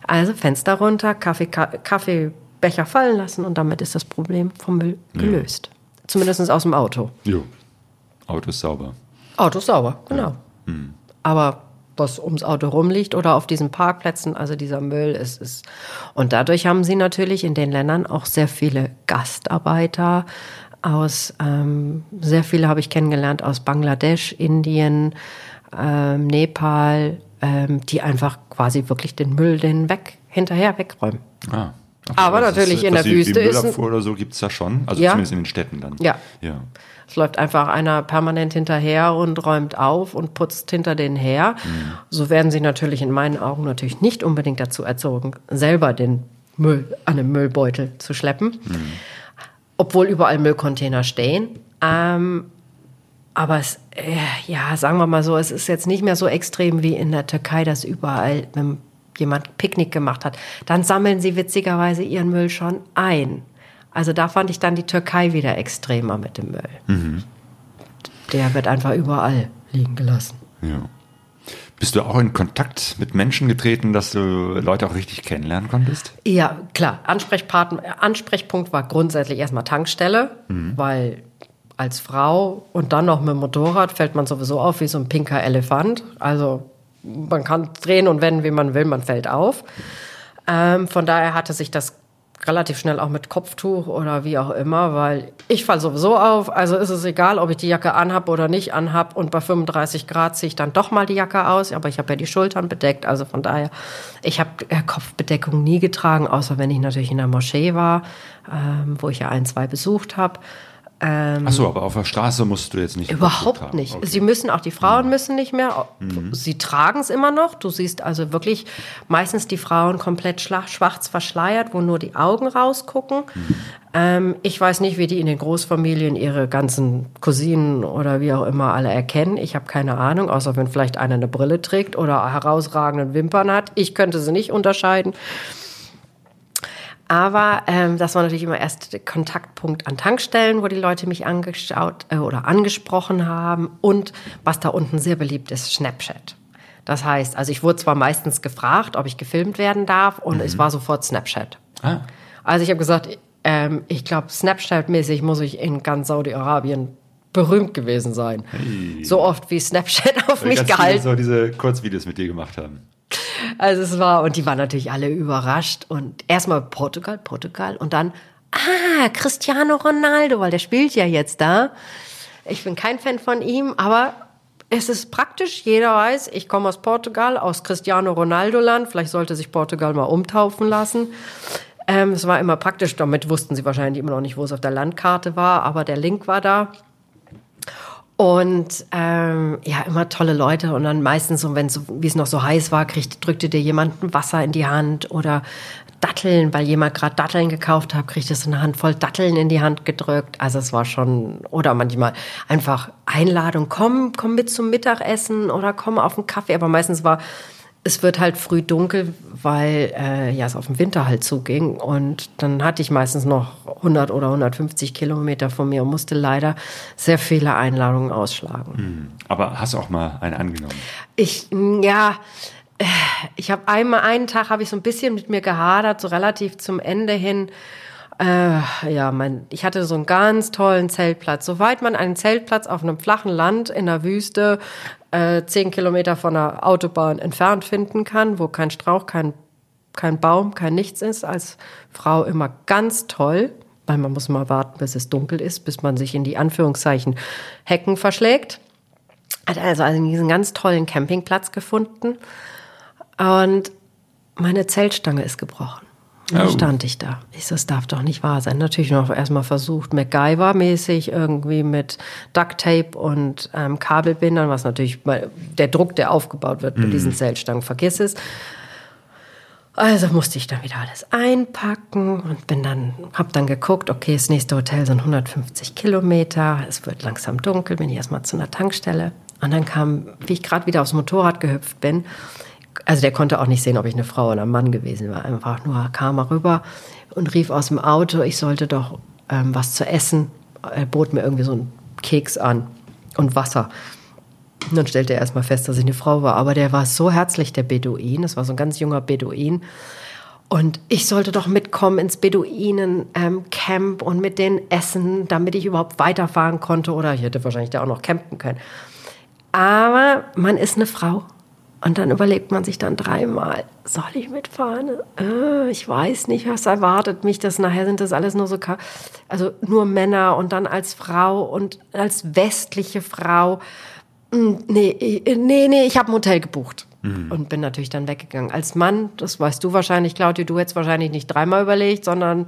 Also Fenster runter, Kaffee, Ka Kaffeebecher fallen lassen und damit ist das Problem vom Müll gelöst. Zumindest aus dem Auto. Jo. Auto ist sauber. Auto ist sauber, genau. Aber was ums Auto rumliegt oder auf diesen Parkplätzen, also dieser Müll ist, ist. Und dadurch haben sie natürlich in den Ländern auch sehr viele Gastarbeiter aus, ähm, sehr viele habe ich kennengelernt aus Bangladesch, Indien, ähm, Nepal, ähm, die einfach quasi wirklich den Müll den weg, hinterher wegräumen. Ah. Aber das natürlich in etwas der wie- Wüste ist ein- Müllabfuhr oder so gibt's da schon. Also Ja. zumindest in den Städten dann. Ja. Ja. Es läuft einfach einer permanent hinterher und räumt auf und putzt hinter denen her. So werden sie natürlich in meinen Augen natürlich nicht unbedingt dazu erzogen, selber den Müll an einem Müllbeutel zu schleppen. Obwohl überall Müllcontainer stehen. Ähm, aber es, äh, ja, sagen wir mal so, es ist jetzt nicht mehr so extrem wie in der Türkei, dass überall, wenn jemand Picknick gemacht hat, dann sammeln sie witzigerweise ihren Müll schon ein. Also da fand ich dann die Türkei wieder extremer mit dem Müll. Der wird einfach überall liegen gelassen. ja. Bist du auch in Kontakt mit Menschen getreten, dass du Leute auch richtig kennenlernen konntest? Ja, klar. Ansprechpartner, Ansprechpunkt war grundsätzlich erstmal Tankstelle, weil als Frau und dann noch mit dem Motorrad fällt man sowieso auf wie so ein pinker Elefant. Also man kann drehen und wenden, wie man will, man fällt auf. Ähm, von daher hatte sich das relativ schnell auch mit Kopftuch oder wie auch immer, weil ich fall sowieso auf. Also ist es egal, ob ich die Jacke anhab oder nicht anhab. Und bei 35 Grad ziehe ich dann doch mal die Jacke aus. Aber ich habe ja die Schultern bedeckt. Also von daher, ich habe äh, Kopfbedeckung nie getragen, außer wenn ich natürlich in der Moschee war, ähm, wo ich ja ein, zwei besucht habe. Ach so, aber auf der Straße musst du jetzt nicht. Ähm, Überhaupt nicht. Okay. Mhm. Sie müssen auch die Frauen müssen nicht mehr. Sie tragen es immer noch. Du siehst also wirklich meistens die Frauen komplett schwarz verschleiert, wo nur die Augen rausgucken. Mhm. Ähm, ich weiß nicht, wie die in den Großfamilien ihre ganzen Cousinen oder wie auch immer alle erkennen. Ich habe keine Ahnung, außer wenn vielleicht einer eine Brille trägt oder herausragenden Wimpern hat. Ich könnte sie nicht unterscheiden. Aber ähm, das war natürlich immer erst der Kontaktpunkt an Tankstellen, wo die Leute mich angeschaut äh, oder angesprochen haben. Und was da unten sehr beliebt ist, Snapchat. Das heißt, also ich wurde zwar meistens gefragt, ob ich gefilmt werden darf, und es war sofort Snapchat. Ah. Also ich habe gesagt, ähm, ich glaube, Snapchat-mäßig muss ich in ganz Saudi-Arabien berühmt gewesen sein. So oft wie Snapchat auf Weil mich ganz viele gehalten so diese Kurzvideos mit dir gemacht haben. Also es war, und die waren natürlich alle überrascht. Und erstmal Portugal, Portugal und dann, ah, Cristiano Ronaldo, weil der spielt ja jetzt da. Ich bin kein Fan von ihm, aber es ist praktisch, jeder weiß, ich komme aus Portugal, aus Cristiano Ronaldo-Land. Vielleicht sollte sich Portugal mal umtaufen lassen. Ähm, es war immer praktisch, damit wussten sie wahrscheinlich immer noch nicht, wo es auf der Landkarte war, aber der Link war da. Und ähm, ja, immer tolle Leute. Und dann meistens, so, wenn wie es noch so heiß war, kriegt, drückte dir jemand Wasser in die Hand oder Datteln, weil jemand gerade Datteln gekauft hat, kriegte so eine Handvoll Datteln in die Hand gedrückt. Also es war schon, oder manchmal einfach Einladung, komm, komm mit zum Mittagessen oder komm auf einen Kaffee. Aber meistens war, es wird halt früh dunkel, weil äh, ja es auf den Winter halt zuging. Und dann hatte ich meistens noch 100 oder 150 Kilometer von mir und musste leider sehr viele Einladungen ausschlagen. Aber hast du auch mal eine angenommen? Ich, ja, äh, ich habe einmal einen Tag habe ich so ein bisschen mit mir gehadert, so relativ zum Ende hin. Äh, ja, mein, ich hatte so einen ganz tollen Zeltplatz. Soweit man einen Zeltplatz auf einem flachen Land in der Wüste äh, zehn Kilometer von der Autobahn entfernt finden kann, wo kein Strauch, kein, kein Baum, kein Nichts ist, als Frau immer ganz toll. Weil man muss mal warten, bis es dunkel ist, bis man sich in die Anführungszeichen Hecken verschlägt. Hat also, also diesen ganz tollen Campingplatz gefunden. Und meine Zeltstange ist gebrochen. Dann stand ich da. Ich so, das darf doch nicht wahr sein. Natürlich noch erstmal versucht, MacGyver-mäßig irgendwie mit Ducktape und ähm, Kabelbindern, was natürlich mal, der Druck, der aufgebaut wird mit diesen Zeltstangen, vergiss es. Also musste ich dann wieder alles einpacken und bin dann, hab dann geguckt, okay, das nächste Hotel sind 150 Kilometer, es wird langsam dunkel, bin ich erstmal zu einer Tankstelle. Und dann kam, wie ich gerade wieder aufs Motorrad gehüpft bin, also der konnte auch nicht sehen, ob ich eine Frau oder ein Mann gewesen war, einfach nur kam er rüber und rief aus dem Auto, ich sollte doch ähm, was zu essen. Er bot mir irgendwie so einen Keks an und Wasser. Und dann stellte er erstmal fest, dass ich eine Frau war. Aber der war so herzlich, der Beduin. Das war so ein ganz junger Beduin. Und ich sollte doch mitkommen ins Beduinen-Camp und mit denen essen, damit ich überhaupt weiterfahren konnte. Oder ich hätte wahrscheinlich da auch noch campen können. Aber man ist eine Frau. Und dann überlegt man sich dann dreimal, soll ich mitfahren? Äh, ich weiß nicht, was erwartet mich. Das nachher sind das alles nur so, also nur Männer und dann als Frau und als westliche Frau. Mm, Nee, ich- nee, nee, ich habe ein Hotel gebucht. Und bin natürlich dann weggegangen. Als Mann, das weißt du wahrscheinlich, Claudia, du hättest wahrscheinlich nicht dreimal überlegt, sondern äh,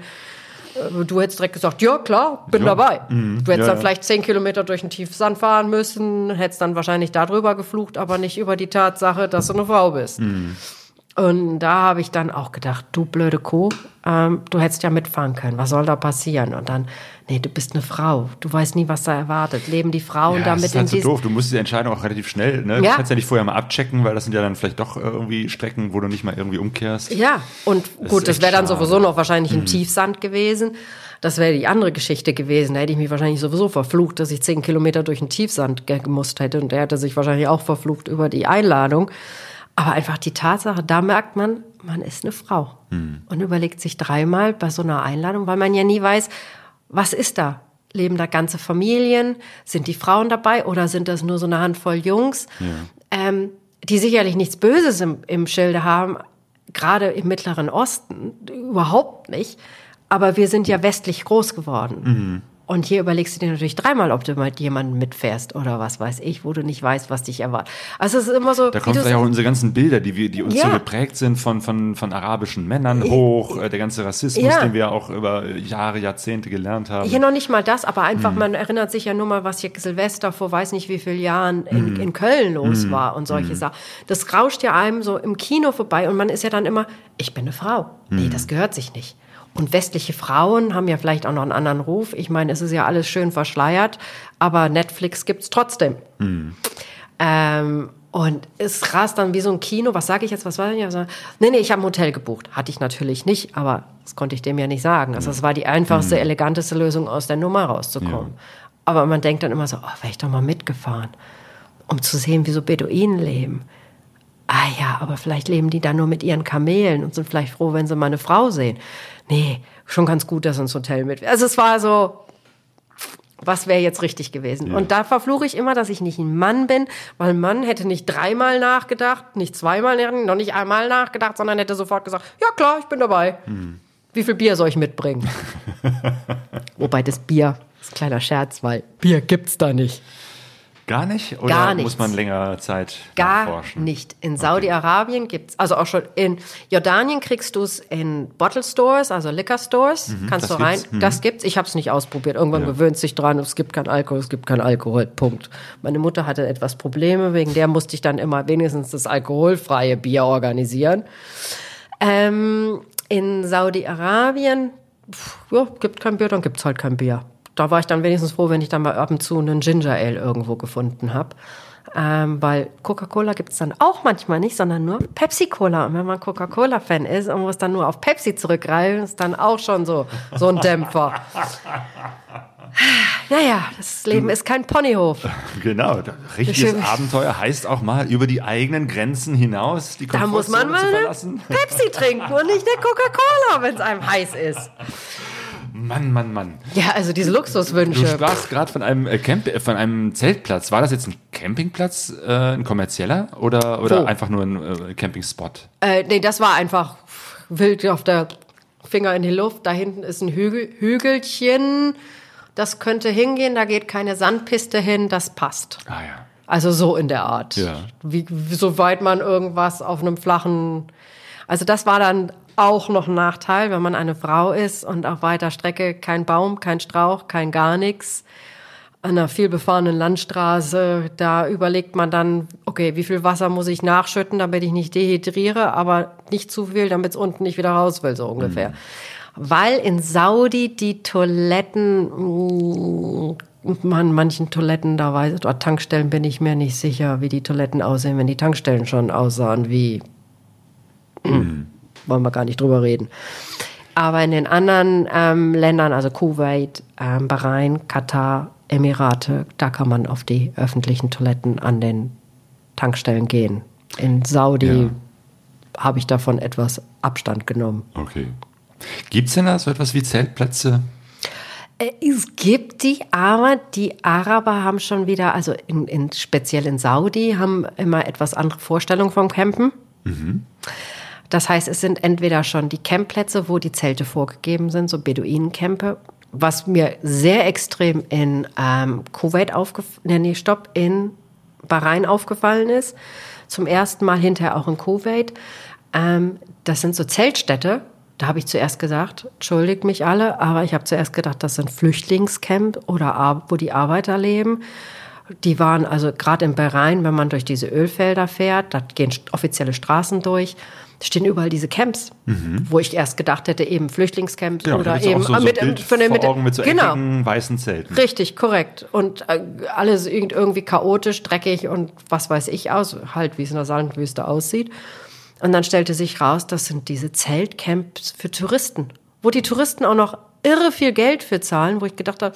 du hättest direkt gesagt, ja klar, bin Ja. dabei. Du hättest Ja, dann ja. vielleicht zehn Kilometer durch den Tiefsand fahren müssen, hättest dann wahrscheinlich darüber geflucht, aber nicht über die Tatsache, dass du eine Frau bist. Und da habe ich dann auch gedacht, du blöde Kuh, ähm, du hättest ja mitfahren können. Was soll da passieren? Und dann, nee, du bist eine Frau. Du weißt nie, was da erwartet. Leben die Frauen Ja, damit das ist halt so doof. Du musst die Entscheidung auch relativ schnell, ne? Du Ja. kannst ja nicht vorher mal abchecken, weil das sind ja dann vielleicht doch irgendwie Strecken, wo du nicht mal irgendwie umkehrst. Ja, und Das gut, das wäre dann. Mhm. sowieso noch wahrscheinlich im Tiefsand gewesen. Das wäre die andere Geschichte gewesen. Da hätte ich mich wahrscheinlich sowieso verflucht, dass ich zehn Kilometer durch den Tiefsand ge- gemusst hätte. Und der hätte sich wahrscheinlich auch verflucht über die Einladung. Aber einfach die Tatsache, da merkt man, man ist eine Frau. Mhm. Und überlegt sich dreimal bei so einer Einladung, weil man ja nie weiß, was ist da? Leben da ganze Familien? Sind die Frauen dabei oder sind das nur so eine Handvoll Jungs? Ähm, die sicherlich nichts Böses im, im Schilde haben, gerade im Mittleren Osten, überhaupt nicht. Aber wir sind ja westlich groß geworden. Und hier überlegst du dir natürlich dreimal, ob du mit jemandem mitfährst oder was weiß ich, wo du nicht weißt, was dich erwartet. Also es ist immer so. Da kommen vielleicht auch unsere ganzen Bilder, die wir, die uns Ja. so geprägt sind von, von, von arabischen Männern hoch, äh, der ganze Rassismus, Ja. den wir auch über Jahre, Jahrzehnte gelernt haben. Hier noch nicht mal das, aber einfach, Mhm. man erinnert sich ja nur mal, was hier Silvester vor weiß nicht wie vielen Jahren Mhm. in, in Köln los war und solche Sachen. Das rauscht ja einem so im Kino vorbei und man ist ja dann immer, ich bin eine Frau. Mhm. Nee, das gehört sich nicht. Und westliche Frauen haben ja vielleicht auch noch einen anderen Ruf. Ich meine, es ist ja alles schön verschleiert, aber Netflix gibt's trotzdem. Ähm, und es rast dann wie so ein Kino. Was sage ich jetzt? Was war denn? Ja, nee, nee, ich habe ein Hotel gebucht. Hatte ich natürlich nicht, aber das konnte ich dem ja nicht sagen. Also es war die einfachste, eleganteste Lösung, aus der Nummer rauszukommen. Aber man denkt dann immer so, oh, wäre ich doch mal mitgefahren, um zu sehen, wie so Beduinen leben. Ah ja, aber vielleicht leben die da nur mit ihren Kamelen und sind vielleicht froh, wenn sie mal eine Frau sehen. Nee, schon ganz gut, dass ins Hotel mit. Also es war so, was wäre jetzt richtig gewesen? Und da verfluche ich immer, dass ich nicht ein Mann bin, weil ein Mann hätte nicht dreimal nachgedacht, nicht zweimal, noch nicht einmal nachgedacht, sondern hätte sofort gesagt, ja klar, ich bin dabei. Wie viel Bier soll ich mitbringen? Wobei das Bier ist ein kleiner Scherz, weil Bier gibt's da nicht. Gar nicht? Oder Gar muss man länger Zeit Gar nachforschen? nicht. In Saudi-Arabien gibt's, also auch schon in Jordanien kriegst du es in Bottle Stores, also Liquor Stores, kannst Mhm, das du rein. gibt's, mhm. Das gibt's. Ich habe es nicht ausprobiert. Irgendwann Ja. gewöhnt sich dran, es gibt kein Alkohol, es gibt kein Alkohol. Punkt. Meine Mutter hatte etwas Probleme, wegen der musste ich dann immer wenigstens das alkoholfreie Bier organisieren. Ähm, In Saudi-Arabien, ja, gibt kein Bier, dann gibt's halt kein Bier. Da war ich dann wenigstens froh, wenn ich dann mal ab und zu einen Ginger Ale irgendwo gefunden habe. Ähm, weil Coca-Cola gibt's dann auch manchmal nicht, sondern nur Pepsi-Cola. Und wenn man Coca-Cola-Fan ist und muss dann nur auf Pepsi zurückgreifen, ist dann auch schon so, so ein Dämpfer. Naja, das Leben ist kein Ponyhof. Genau, richtiges Schön. Abenteuer heißt auch mal über die eigenen Grenzen hinaus die Da muss man mal eine. Pepsi trinken und nicht eine Coca-Cola, wenn es einem heiß ist. Mann, Mann, Mann. Ja, also diese Du Luxuswünsche. sprachst gerade von einem äh, Camp äh, von einem Zeltplatz. War das jetzt ein Campingplatz, äh, ein kommerzieller oder, oder Wo? einfach nur ein äh, Campingspot? Äh, nee, das war einfach wild auf der Finger in die Luft. Da hinten ist ein Hügel, Hügelchen. Das könnte hingehen, da geht keine Sandpiste hin, das passt. Ah ja. Also so in der Art. Ja. Wie, wie, soweit man irgendwas auf einem flachen. Also das war dann auch noch ein Nachteil, wenn man eine Frau ist und auf weiter Strecke kein Baum, kein Strauch, kein gar nichts. An einer vielbefahrenen Landstraße, da überlegt man dann, okay, wie viel Wasser muss ich nachschütten, damit ich nicht dehydriere, aber nicht zu viel, damit es unten nicht wieder raus will, so ungefähr. Weil in Saudi die Toiletten, mh, an manchen Toiletten, da weiß oder Tankstellen bin ich mir nicht sicher, wie die Toiletten aussehen, wenn die Tankstellen schon aussahen wie, hm, wollen wir gar nicht drüber reden. Aber in den anderen ähm, Ländern, also Kuwait, ähm, Bahrain, Katar, Emirate, da kann man auf die öffentlichen Toiletten an den Tankstellen gehen. In Saudi Ja. habe ich davon etwas Abstand genommen. Okay. Gibt's denn da so etwas wie Zeltplätze? Äh, Es gibt die, aber die Araber haben schon wieder, also in, in, speziell in Saudi, haben immer etwas andere Vorstellungen vom Campen. Das heißt, es sind entweder schon die Campplätze, wo die Zelte vorgegeben sind, so Beduinencampe, was mir sehr extrem in ähm, Kuwait aufgefallen, nee, stopp, in Bahrain aufgefallen ist. Zum ersten Mal hinterher auch in Kuwait. Ähm, das sind so Zeltstädte. Da habe ich zuerst gesagt, entschuldigt mich alle, aber ich habe zuerst gedacht, das sind Flüchtlingscamp oder wo die Arbeiter leben. Die waren also gerade in Bahrain, wenn man durch diese Ölfelder fährt, da gehen offizielle Straßen durch, stehen überall diese Camps, wo ich erst gedacht hätte, eben Flüchtlingscamps Genau, oder eben so, so mit, Bild von vor Mitte. Augen mit so genau. eckigen weißen Zelten. Richtig, korrekt. Und äh, alles irgend- irgendwie chaotisch, dreckig und was weiß ich aus, halt wie es in der Sandwüste aussieht. Und dann stellte sich raus, das sind diese Zeltcamps für Touristen, wo die Touristen auch noch irre viel Geld für zahlen, wo ich gedacht habe,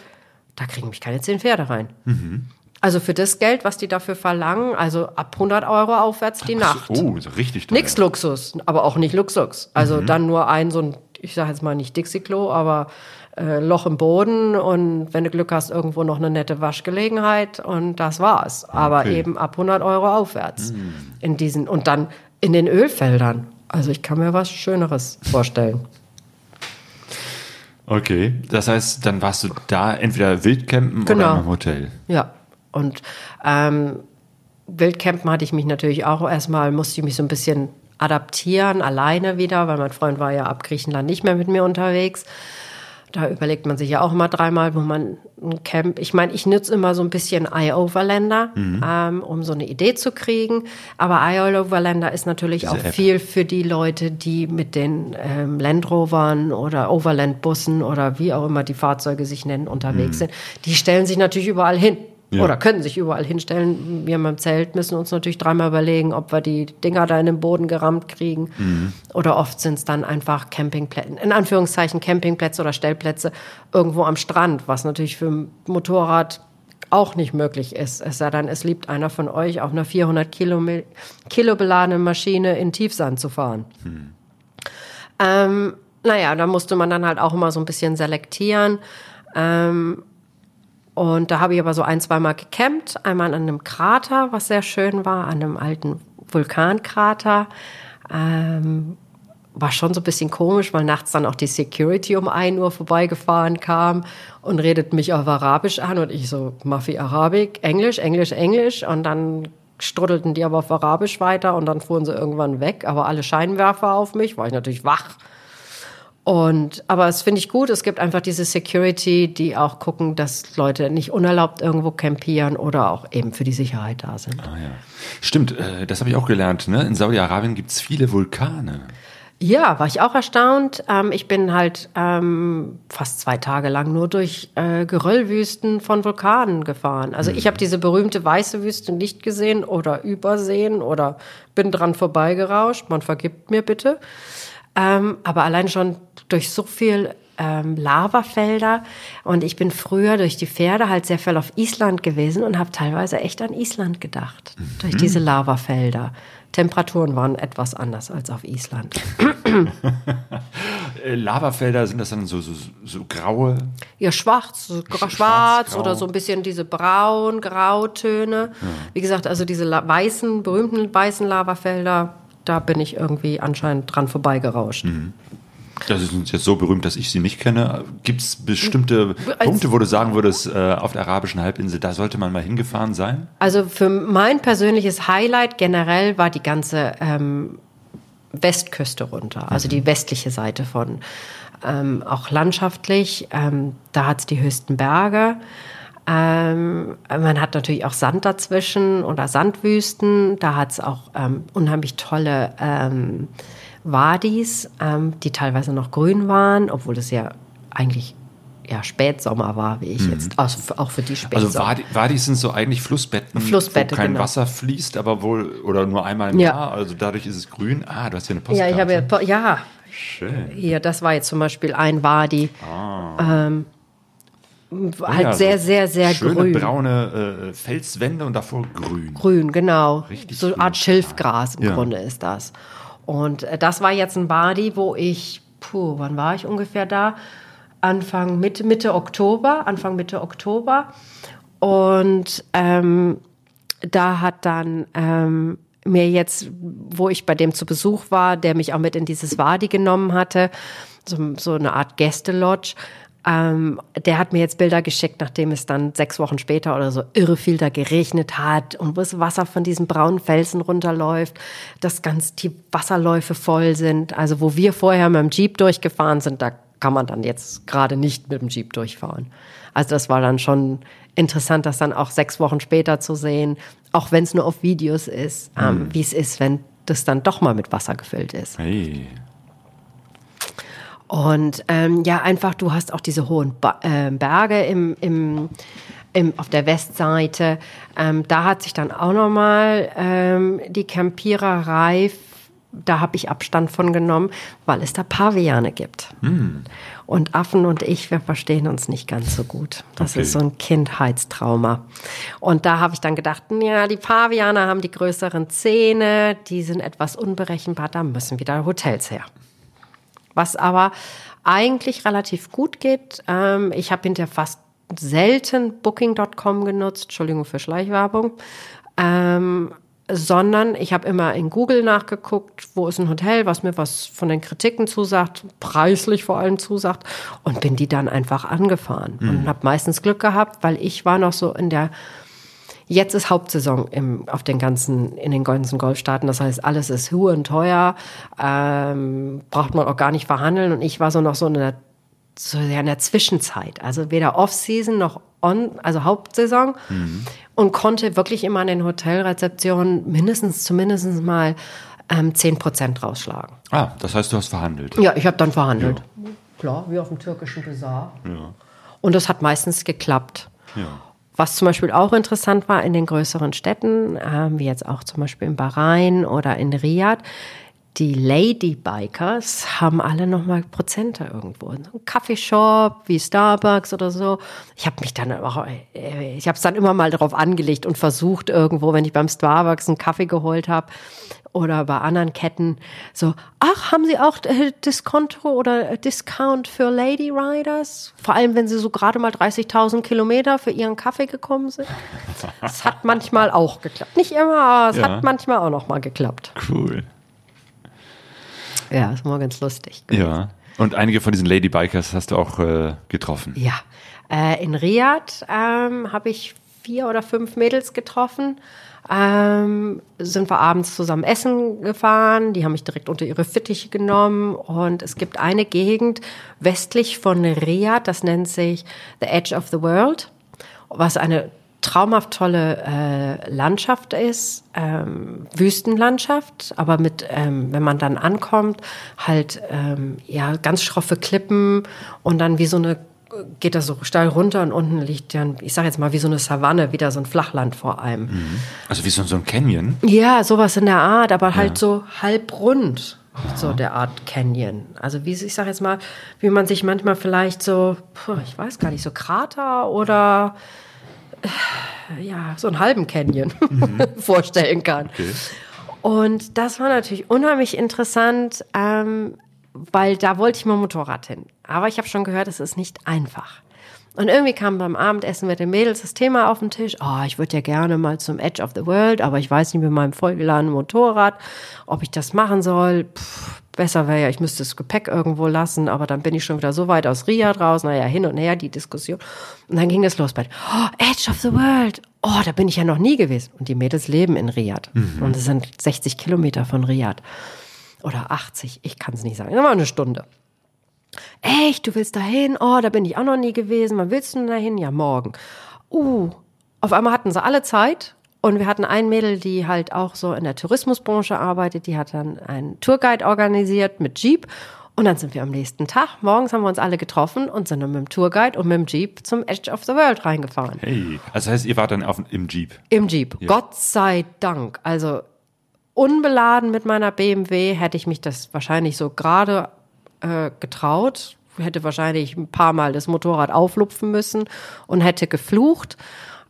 da kriegen mich keine zehn Pferde rein. Also für das Geld, was die dafür verlangen, also ab 100 Euro aufwärts die Nacht. Oh, so richtig teuer. Nix Luxus, aber auch nicht Luxus. Also dann nur ein so ein, ich sage jetzt mal nicht Dixie-Klo, aber äh, Loch im Boden und wenn du Glück hast, irgendwo noch eine nette Waschgelegenheit und das war's. Aber Okay. eben ab 100 Euro aufwärts in diesen und dann in den Ölfeldern. Also ich kann mir was Schöneres vorstellen. Okay, das heißt, dann warst du da entweder Wildcampen Genau. oder im Hotel. Ja, und ähm, Wildcampen hatte ich mich natürlich auch erstmal, musste ich mich so ein bisschen adaptieren, alleine wieder, weil mein Freund war ja ab Griechenland nicht mehr mit mir unterwegs. Da überlegt man sich ja auch immer dreimal, wo man ein Camp. Ich meine, ich nutze immer so ein bisschen iOverlander, ähm, um so eine Idee zu kriegen. Aber iOverlander ist natürlich Diese auch App. viel für die Leute, die mit den ähm, Land Rovern oder Overland-Bussen oder wie auch immer die Fahrzeuge sich nennen, unterwegs sind. Die stellen sich natürlich überall hin. Ja. Oder können sich überall hinstellen. Wir im Zelt müssen uns natürlich dreimal überlegen, ob wir die Dinger da in den Boden gerammt kriegen. Oder oft sind es dann einfach Campingplätze, in Anführungszeichen Campingplätze oder Stellplätze irgendwo am Strand, was natürlich für ein Motorrad auch nicht möglich ist. Es sei denn, es liebt einer von euch, auf einer 400 Kilo, Kilo beladenen Maschine in Tiefsand zu fahren. Ähm, naja, da musste man dann halt auch immer so ein bisschen selektieren. Ähm, und da habe ich aber so ein, zweimal gecampt. Einmal an einem Krater, was sehr schön war, an einem alten Vulkankrater. Ähm, war schon so ein bisschen komisch, weil nachts dann auch die Security um 1 Uhr vorbeigefahren kam und redet mich auf Arabisch an und ich so, Mafi Arabik, Englisch, Englisch, Englisch und dann struddelten die aber auf Arabisch weiter und dann fuhren sie irgendwann weg, aber alle Scheinwerfer auf mich, war ich natürlich wach. Und, aber es finde ich gut, es gibt einfach diese Security, die auch gucken, dass Leute nicht unerlaubt irgendwo campieren oder auch eben für die Sicherheit da sind. Ah ja. Stimmt, äh, das habe ich auch gelernt. Ne? In Saudi-Arabien gibt es viele Vulkane. Ja, war ich auch erstaunt. Ähm, ich bin halt ähm, fast zwei Tage lang nur durch äh, Geröllwüsten von Vulkanen gefahren. Also ich habe diese berühmte weiße Wüste nicht gesehen oder übersehen oder bin dran vorbeigerauscht. Man vergibt mir bitte. Ähm, aber allein schon durch so viel ähm, Lavafelder und ich bin früher durch die Pferde halt sehr viel auf Island gewesen und habe teilweise echt an Island gedacht durch diese Lavafelder. Temperaturen waren etwas anders als auf Island. Äh, Lavafelder sind das dann so, so, so graue. Ja, schwarz, so gra- Schwarz, schwarz oder so ein bisschen diese braun, grautöne. Wie gesagt, also diese weißen, berühmten weißen Lavafelder, da bin ich irgendwie anscheinend dran vorbeigerauscht. Das ist jetzt so berühmt, dass ich sie nicht kenne. Gibt es bestimmte Als- Punkte, wo du sagen würdest, äh, auf der arabischen Halbinsel, da sollte man mal hingefahren sein? Also für mein persönliches Highlight generell war die ganze ähm, Westküste runter, also die westliche Seite von, ähm, auch landschaftlich. Ähm, da hat es die höchsten Berge. Ähm, man hat natürlich auch Sand dazwischen oder Sandwüsten. Da hat es auch ähm, unheimlich tolle ähm, Wadis, ähm, die teilweise noch grün waren, obwohl es ja eigentlich ja, Spätsommer war, wie ich jetzt, also für- auch für die Spätsommer. Also Wadi, Wadis sind so eigentlich Flussbetten, Flussbette, wo kein genau. Wasser fließt, aber wohl oder nur einmal im Ja. Jahr. Also dadurch ist es grün. Ah, du hast hier eine ja, Postkarte. ich habe ja, ja, Schön. Hier, das war jetzt zum Beispiel ein Wadi. Ähm, halt Ah. Ja, sehr, so sehr, sehr schöne grün. braune äh, Felswände und davor grün. Grün, genau. Richtig so eine. Art Schilfgras im Ja. Grunde ist das. Und äh, das war jetzt ein Wadi, wo ich, puh, wann war ich ungefähr da? Anfang, Mitte, Mitte Oktober, Anfang Mitte Oktober. Und ähm, da hat dann ähm, mir jetzt, wo ich bei dem zu Besuch war, der mich auch mit in dieses Wadi genommen hatte, so, so eine Art Gästelodge, ähm, der hat mir jetzt Bilder geschickt, nachdem es dann sechs Wochen später oder so irre viel da geregnet hat und wo das Wasser von diesen braunen Felsen runterläuft, dass ganz die Wasserläufe voll sind. Also wo wir vorher mit dem Jeep durchgefahren sind, da kann man dann jetzt gerade nicht mit dem Jeep durchfahren. Also das war dann schon interessant, das dann auch sechs Wochen später zu sehen, auch wenn es nur auf Videos ist, ähm, wie es ist, wenn das dann doch mal mit Wasser gefüllt ist. Hey. Und ähm, ja, einfach, du hast auch diese hohen ba äh, Berge im, im, im, auf der Westseite. Ähm, da hat sich dann auch nochmal ähm, die Campiererei, da habe ich Abstand von genommen, weil es da Paviane gibt. Und Affen und ich, wir verstehen uns nicht ganz so gut. Das Okay. ist so ein Kindheitstrauma. Und da habe ich dann gedacht, ja, die Paviane haben die größeren Zähne, die sind etwas unberechenbar, da müssen wieder Hotels her was aber eigentlich relativ gut geht. Ähm, ich habe hinterher fast selten Booking.com genutzt, Entschuldigung für Schleichwerbung, ähm, sondern ich habe immer in Google nachgeguckt, wo ist ein Hotel, was mir was von den Kritiken zusagt, preislich vor allem zusagt und bin die dann einfach angefahren und habe meistens Glück gehabt, weil ich war noch so in der Jetzt ist Hauptsaison im, auf den ganzen, in den ganzen Golfstaaten. Das heißt, alles ist huren teuer, ähm, braucht man auch gar nicht verhandeln. Und ich war so noch so in der, so in der Zwischenzeit. Also weder Off-Season noch On, also Hauptsaison. Und konnte wirklich immer an den Hotelrezeptionen mindestens, zumindest mal ähm, 10 Prozent rausschlagen. Ah, das heißt, du hast verhandelt. Ja, ich habe dann verhandelt. Klar, wie auf dem türkischen Bazar. Und das hat meistens geklappt. Ja. Was zum Beispiel auch interessant war in den größeren Städten, ähm, wie jetzt auch zum Beispiel in Bahrain oder in Riyadh, die Lady Bikers haben alle nochmal Prozente irgendwo. Ein Kaffeeshop wie Starbucks oder so. Ich habe mich dann auch, äh, ich habe es dann immer mal darauf angelegt und versucht irgendwo, wenn ich beim Starbucks einen Kaffee geholt habe oder bei anderen Ketten, so, ach, haben Sie auch äh, Diskonto oder äh, Discount für Lady Riders? Vor allem, wenn Sie so gerade mal 30.000 Kilometer für Ihren Kaffee gekommen sind. Das hat manchmal auch geklappt. Nicht immer, aber es Ja. hat manchmal auch noch mal geklappt. Cool. Ja, ist mal ganz lustig. Ja. Und einige von diesen Ladybikers hast du auch äh, getroffen. Ja, äh, in Riyadh ähm, habe ich vier oder fünf Mädels getroffen. Ähm, sind wir abends zusammen essen gefahren. Die haben mich direkt unter ihre Fittiche genommen. Und es gibt eine Gegend westlich von Riyadh, das nennt sich The Edge of the World, was eine traumhaft tolle äh, Landschaft ist, ähm, Wüstenlandschaft, aber mit, ähm, wenn man dann ankommt, halt ähm, ja ganz schroffe Klippen und dann wie so eine geht das so steil runter und unten liegt dann, ich sage jetzt mal wie so eine Savanne, wieder so ein Flachland vor einem. Also wie so, so ein Canyon. Ja, sowas in der Art, aber halt Ja. so halbrund. So der Art Canyon. Also wie ich sage jetzt mal, wie man sich manchmal vielleicht so, ich weiß gar nicht, so Krater oder äh, ja, so einen halben Canyon vorstellen kann. Und das war natürlich unheimlich interessant, ähm, weil da wollte ich mal Motorrad hin. Aber ich habe schon gehört, es ist nicht einfach. Und irgendwie kam beim Abendessen mit den Mädels das Thema auf den Tisch. Oh, ich würde ja gerne mal zum Edge of the World, aber ich weiß nicht mit meinem vollgeladenen Motorrad, ob ich das machen soll. Pff, besser wäre ja, ich müsste das Gepäck irgendwo lassen, aber dann bin ich schon wieder so weit aus Ria draußen. Naja, hin und her die Diskussion. Und dann ging es los bei, oh, Edge of the World. Oh, da bin ich ja noch nie gewesen. Und die Mädels leben in Riyadh. Und es sind 60 Kilometer von Riyadh. Oder 80, ich kann es nicht sagen. Das war eine Stunde. Echt, du willst dahin? Oh, da bin ich auch noch nie gewesen. Wann willst du denn dahin? Ja, morgen. Uh, auf einmal hatten sie alle Zeit. Und wir hatten ein Mädel, die halt auch so in der Tourismusbranche arbeitet. Die hat dann einen Tourguide organisiert mit Jeep. Und dann sind wir am nächsten Tag, morgens haben wir uns alle getroffen und sind dann mit dem Tourguide und mit dem Jeep zum Edge of the World reingefahren. Hey. Also das heißt, ihr wart dann auf, im Jeep. Im Jeep. Gott sei Dank. Also unbeladen mit meiner BMW hätte ich mich das wahrscheinlich so gerade äh, getraut. Hätte wahrscheinlich ein paar Mal das Motorrad auflupfen müssen und hätte geflucht.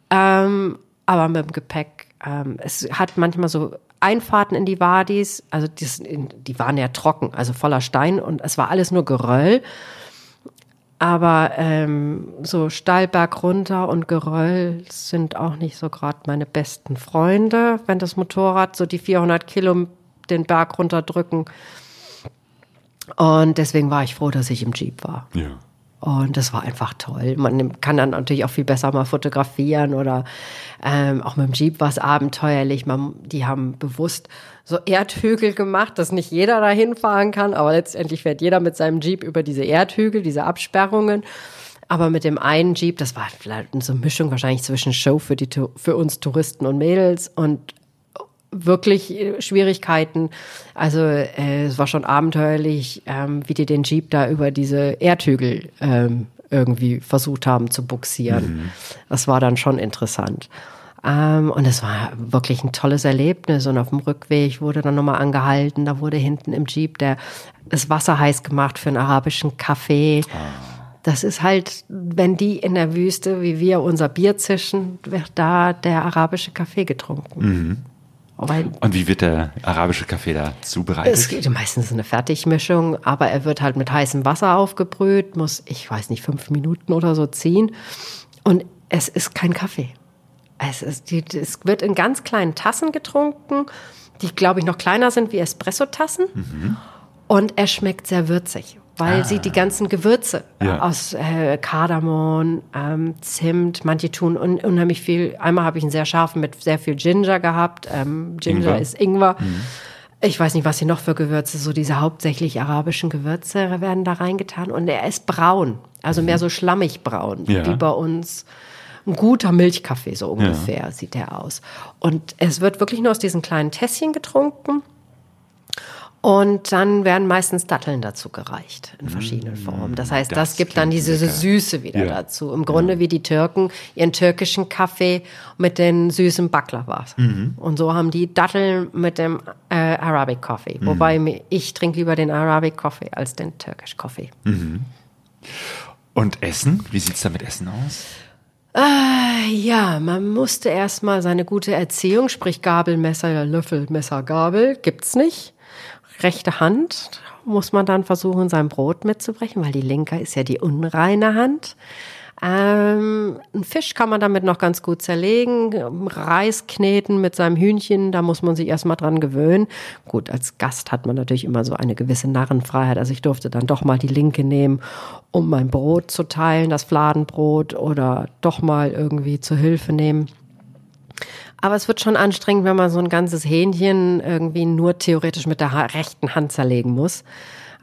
Ähm, aber mit dem Gepäck, ähm, es hat manchmal so Einfahrten in die Wadis, also die, die waren ja trocken, also voller Stein und es war alles nur Geröll. Aber ähm, so Steilberg runter und Geröll sind auch nicht so gerade meine besten Freunde, wenn das Motorrad so die 400 Kilo den Berg runterdrücken. Und deswegen war ich froh, dass ich im Jeep war. Ja. Und das war einfach toll. Man kann dann natürlich auch viel besser mal fotografieren oder ähm, auch mit dem Jeep war es abenteuerlich. Man, die haben bewusst so Erdhügel gemacht, dass nicht jeder dahin fahren kann, aber letztendlich fährt jeder mit seinem Jeep über diese Erdhügel, diese Absperrungen. Aber mit dem einen Jeep, das war vielleicht so eine Mischung wahrscheinlich zwischen Show für, die, für uns Touristen und Mädels und wirklich äh, Schwierigkeiten. Also äh, es war schon abenteuerlich, ähm, wie die den Jeep da über diese Erdhügel ähm, irgendwie versucht haben zu buxieren. Das war dann schon interessant. Ähm, und es war wirklich ein tolles Erlebnis. Und auf dem Rückweg wurde dann nochmal angehalten. Da wurde hinten im Jeep der, das Wasser heiß gemacht für einen arabischen Kaffee. Das ist halt, wenn die in der Wüste, wie wir unser Bier zischen, wird da der arabische Kaffee getrunken. Weil Und wie wird der arabische Kaffee da zubereitet? es geht meistens eine Fertigmischung, aber er wird halt mit heißem Wasser aufgebrüht, muss, ich weiß nicht, fünf Minuten oder so ziehen. Und es ist kein Kaffee. Es, ist es wird in ganz kleinen Tassen getrunken, die, glaube ich, noch kleiner sind wie Espresso-Tassen. Und er schmeckt sehr würzig, weil sie die ganzen Gewürze äh, Ja. aus äh, Kardamom, ähm, Zimt, manche tun un unheimlich viel. Einmal habe ich einen sehr scharfen mit sehr viel Ginger gehabt. Ähm, Ginger Ingwer. ist Ingwer. Ich weiß nicht, was sie noch für Gewürze, so diese hauptsächlich arabischen Gewürze werden da reingetan. Und er ist braun, also mehr so schlammig braun, Ja. wie bei uns ein guter Milchkaffee, so ungefähr sieht der aus. Und es wird wirklich nur aus diesen kleinen Tässchen getrunken. Und dann werden meistens Datteln dazu gereicht in verschiedenen Formen. Das heißt, das, das gibt dann diese lecker. Süße wieder Ja. dazu. Im Grunde wie die Türken ihren türkischen Kaffee mit den süßen Baklawas. Und so haben die Datteln mit dem äh, Arabic Coffee. Wobei mir- ich trinke lieber den Arabic Coffee als den Turkish Coffee. Und Essen? Wie sieht's da mit Essen aus? Ja, man musste erstmal seine gute Erziehung, sprich Gabel, Messer, Löffel, Messer, Gabel, gibt's nicht. Rechte Hand muss man dann versuchen, sein Brot mitzubrechen, weil die linke ist ja die unreine Hand. Ähm, ein Fisch kann man damit noch ganz gut zerlegen. Reis kneten mit seinem Hühnchen, da muss man sich erstmal dran gewöhnen. Gut, als Gast hat man natürlich immer so eine gewisse Narrenfreiheit. Also ich durfte dann doch mal die linke nehmen, um mein Brot zu teilen, das Fladenbrot oder doch mal irgendwie zur Hilfe nehmen. Aber es wird schon anstrengend, wenn man so ein ganzes Hähnchen irgendwie nur theoretisch mit der ha rechten Hand zerlegen muss.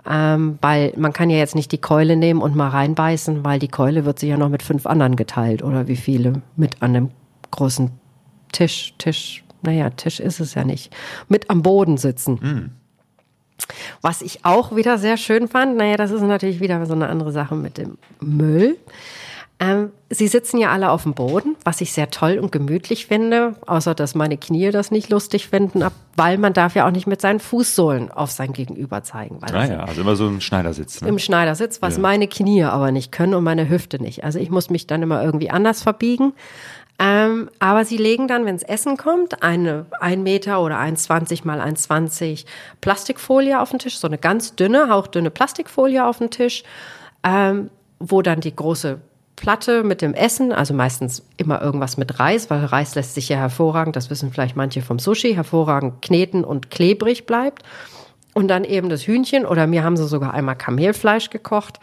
Ähm, weil man kann ja jetzt nicht die Keule nehmen und mal reinbeißen, weil die Keule wird sich ja noch mit fünf anderen geteilt oder wie viele mit an dem großen Tisch, Tisch, naja, Tisch ist es ja nicht, mit am Boden sitzen. Was ich auch wieder sehr schön fand, naja, das ist natürlich wieder so eine andere Sache mit dem Müll. Ähm, sie sitzen ja alle auf dem Boden, was ich sehr toll und gemütlich finde, außer dass meine Knie das nicht lustig finden, weil man darf ja auch nicht mit seinen Fußsohlen auf sein Gegenüber zeigen. Weil Naja, also immer so ein Schneidersitz. Ne? im Schneidersitz, was Ja. meine Knie aber nicht können und meine Hüfte nicht. Also ich muss mich dann immer irgendwie anders verbiegen. Ähm, aber sie legen dann, wenn es Essen kommt, eine 1 Meter oder 1,20 mal 1,20 Plastikfolie auf den Tisch, so eine ganz dünne, hauchdünne Plastikfolie auf den Tisch, ähm, wo dann die große Platte mit dem Essen, also meistens immer irgendwas mit Reis, weil Reis lässt sich ja hervorragend, das wissen vielleicht manche vom Sushi, hervorragend kneten und klebrig bleibt. Und dann eben das Hühnchen oder mir haben sie sogar einmal Kamelfleisch gekocht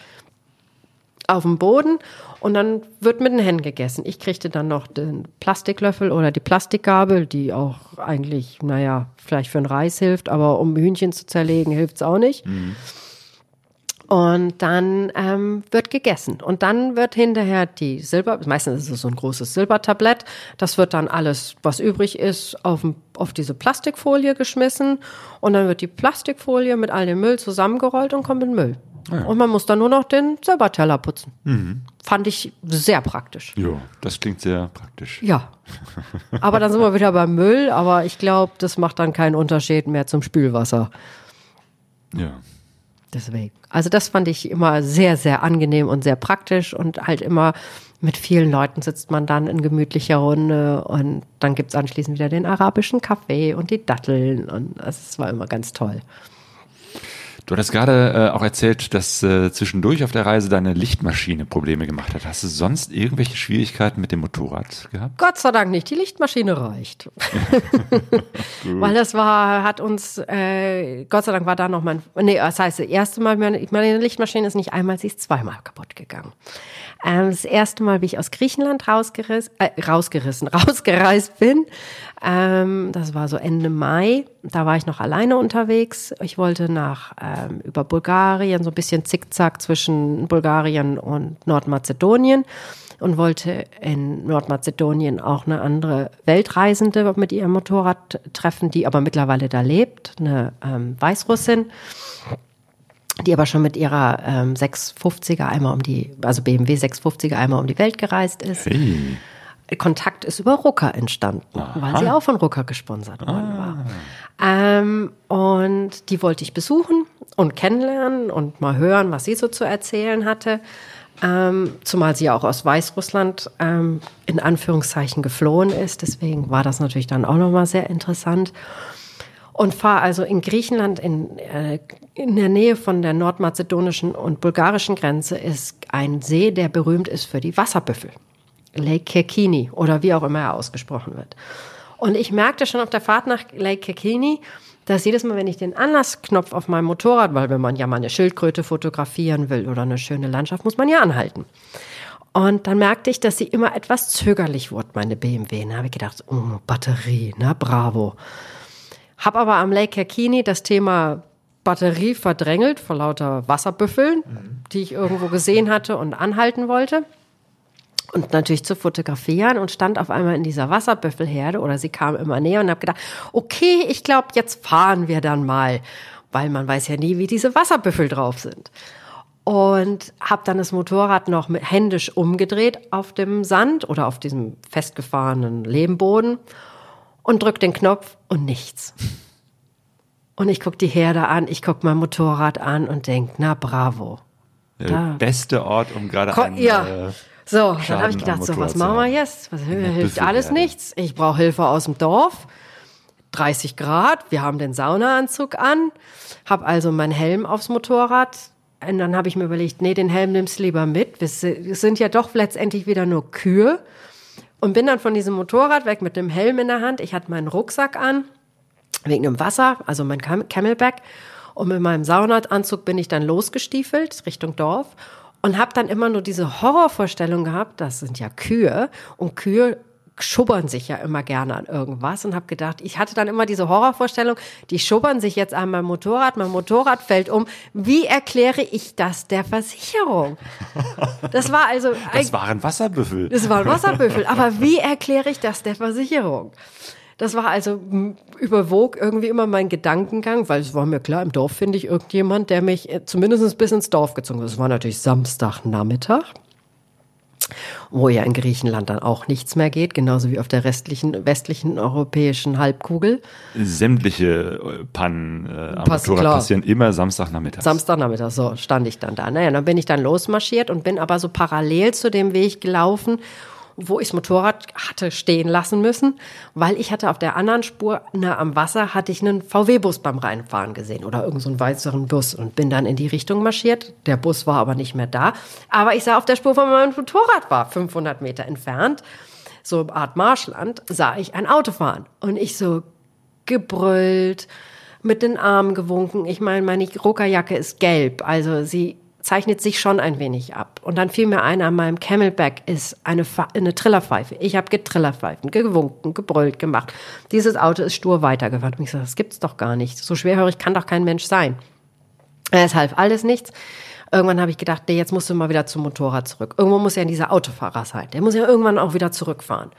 auf dem Boden und dann wird mit den Händen gegessen. Ich kriegte dann noch den Plastiklöffel oder die Plastikgabel, die auch eigentlich, naja, vielleicht für den Reis hilft, aber um Hühnchen zu zerlegen hilft's auch nicht. Und dann ähm, wird gegessen. Und dann wird hinterher die Silber, meistens ist es so ein großes Silbertablett, das wird dann alles, was übrig ist, auf, auf diese Plastikfolie geschmissen. Und dann wird die Plastikfolie mit all dem Müll zusammengerollt und kommt in den Müll. Und man muss dann nur noch den Silberteller putzen. Fand ich sehr praktisch. Jo, das klingt sehr praktisch. Ja. Aber dann sind wir wieder beim Müll, aber ich glaube, das macht dann keinen Unterschied mehr zum Spülwasser. Ja. Deswegen. Also das fand ich immer sehr, sehr angenehm und sehr praktisch und halt immer mit vielen Leuten sitzt man dann in gemütlicher Runde und dann gibt's anschließend wieder den arabischen Kaffee und die Datteln und das war immer ganz toll. Du hattest gerade äh, auch erzählt, dass äh, zwischendurch auf der Reise deine Lichtmaschine Probleme gemacht hat. Hast du sonst irgendwelche Schwierigkeiten mit dem Motorrad gehabt? Gott sei Dank nicht, die Lichtmaschine reicht. Weil das war, hat uns, äh, Gott sei Dank war da noch mein, nee, das heißt, das erste Mal, meine, meine Lichtmaschine ist nicht einmal, sie ist zweimal kaputt gegangen. Ähm, das erste Mal, wie ich aus Griechenland rausgerissen, äh, rausgerissen, rausgereist bin, ähm, das war so Ende Mai, da war ich noch alleine unterwegs. Ich wollte nach, ähm, über Bulgarien, so ein bisschen zickzack zwischen Bulgarien und Nordmazedonien und wollte in Nordmazedonien auch eine andere Weltreisende mit ihrem Motorrad treffen, die aber mittlerweile da lebt, eine ähm, Weißrussin, die aber schon mit ihrer ähm, 650er einmal um die, also BMW 650er einmal um die Welt gereist ist. Hey. Kontakt ist über Rucker entstanden, weil sie auch von Rucker gesponsert worden war. Ähm, und die wollte ich besuchen und kennenlernen und mal hören, was sie so zu erzählen hatte. Ähm, zumal sie ja auch aus Weißrussland ähm, in Anführungszeichen geflohen ist. Deswegen war das natürlich dann auch nochmal sehr interessant. Und fahre also in Griechenland, in, äh, in der Nähe von der nordmazedonischen und bulgarischen Grenze, ist ein See, der berühmt ist für die Wasserbüffel. Lake Kekini oder wie auch immer er ausgesprochen wird. Und ich merkte schon auf der Fahrt nach Lake Kekini, dass jedes Mal, wenn ich den Anlassknopf auf meinem Motorrad, weil wenn man ja mal eine Schildkröte fotografieren will oder eine schöne Landschaft, muss man ja anhalten. Und dann merkte ich, dass sie immer etwas zögerlich wurde, meine BMW. Da habe ich gedacht, oh, Batterie, na bravo. Hab aber am Lake Kekini das Thema Batterie verdrängelt vor lauter Wasserbüffeln, die ich irgendwo gesehen hatte und anhalten wollte und natürlich zu fotografieren und stand auf einmal in dieser Wasserbüffelherde oder sie kam immer näher und habe gedacht, okay, ich glaube, jetzt fahren wir dann mal, weil man weiß ja nie, wie diese Wasserbüffel drauf sind. Und habe dann das Motorrad noch mit händisch umgedreht auf dem Sand oder auf diesem festgefahrenen Lehmboden und drück den Knopf und nichts. Und ich guck die Herde an, ich guck mein Motorrad an und denk, na bravo. Der Da. beste Ort, um gerade Ko einen, ja. äh, So, dann Schaden habe ich gedacht, so, was machen wir jetzt? Was hilft Büffelherde. alles nichts? Ich brauche Hilfe aus dem Dorf. 30 Grad, wir haben den Saunaanzug an, habe also meinen Helm aufs Motorrad. Und dann habe ich mir überlegt, nee, den Helm nimmst du lieber mit. Wir si- wir sind ja doch letztendlich wieder nur Kühe. Und bin dann von diesem Motorrad weg mit dem Helm in der Hand. Ich hatte meinen Rucksack an, wegen dem Wasser, also mein Cam Camelback. Und mit meinem Saunaanzug bin ich dann losgestiefelt Richtung Dorf und habe dann immer nur diese Horrorvorstellung gehabt, das sind ja Kühe und Kühe schubbern sich ja immer gerne an irgendwas und habe gedacht, ich hatte dann immer diese Horrorvorstellung, die schubbern sich jetzt an meinem Motorrad, mein Motorrad fällt um. Wie erkläre ich das der Versicherung? Das war also Das waren Wasserbüffel. das war ein Wasserbüffel, aber wie erkläre ich das der Versicherung? Das war also überwog irgendwie immer mein Gedankengang, weil es war mir klar, im Dorf finde ich irgendjemand, der mich äh, zumindest bis ins Dorf gezogen hat. Es war natürlich Samstagnachmittag wo ja in Griechenland dann auch nichts mehr geht, genauso wie auf der restlichen westlichen europäischen Halbkugel. Sämtliche äh, Pannen äh, Pass- passieren immer Samstagnachmittags. Samstagnachmittag, so stand ich dann da. Naja, dann bin ich dann losmarschiert und bin aber so parallel zu dem Weg gelaufen, wo ich das Motorrad hatte stehen lassen müssen, weil ich hatte auf der anderen Spur nah am Wasser hatte ich einen VW-Bus beim Reinfahren gesehen oder irgendeinen so weiteren Bus und bin dann in die Richtung marschiert. Der Bus war aber nicht mehr da, aber ich sah auf der Spur, wo mein Motorrad war, 500 Meter entfernt, so eine Art Marschland, sah ich ein Auto fahren und ich so gebrüllt, mit den Armen gewunken. Ich meine, meine Ruckerjacke ist gelb, also sie zeichnet sich schon ein wenig ab. Und dann fiel mir ein, an meinem Camelback ist eine, eine Trillerpfeife. Ich habe getrillerpfeifen, gewunken, gebrüllt, gemacht. Dieses Auto ist stur weitergefahren. Und ich sage, das gibt's doch gar nicht. So schwerhörig kann doch kein Mensch sein. Es half alles nichts. Irgendwann habe ich gedacht, nee, jetzt musst du mal wieder zum Motorrad zurück. Irgendwo muss ja dieser Autofahrer sein. Der muss ja irgendwann auch wieder zurückfahren.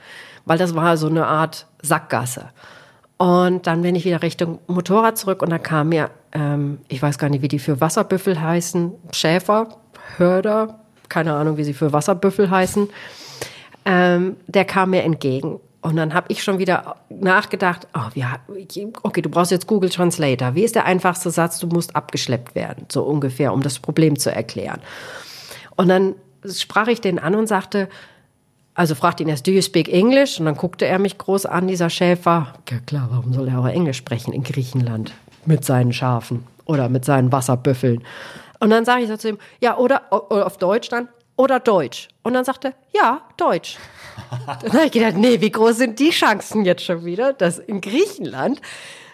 Weil das war so eine Art Sackgasse. Und dann bin ich wieder Richtung Motorrad zurück und da kam mir, ähm, ich weiß gar nicht, wie die für Wasserbüffel heißen, Schäfer, Hörder, keine Ahnung, wie sie für Wasserbüffel heißen, ähm, der kam mir entgegen. Und dann habe ich schon wieder nachgedacht, oh, ha- okay, du brauchst jetzt Google Translator. Wie ist der einfachste Satz? Du musst abgeschleppt werden, so ungefähr, um das Problem zu erklären. Und dann sprach ich den an und sagte, also fragte ihn erst, do you speak English? Und dann guckte er mich groß an, dieser Schäfer. Ja klar, warum soll er auch Englisch sprechen in Griechenland? Mit seinen Schafen oder mit seinen Wasserbüffeln. Und dann sage ich so zu ihm, ja, oder, oder auf Deutsch dann, oder Deutsch. Und dann sagte, ja, Deutsch. Dann habe ich gedacht, nee, wie groß sind die Chancen jetzt schon wieder, dass in Griechenland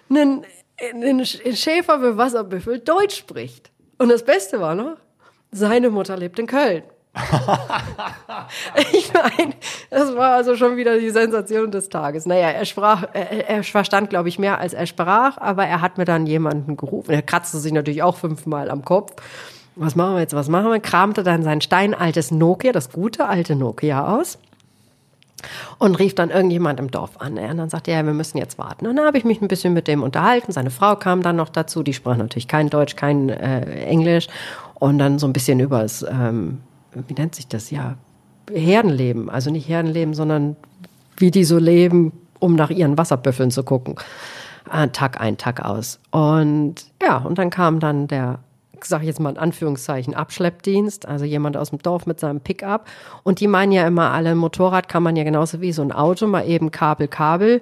ein, ein Schäfer für Wasserbüffel Deutsch spricht. Und das Beste war noch, seine Mutter lebt in Köln. Ich meine, das war also schon wieder die Sensation des Tages. Naja, er sprach, er, er verstand, glaube ich, mehr als er sprach, aber er hat mir dann jemanden gerufen. Er kratzte sich natürlich auch fünfmal am Kopf. Was machen wir jetzt, was machen wir? Kramte dann sein steinaltes Nokia, das gute alte Nokia aus und rief dann irgendjemand im Dorf an. Und dann sagte er, ja, wir müssen jetzt warten. Und dann habe ich mich ein bisschen mit dem unterhalten. Seine Frau kam dann noch dazu. Die sprach natürlich kein Deutsch, kein äh, Englisch. Und dann so ein bisschen über das, ähm, wie nennt sich das? Ja, Herdenleben. Also nicht Herdenleben, sondern wie die so leben, um nach ihren Wasserbüffeln zu gucken. Äh, Tag ein, Tag aus. Und ja, und dann kam dann der sage ich jetzt mal in Anführungszeichen, Abschleppdienst, also jemand aus dem Dorf mit seinem Pickup. Und die meinen ja immer alle, Motorrad kann man ja genauso wie so ein Auto mal eben Kabel, Kabel,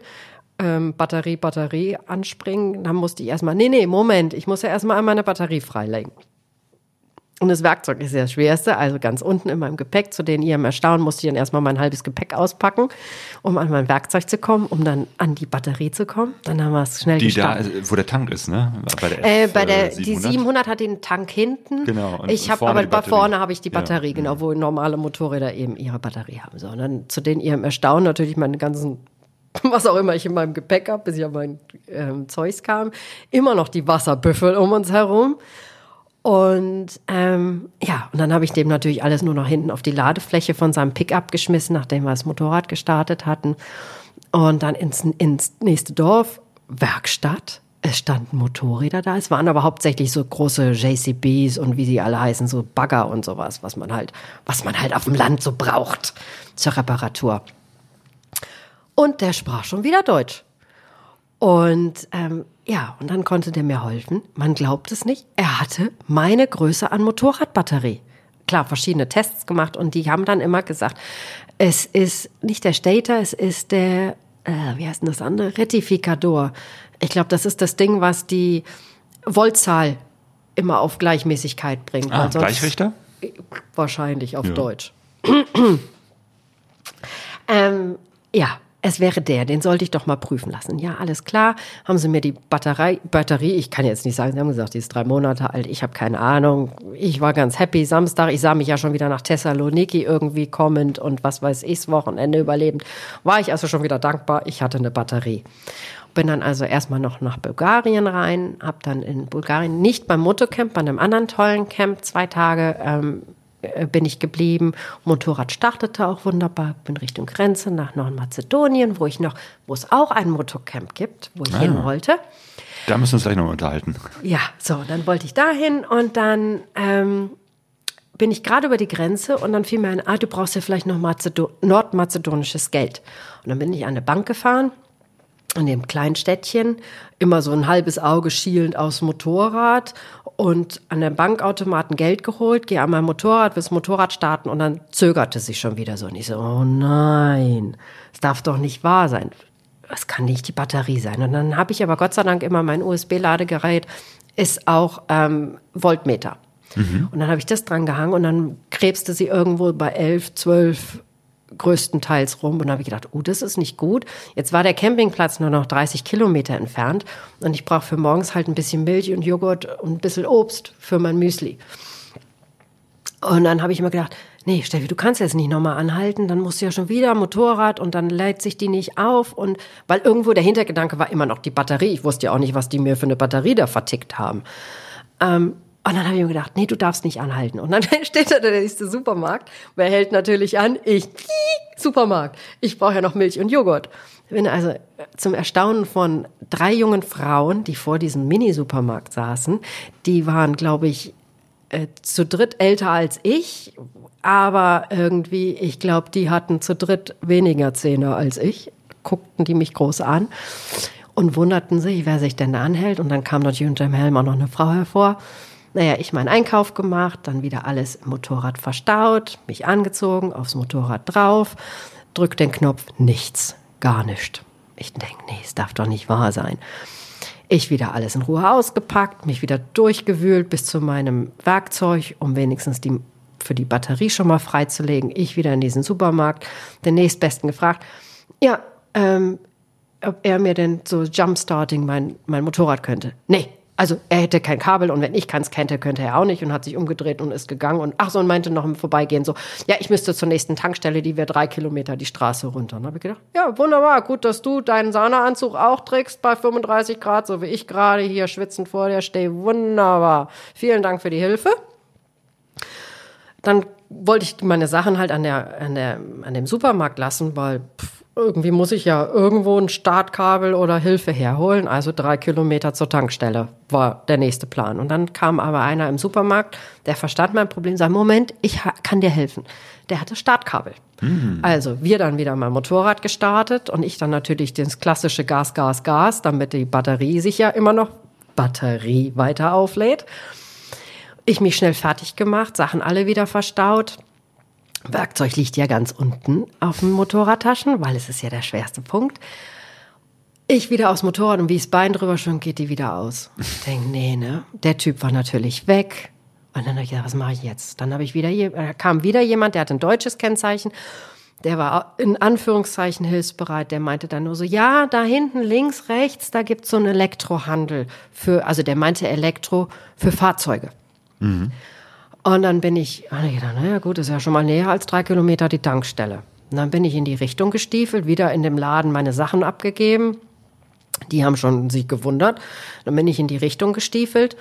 ähm, Batterie, Batterie anspringen. Dann musste ich erstmal, nee, nee, Moment, ich muss ja erstmal einmal eine Batterie freilegen. Und das Werkzeug ist ja das Schwerste, also ganz unten in meinem Gepäck, zu den ihrem Erstaunen musste ich dann erstmal mein halbes Gepäck auspacken, um an mein Werkzeug zu kommen, um dann an die Batterie zu kommen. Dann haben wir es schnell Die da, gestartet. wo der Tank ist, ne? Bei der, Äh, bei der, äh, die 700 hat den Tank hinten. Genau, und Ich habe aber bei vorne habe ich die Batterie, ja. genau, wo normale Motorräder eben ihre Batterie haben. So, und dann zu den ihrem Erstaunen natürlich meine ganzen, was auch immer ich in meinem Gepäck habe, bis ich an mein ähm, Zeugs kam, immer noch die Wasserbüffel um uns herum. Und ähm, ja, und dann habe ich dem natürlich alles nur noch hinten auf die Ladefläche von seinem Pickup geschmissen, nachdem wir das Motorrad gestartet hatten. Und dann ins, ins nächste Dorf, Werkstatt. Es standen Motorräder da. Es waren aber hauptsächlich so große JCBs und wie sie alle heißen, so Bagger und sowas, was man halt, was man halt auf dem Land so braucht zur Reparatur. Und der sprach schon wieder Deutsch. Und ähm, ja, und dann konnte der mir helfen. Man glaubt es nicht. Er hatte meine Größe an Motorradbatterie. Klar, verschiedene Tests gemacht und die haben dann immer gesagt, es ist nicht der Stator, es ist der, äh, wie heißt denn das andere? Retifikador. Ich glaube, das ist das Ding, was die Voltzahl immer auf Gleichmäßigkeit bringt. Ah, Gleichrichter? Wahrscheinlich auf Ja. Deutsch. ähm, ja, es wäre der, den sollte ich doch mal prüfen lassen. Ja, alles klar. Haben sie mir die Batterie, Batterie, ich kann jetzt nicht sagen, sie haben gesagt, die ist drei Monate alt, ich habe keine Ahnung. Ich war ganz happy. Samstag, ich sah mich ja schon wieder nach Thessaloniki irgendwie kommend und was weiß ich, Wochenende überlebend. War ich also schon wieder dankbar, ich hatte eine Batterie. Bin dann also erstmal noch nach Bulgarien rein, habe dann in Bulgarien nicht beim Motocamp, bei einem anderen tollen Camp zwei Tage ähm, äh, bin ich geblieben. Motorrad startete auch wunderbar. Bin Richtung Grenze nach Nordmazedonien, wo ich noch, wo es auch ein Motorcamp gibt, wo ich ah. hin wollte. Da müssen wir uns gleich noch unterhalten. Ja, so, dann wollte ich dahin und dann ähm, bin ich gerade über die Grenze und dann fiel mir ein, ah, du brauchst ja vielleicht noch Mazedo nordmazedonisches Geld. Und dann bin ich an eine Bank gefahren in dem kleinen Städtchen, immer so ein halbes Auge schielend aufs Motorrad und an der Bankautomaten Geld geholt, gehe an mein Motorrad, will das Motorrad starten und dann zögerte sich schon wieder so. Und ich so, oh nein, es darf doch nicht wahr sein. Das kann nicht die Batterie sein. Und dann habe ich aber Gott sei Dank immer mein USB-Ladegerät, ist auch ähm, Voltmeter. Mhm. Und dann habe ich das dran gehangen und dann krebste sie irgendwo bei 11, 12 größtenteils rum und habe ich gedacht, oh, das ist nicht gut. Jetzt war der Campingplatz nur noch 30 Kilometer entfernt und ich brauche für morgens halt ein bisschen Milch und Joghurt und ein bisschen Obst für mein Müsli. Und dann habe ich immer gedacht, nee, Steffi, du kannst jetzt nicht nochmal anhalten, dann musst du ja schon wieder Motorrad und dann lädt sich die nicht auf und weil irgendwo der Hintergedanke war immer noch die Batterie. Ich wusste ja auch nicht, was die mir für eine Batterie da vertickt haben. Ähm, und dann habe ich mir gedacht, nee, du darfst nicht anhalten. Und dann steht da der nächste Supermarkt. Wer hält natürlich an? Ich. Supermarkt. Ich brauche ja noch Milch und Joghurt. Bin also zum Erstaunen von drei jungen Frauen, die vor diesem Mini-Supermarkt saßen. Die waren, glaube ich, äh, zu dritt älter als ich. Aber irgendwie, ich glaube, die hatten zu dritt weniger Zähne als ich. Guckten die mich groß an und wunderten sich, wer sich denn da anhält. Und dann kam natürlich unter dem Helm auch noch eine Frau hervor. Naja, ich meinen Einkauf gemacht, dann wieder alles im Motorrad verstaut, mich angezogen, aufs Motorrad drauf, drück den Knopf, nichts, gar nichts. Ich denke, nee, es darf doch nicht wahr sein. Ich wieder alles in Ruhe ausgepackt, mich wieder durchgewühlt bis zu meinem Werkzeug, um wenigstens die, für die Batterie schon mal freizulegen. Ich wieder in diesen Supermarkt, den nächstbesten gefragt, ja, ähm, ob er mir denn so Jumpstarting mein, mein Motorrad könnte. Nee, also er hätte kein Kabel und wenn ich keins kannte, könnte er auch nicht und hat sich umgedreht und ist gegangen und ach so und meinte noch im Vorbeigehen so, ja, ich müsste zur nächsten Tankstelle, die wäre drei Kilometer die Straße runter. Und habe ich gedacht, ja, wunderbar, gut, dass du deinen Saunaanzug auch trägst bei 35 Grad, so wie ich gerade hier schwitzend vor dir stehe. Wunderbar. Vielen Dank für die Hilfe. Dann wollte ich meine Sachen halt an der, an der, an dem Supermarkt lassen, weil pff, irgendwie muss ich ja irgendwo ein Startkabel oder Hilfe herholen. Also drei Kilometer zur Tankstelle war der nächste Plan. Und dann kam aber einer im Supermarkt, der verstand mein Problem, sagt, Moment, ich kann dir helfen. Der hatte Startkabel. Mhm. Also wir dann wieder mein Motorrad gestartet und ich dann natürlich das klassische Gas, Gas, Gas, damit die Batterie sich ja immer noch Batterie weiter auflädt. Ich mich schnell fertig gemacht, Sachen alle wieder verstaut Werkzeug liegt ja ganz unten auf den Motorradtaschen, weil es ist ja der schwerste Punkt. Ich wieder aufs Motorrad und wie das Bein drüber schon geht die wieder aus. Ich denke, nee, ne? Der Typ war natürlich weg. Und dann habe ich gedacht, was mache ich jetzt? Dann habe ich wieder, äh, kam wieder jemand, der hat ein deutsches Kennzeichen. Der war in Anführungszeichen hilfsbereit. Der meinte dann nur so, ja, da hinten links, rechts, da gibt's so einen Elektrohandel für, also der meinte Elektro für Fahrzeuge. Mhm. Und dann bin ich, ich gedacht, naja gut, ist ja schon mal näher als drei Kilometer die Tankstelle. Und dann bin ich in die Richtung gestiefelt, wieder in dem Laden meine Sachen abgegeben. Die haben schon sich gewundert. Dann bin ich in die Richtung gestiefelt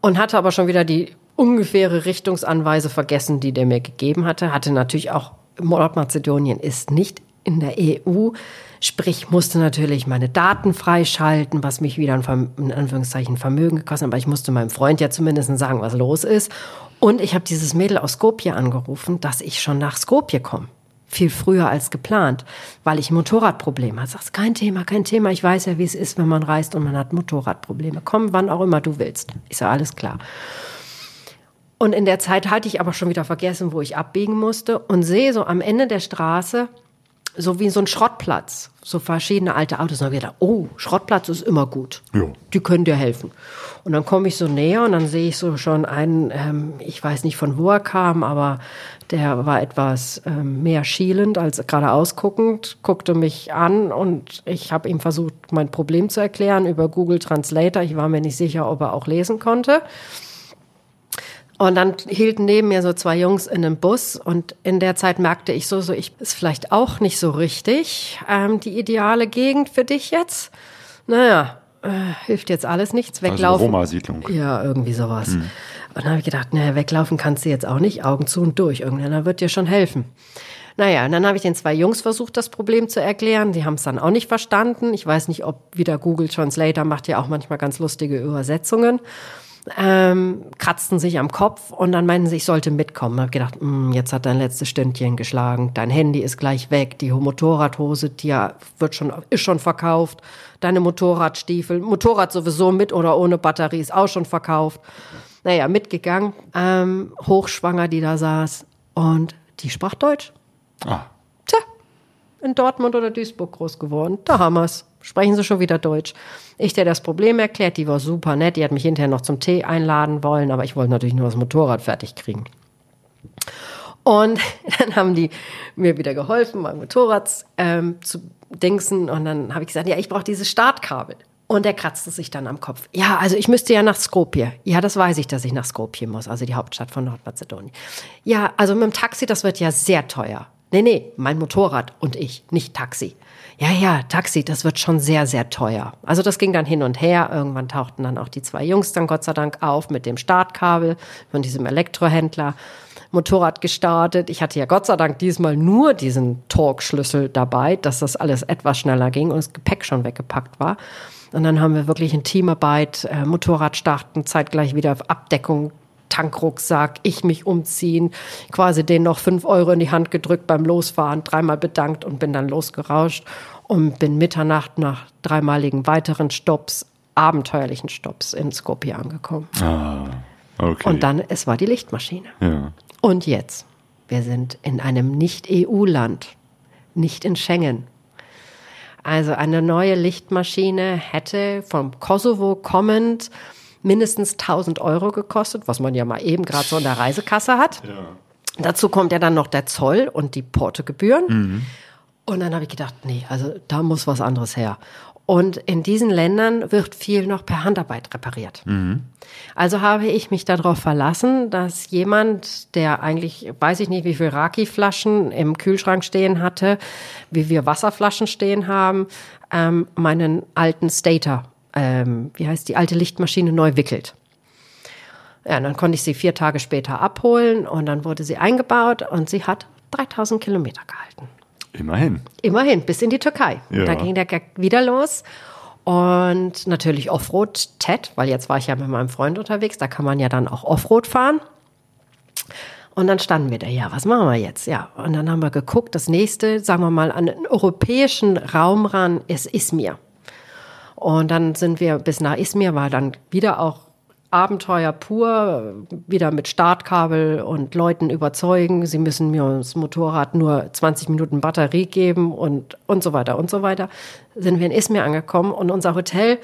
und hatte aber schon wieder die ungefähre Richtungsanweise vergessen, die der mir gegeben hatte. Hatte natürlich auch, Nordmazedonien ist nicht in der EU. Sprich, musste natürlich meine Daten freischalten, was mich wieder ein, in Anführungszeichen Vermögen gekostet hat. Aber ich musste meinem Freund ja zumindest sagen, was los ist. Und ich habe dieses Mädel aus Skopje angerufen, dass ich schon nach Skopje komme. Viel früher als geplant, weil ich ein Motorradproblem hatte. Sagst, kein Thema, kein Thema. Ich weiß ja, wie es ist, wenn man reist und man hat Motorradprobleme. Komm, wann auch immer du willst. Ich sage, alles klar. Und in der Zeit hatte ich aber schon wieder vergessen, wo ich abbiegen musste und sehe so am Ende der Straße so wie so ein Schrottplatz, so verschiedene alte Autos. Und dann habe ich gedacht, oh, Schrottplatz ist immer gut. Ja. Die können dir helfen. Und dann komme ich so näher und dann sehe ich so schon einen, ähm, ich weiß nicht von wo er kam, aber der war etwas ähm, mehr schielend als geradeaus guckend, guckte mich an und ich habe ihm versucht, mein Problem zu erklären über Google Translator. Ich war mir nicht sicher, ob er auch lesen konnte. Und dann hielten neben mir so zwei Jungs in einem Bus und in der Zeit merkte ich so, so ich ist vielleicht auch nicht so richtig ähm, die ideale Gegend für dich jetzt. Naja, äh, hilft jetzt alles nichts. Also Weglaufen. Roma-Siedlung. Ja, irgendwie sowas. Und dann habe ich gedacht, naja, weglaufen kannst du jetzt auch nicht, Augen zu und durch. Irgendeiner wird dir schon helfen. Naja, und dann habe ich den zwei Jungs versucht, das Problem zu erklären. Die haben es dann auch nicht verstanden. Ich weiß nicht, ob wieder Google Translator macht ja auch manchmal ganz lustige Übersetzungen. Ähm, kratzten sich am Kopf und dann meinten sie, ich sollte mitkommen. Ich habe gedacht, "Hm, jetzt hat dein letztes Stündchen geschlagen. Dein Handy ist gleich weg. Die Motorradhose, die wird schon, ist schon verkauft. Deine Motorradstiefel, Motorrad sowieso mit oder ohne Batterie ist auch schon verkauft. Naja, mitgegangen. Ähm, hochschwanger, die da saß. Und die sprach Deutsch. Ah, in Dortmund oder Duisburg groß geworden. Da haben wir's. Sprechen sie schon wieder Deutsch. Ich dir das Problem erklärt, die war super nett. Die hat mich hinterher noch zum Tee einladen wollen, aber ich wollte natürlich nur das Motorrad fertig kriegen. Und dann haben die mir wieder geholfen, mein Motorrad ähm, zu dingsen. Und dann habe ich gesagt, ja, ich brauche dieses Startkabel. Und er kratzte sich dann am Kopf. Ja, also ich müsste ja nach Skopje. Ja, das weiß ich, dass ich nach Skopje muss, also die Hauptstadt von Nordmazedonien. Ja, also mit dem Taxi, das wird ja sehr teuer. Nee, nee, mein Motorrad und ich, nicht Taxi. Ja, ja, Taxi, das wird schon sehr, sehr teuer. Also das ging dann hin und her. Irgendwann tauchten dann auch die zwei Jungs dann Gott sei Dank auf mit dem Startkabel von diesem Elektrohändler. Motorrad gestartet. Ich hatte ja Gott sei Dank diesmal nur diesen Torx-Schlüssel dabei, dass das alles etwas schneller ging und das Gepäck schon weggepackt war. Und dann haben wir wirklich in Teamarbeit, äh, Motorrad starten, zeitgleich wieder auf Abdeckung, Tankrucksack, ich mich umziehen, quasi den noch fünf Euro in die Hand gedrückt beim Losfahren, dreimal bedankt und bin dann losgerauscht und bin Mitternacht nach dreimaligen weiteren Stopps, abenteuerlichen Stopps in Skopje angekommen. okay. Und dann, es war die Lichtmaschine. Ja. Und jetzt, wir sind in einem Nicht-EU-Land, nicht in Schengen. Also eine neue Lichtmaschine hätte vom Kosovo kommend mindestens 1000 Euro gekostet, was man ja mal eben gerade so in der Reisekasse hat. Dazu kommt ja dann noch der Zoll und die Portogebühren. Und dann habe ich gedacht, nee, also da muss was anderes her. Und in diesen Ländern wird viel noch per Handarbeit repariert. Also habe ich mich darauf verlassen, dass jemand, der eigentlich, weiß ich nicht, wie viel Raki-Flaschen im Kühlschrank stehen hatte, wie wir Wasserflaschen stehen haben, ähm, meinen alten Stator, ähm, wie heißt die alte Lichtmaschine, neu wickelt. Ja, und dann konnte ich sie vier Tage später abholen und dann wurde sie eingebaut und sie hat 3000 Kilometer gehalten. Immerhin. Immerhin, bis in die Türkei. Ja. Da ging der Gag wieder los. Und natürlich Offroad Ted, weil jetzt war ich ja mit meinem Freund unterwegs, da kann man ja dann auch Offroad fahren. Und dann standen wir da, ja, was machen wir jetzt? Ja, und dann haben wir geguckt, das nächste, sagen wir mal, an den europäischen Raum ran ist Izmir. Und dann sind wir bis nach Izmir, war dann wieder auch Abenteuer pur, wieder mit Startkabel und Leuten überzeugen, sie müssen mir das Motorrad nur 20 Minuten Batterie geben und, und so weiter und so weiter. Sind wir in Izmir angekommen und unser Hotel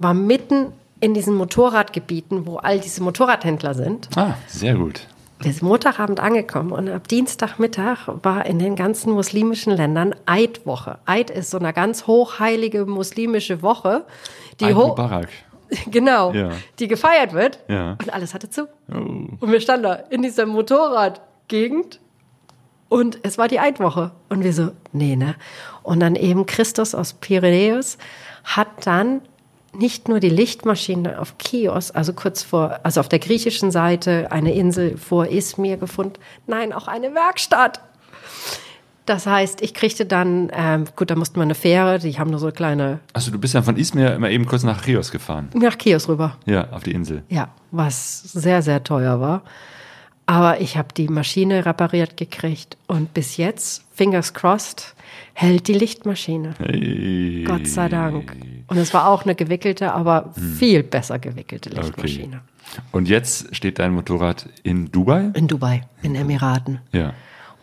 war mitten in diesen Motorradgebieten, wo all diese Motorradhändler sind. Ah, sehr gut. Wir sind Montagabend angekommen und ab Dienstagmittag war in den ganzen muslimischen Ländern Eidwoche. Eid ist so eine ganz hochheilige muslimische Woche, die Eid hoch, Mubarak. genau, Ja. die gefeiert wird. Ja. Und alles hatte zu. Oh. Und wir standen da in dieser Motorradgegend und es war die Eidwoche. Und wir so, nee, ne? Und dann eben Christus aus Piräus hat dann nicht nur die Lichtmaschine auf Chios, also kurz vor, also auf der griechischen Seite, eine Insel vor Izmir gefunden, nein, auch eine Werkstatt. Das heißt, ich kriegte dann, ähm, gut, da mussten wir eine Fähre, die haben nur so kleine, Achso, du bist ja von Izmir immer eben kurz nach Chios gefahren. nach Chios rüber. Ja, auf die Insel. Ja, was sehr, sehr teuer war. Aber ich habe die Maschine repariert gekriegt und bis jetzt, fingers crossed, hält die Lichtmaschine. Hey. Gott sei Dank. Und es war auch eine gewickelte, aber viel besser gewickelte Okay. Lichtmaschine. Und jetzt steht dein Motorrad in Dubai? In Dubai, in Emiraten. Ja.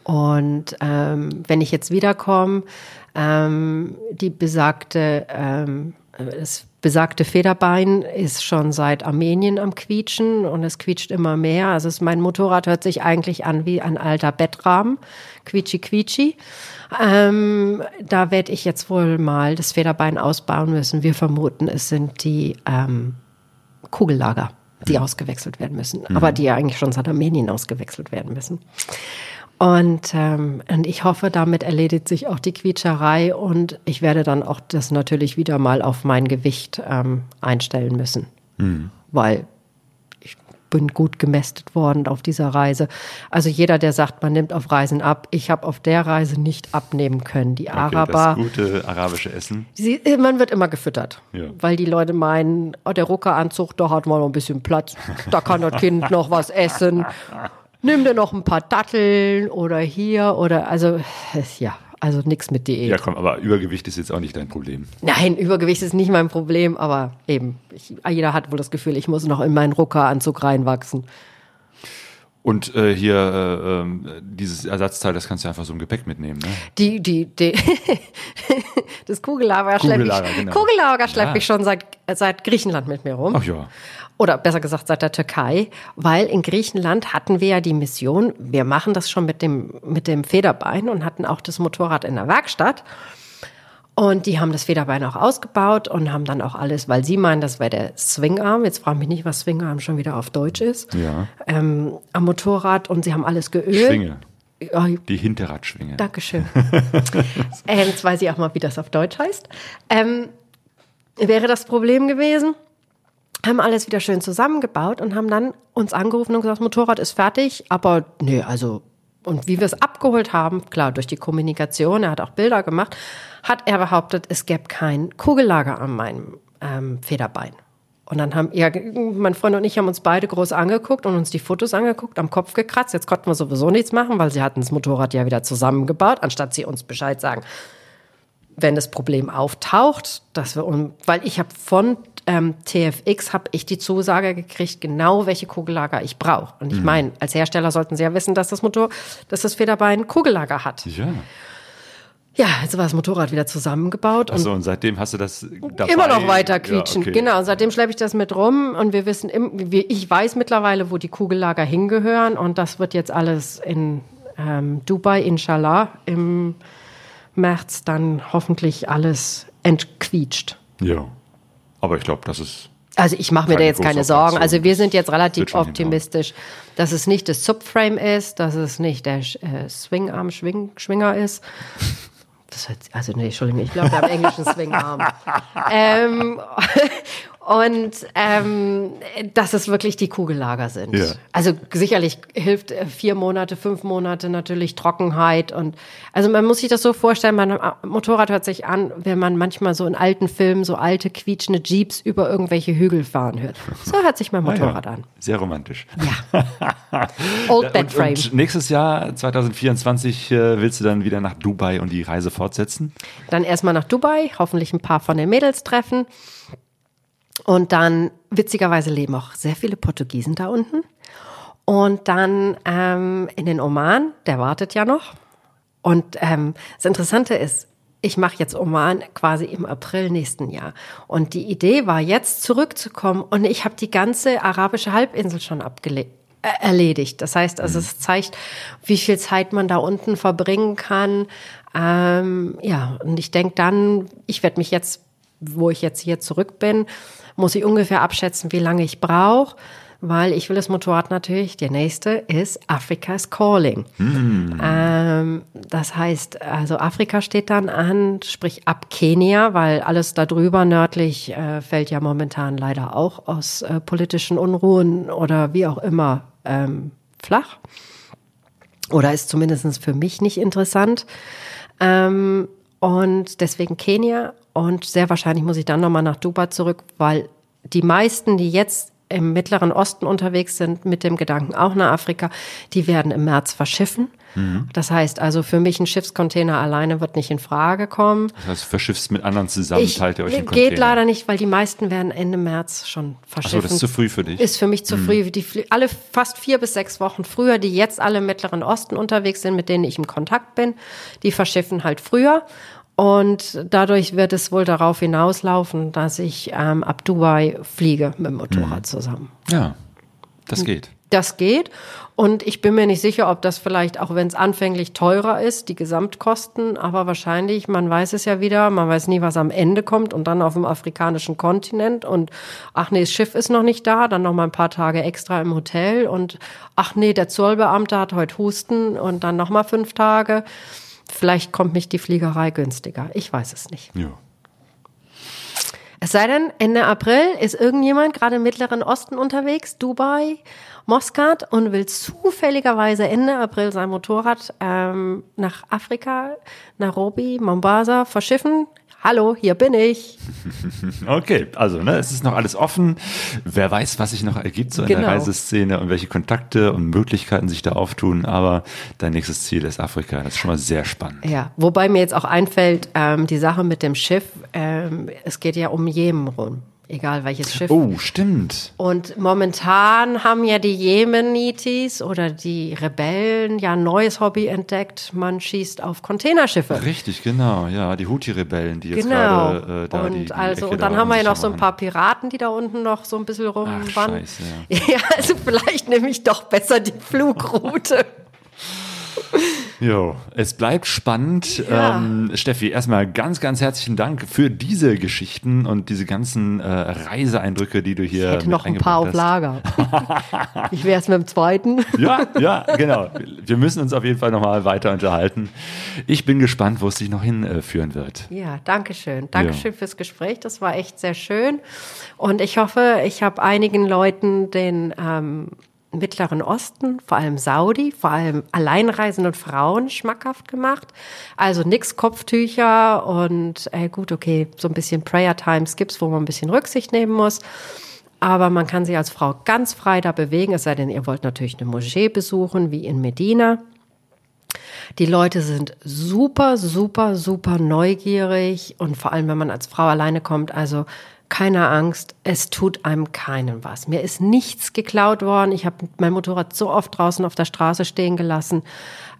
Und ähm, wenn ich jetzt wiederkomme, ähm, die besagte, ähm, das besagte Federbein ist schon seit Armenien am Quietschen und es quietscht immer mehr. Also es, mein Motorrad hört sich eigentlich an wie ein alter Bettrahmen, quietschi quietschi. Ähm, da werde ich jetzt wohl mal das Federbein ausbauen müssen. Wir vermuten, es sind die ähm, Kugellager, die ausgewechselt werden müssen, aber die ja eigentlich schon seit Armenien ausgewechselt werden müssen. Und, ähm, und ich hoffe, damit erledigt sich auch die Quietscherei und ich werde dann auch das natürlich wieder mal auf mein Gewicht ähm, einstellen müssen. Weil ich bin gut gemästet worden auf dieser Reise. Also jeder, der sagt, man nimmt auf Reisen ab, ich habe auf der Reise nicht abnehmen können. Die Okay, Araber. das gute arabische Essen. Sie, man wird immer gefüttert, Ja. weil die Leute meinen, oh, der Ruckeranzug, da hat man noch ein bisschen Platz, da kann das Kind noch was essen. Nimm dir noch ein paar Datteln oder hier oder also äh, ja, also nichts mit Diät. Ja, komm, aber Übergewicht ist jetzt auch nicht dein Problem. Nein, Übergewicht ist nicht mein Problem, aber eben, ich, jeder hat wohl das Gefühl, ich muss noch in meinen Ruckeranzug reinwachsen. Und äh, hier äh, ähm, dieses Ersatzteil, das kannst du einfach so im Gepäck mitnehmen, ne? Die, die, die das Kugellager schleppe ich, genau. Kugellager schleppe Ja. ich schon seit, seit Griechenland mit mir rum. Ach ja. Oder besser gesagt seit der Türkei, weil in Griechenland hatten wir ja die Mission, wir machen das schon mit dem, mit dem Federbein und hatten auch das Motorrad in der Werkstatt. Und die haben das Federbein auch ausgebaut und haben dann auch alles, weil sie meinen, das wäre der Swingarm. Jetzt frage mich nicht, was Swingarm schon wieder auf Deutsch ist. Ja. Ähm, am Motorrad und sie haben alles geölt. Schwinge. Die Hinterradschwinge. Dankeschön. ähm, jetzt weiß ich auch mal, wie das auf Deutsch heißt. Ähm, wäre das Problem gewesen, haben alles wieder schön zusammengebaut und haben dann uns angerufen und gesagt, das Motorrad ist fertig, aber nee, also und wie wir es abgeholt haben, klar, durch die Kommunikation, er hat auch Bilder gemacht, hat er behauptet, es gäbe kein Kugellager an meinem ähm, Federbein. Und dann haben ja, mein Freund und ich haben uns beide groß angeguckt und uns die Fotos angeguckt, am Kopf gekratzt. Jetzt konnten wir sowieso nichts machen, weil sie hatten das Motorrad ja wieder zusammengebaut, anstatt sie uns Bescheid sagen, wenn das Problem auftaucht, dass wir, weil ich habe von ähm, TFX habe ich die Zusage gekriegt, genau welche Kugellager ich brauche. Und ich meine, als Hersteller sollten Sie ja wissen, dass das Motor, dass das Federbein Kugellager hat. Ja. Ja, jetzt war das Motorrad wieder zusammengebaut und Achso, und seitdem hast du das dabei? immer noch weiter quietschen. Ja, okay. Genau, und seitdem schleppe ich das mit rum und wir wissen, ich weiß mittlerweile, wo die Kugellager hingehören und das wird jetzt alles in ähm, Dubai, inshallah, im März dann hoffentlich alles entquietscht. Ja. Aber ich glaube, das ist. Also ich mache mir da jetzt keine Sorgen. Also wir sind jetzt relativ optimistisch, dass es nicht das Subframe ist, dass es nicht der äh, Swingarm Schwing, Schwinger ist. Das hört, also nee, Entschuldigung, ich glaube, haben englischen Swingarm. ähm, und ähm, dass es wirklich die Kugellager sind. Ja. Also sicherlich hilft äh, vier Monate, fünf Monate natürlich Trockenheit und also man muss sich das so vorstellen, mein äh, Motorrad hört sich an, wenn man manchmal so in alten Filmen so alte quietschende Jeeps über irgendwelche Hügel fahren hört. So hört sich mein Motorrad Ah, ja. an. Sehr romantisch. Old Bed Frame. und nächstes Jahr, 2024, äh, willst du dann wieder nach Dubai und die Reise fortsetzen? Dann erstmal nach Dubai, hoffentlich ein paar von den Mädels treffen. Und dann, witzigerweise, leben auch sehr viele Portugiesen da unten. Und dann ähm, in den Oman, der wartet ja noch. Und ähm, das Interessante ist, ich mache jetzt Oman quasi im April nächsten Jahr. Und die Idee war jetzt zurückzukommen und ich habe die ganze arabische Halbinsel schon abgelegt erledigt. Das heißt, also es zeigt, wie viel Zeit man da unten verbringen kann. Ähm, ja, und ich denke dann, ich werde mich jetzt, wo ich jetzt hier zurück bin, muss ich ungefähr abschätzen, wie lange ich brauche, weil ich will das Motorrad natürlich, der nächste ist Africa's Calling. Ähm, das heißt, also Afrika steht dann an, sprich ab Kenia, weil alles darüber nördlich äh, fällt ja momentan leider auch aus äh, politischen Unruhen oder wie auch immer ähm, flach. Oder ist zumindest für mich nicht interessant. Ähm, und deswegen Kenia. Und sehr wahrscheinlich muss ich dann nochmal nach Dubai zurück, weil die meisten, die jetzt im Mittleren Osten unterwegs sind, mit dem Gedanken auch nach Afrika, die werden im März verschiffen. Das heißt also, für mich ein Schiffscontainer alleine wird nicht in Frage kommen. Das heißt, verschiffst mit anderen zusammen, Ich, teilt ihr euch den Container. geht leider nicht, weil die meisten werden Ende März schon verschiffen. Achso, das ist zu früh für dich. Ist für mich zu früh. Die, alle fast vier bis sechs Wochen früher, die jetzt alle im Mittleren Osten unterwegs sind, mit denen ich im Kontakt bin, die verschiffen halt früher. Und dadurch wird es wohl darauf hinauslaufen, dass ich ähm, ab Dubai fliege mit dem Motorrad zusammen. ja, das geht. Das geht. Und ich bin mir nicht sicher, ob das vielleicht, auch wenn es anfänglich teurer ist, die Gesamtkosten, aber wahrscheinlich, man weiß es ja wieder, man weiß nie, was am Ende kommt und dann auf dem afrikanischen Kontinent und ach nee, das Schiff ist noch nicht da, dann noch mal ein paar Tage extra im Hotel und ach nee, der Zollbeamte hat heute Husten und dann noch mal fünf Tage. Vielleicht kommt mich die Fliegerei günstiger. Ich weiß es nicht. Ja. Es sei denn, Ende April ist irgendjemand gerade im Mittleren Osten unterwegs, Dubai, Moskat und will zufälligerweise Ende April sein Motorrad ähm, nach Afrika, Nairobi, Mombasa verschiffen. Hallo, hier bin ich. Okay, also ne, es ist noch alles offen. Wer weiß, was sich noch ergibt so in Genau. der Reiseszene und welche Kontakte und Möglichkeiten sich da auftun. Aber dein nächstes Ziel ist Afrika. Das ist schon mal sehr spannend. Ja, wobei mir jetzt auch einfällt, ähm, die Sache mit dem Schiff, ähm, es geht ja um Jemen rum, egal welches Schiff. Oh, stimmt. Und momentan haben ja die Jemenitis oder die Rebellen ja ein neues Hobby entdeckt. Man schießt auf Containerschiffe. Richtig, genau. Ja, die Houthi-Rebellen, die jetzt Genau. gerade äh, da und die, die also Ecke und dann da haben wir ja noch so ein paar Piraten, die da unten noch so ein bisschen rumwandern. scheiße, ja. also vielleicht nehme ich doch besser die Flugroute. Jo, es bleibt spannend. Ja. Ähm, Steffi, erstmal ganz, ganz herzlichen Dank für diese Geschichten und diese ganzen äh, Reiseeindrücke, die du hier Ich hätte noch ein paar auf eingebracht Lager. ich wäre es mit dem zweiten. hast. Ja, ja, genau. Wir müssen uns auf jeden Fall nochmal weiter unterhalten. Ich bin gespannt, wo es dich noch hinführen wird. Ja, danke schön. Dankeschön fürs Gespräch. Das war echt sehr schön. Und ich hoffe, ich habe einigen Leuten den ähm, Mittleren Osten, vor allem Saudi, vor allem alleinreisenden Frauen schmackhaft gemacht. Also nix Kopftücher und äh, gut, okay, so ein bisschen Prayer Times gibt's, wo man ein bisschen Rücksicht nehmen muss. Aber man kann sich als Frau ganz frei da bewegen, es sei denn, ihr wollt natürlich eine Moschee besuchen, wie in Medina. Die Leute sind super, super, super neugierig und vor allem, wenn man als Frau alleine kommt, also keine Angst, es tut einem keinen was. Mir ist nichts geklaut worden. Ich habe mein Motorrad so oft draußen auf der Straße stehen gelassen,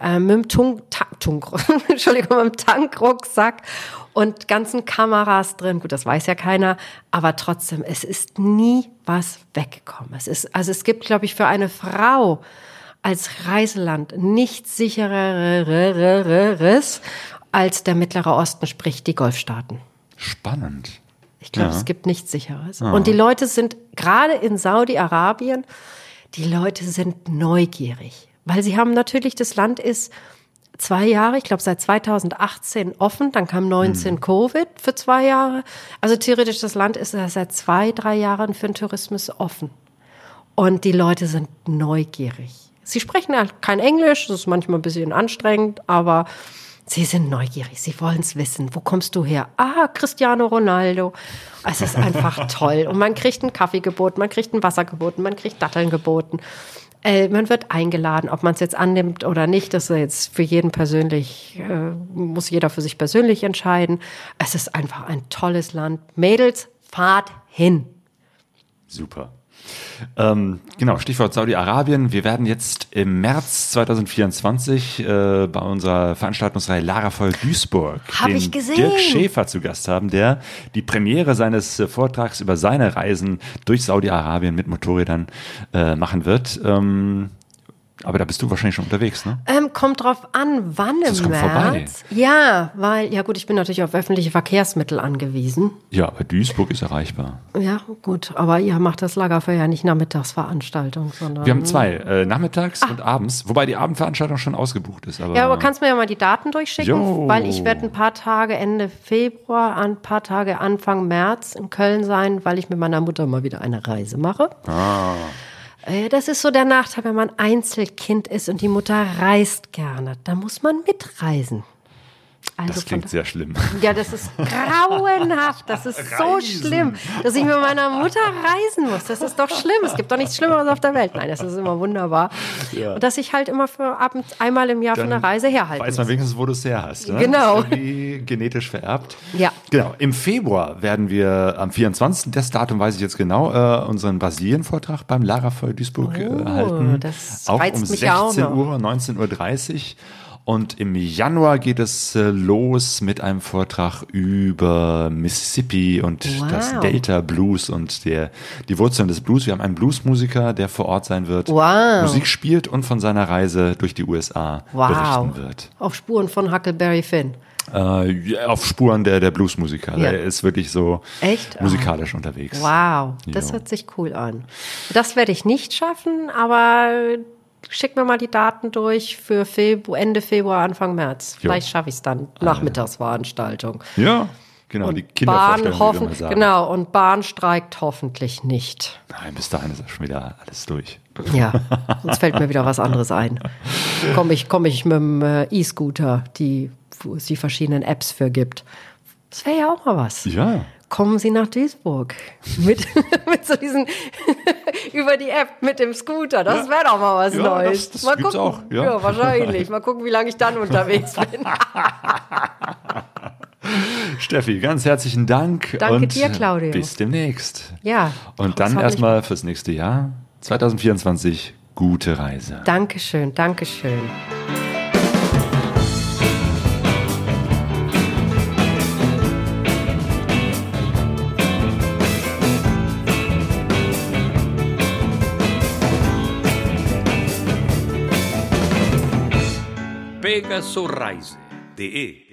äh, mit dem Tunk, Ta Tunk, Entschuldigung, mit dem Tankrucksack und ganzen Kameras drin. Gut, das weiß ja keiner, aber trotzdem, es ist nie was weggekommen. Es ist, also es gibt, glaube ich, für eine Frau als Reiseland nichts sichereres als der Mittlere Osten, sprich die Golfstaaten. Spannend. Ich glaube, Ja. es gibt nichts sicheres. Und die Leute sind, gerade in Saudi-Arabien, die Leute sind neugierig. Weil sie haben natürlich, das Land ist zwei Jahre, ich glaube seit 2018 offen, dann kam 19 Covid für zwei Jahre. Also theoretisch, das Land ist ja seit zwei, drei Jahren für den Tourismus offen. Und die Leute sind neugierig. Sie sprechen ja kein Englisch, das ist manchmal ein bisschen anstrengend, aber sie sind neugierig, sie wollen es wissen. Wo kommst du her? Ah, Cristiano Ronaldo. Es ist einfach toll. Und man kriegt einen Kaffee geboten, man kriegt ein Wasser geboten, man kriegt Datteln geboten. Äh, man wird eingeladen, ob man es jetzt annimmt oder nicht, das ist jetzt für jeden persönlich, äh, muss jeder für sich persönlich entscheiden. Es ist einfach ein tolles Land. Mädels, fahrt hin. Super. Ähm, genau, Stichwort Saudi-Arabien. Wir werden jetzt im März 2024 äh, bei unserer Veranstaltungsreihe Lara voll Duisburg Hab den. Dirk Schäfer zu Gast haben, der die Premiere seines äh, Vortrags über seine Reisen durch Saudi-Arabien mit Motorrädern äh, machen wird. Ähm, aber da bist du wahrscheinlich schon unterwegs, ne? Ähm, kommt drauf an, wann Das im kommt vorbei. März. Ja, weil, ja gut, ich bin natürlich auf öffentliche Verkehrsmittel angewiesen. Ja, aber Duisburg ist erreichbar. Ja, gut, aber ihr macht das Lagerfeuer ja nicht Nachmittagsveranstaltung, sondern. Wir haben zwei, äh, nachmittags und abends, wobei die Abendveranstaltung schon ausgebucht ist. Aber Ah. Ja, aber kannst mir ja mal die Daten durchschicken, Jo. weil ich werde ein paar Tage Ende Februar, ein paar Tage Anfang März in Köln sein, weil ich mit meiner Mutter mal wieder eine Reise mache. Ah. Äh, Das ist so der Nachteil, wenn man Einzelkind ist und die Mutter reist gerne. Da muss man mitreisen. Also Das von klingt sehr schlimm. Ja, das ist grauenhaft. Das ist so schlimm, dass ich mit meiner Mutter reisen muss. Das ist doch schlimm. Es gibt doch nichts Schlimmeres auf der Welt. Nein, das ist immer wunderbar. Und dass ich halt immer für abends einmal im Jahr von der Reise herhalten Weiß man muss. wenigstens, wo du es her hast. Ne? Genau. Genetisch vererbt. Ja. Genau. Im Februar werden wir am 24. Das Datum weiß ich jetzt genau, äh, unseren Brasilien-Vortrag beim Larafeuer Duisburg äh, Oh, halten. das auch um mich 16 auch noch. Uhr, 19.30 Uhr. Und im Januar geht es äh, los mit einem Vortrag über Mississippi und Wow. das Delta Blues und der, die Wurzeln des Blues. Wir haben einen Bluesmusiker, der vor Ort sein wird, Wow. Musik spielt und von seiner Reise durch die USA Wow. berichten wird. Auf Spuren von Huckleberry Finn. Äh, auf Spuren der, der Bluesmusiker. Ja. Der ist wirklich so Echt? musikalisch unterwegs. Wow, das Jo. hört sich cool an. Das werde ich nicht schaffen, aber schick mir mal die Daten durch für Febru Ende Februar, Anfang März. Vielleicht schaffe ich es dann. Nachmittagsveranstaltung. Ja, genau, die Bahn Kindervorstellung, hoffen, genau, und Bahn streikt hoffentlich nicht. Nein, bis dahin ist schon wieder alles durch. Ja, sonst fällt mir wieder was anderes ein. Komme ich, komm ich mit dem äh, E-Scooter, die, wo es die verschiedenen Apps für gibt. Das wäre ja auch mal was. Ja. Kommen Sie nach Duisburg mit, mit so diesen über die App mit dem Scooter. Das wäre doch mal was Ja, Neues. das- das mal gucken. auch, ja. wahrscheinlich. Mal gucken, wie lange ich dann unterwegs bin. Steffi, ganz herzlichen Dank. Danke und dir, Claudio. Bis demnächst. Ja. Und dann erstmal fürs nächste Jahr, 2024, gute Reise. Dankeschön, Dankeschön. Helga Sorreise, DE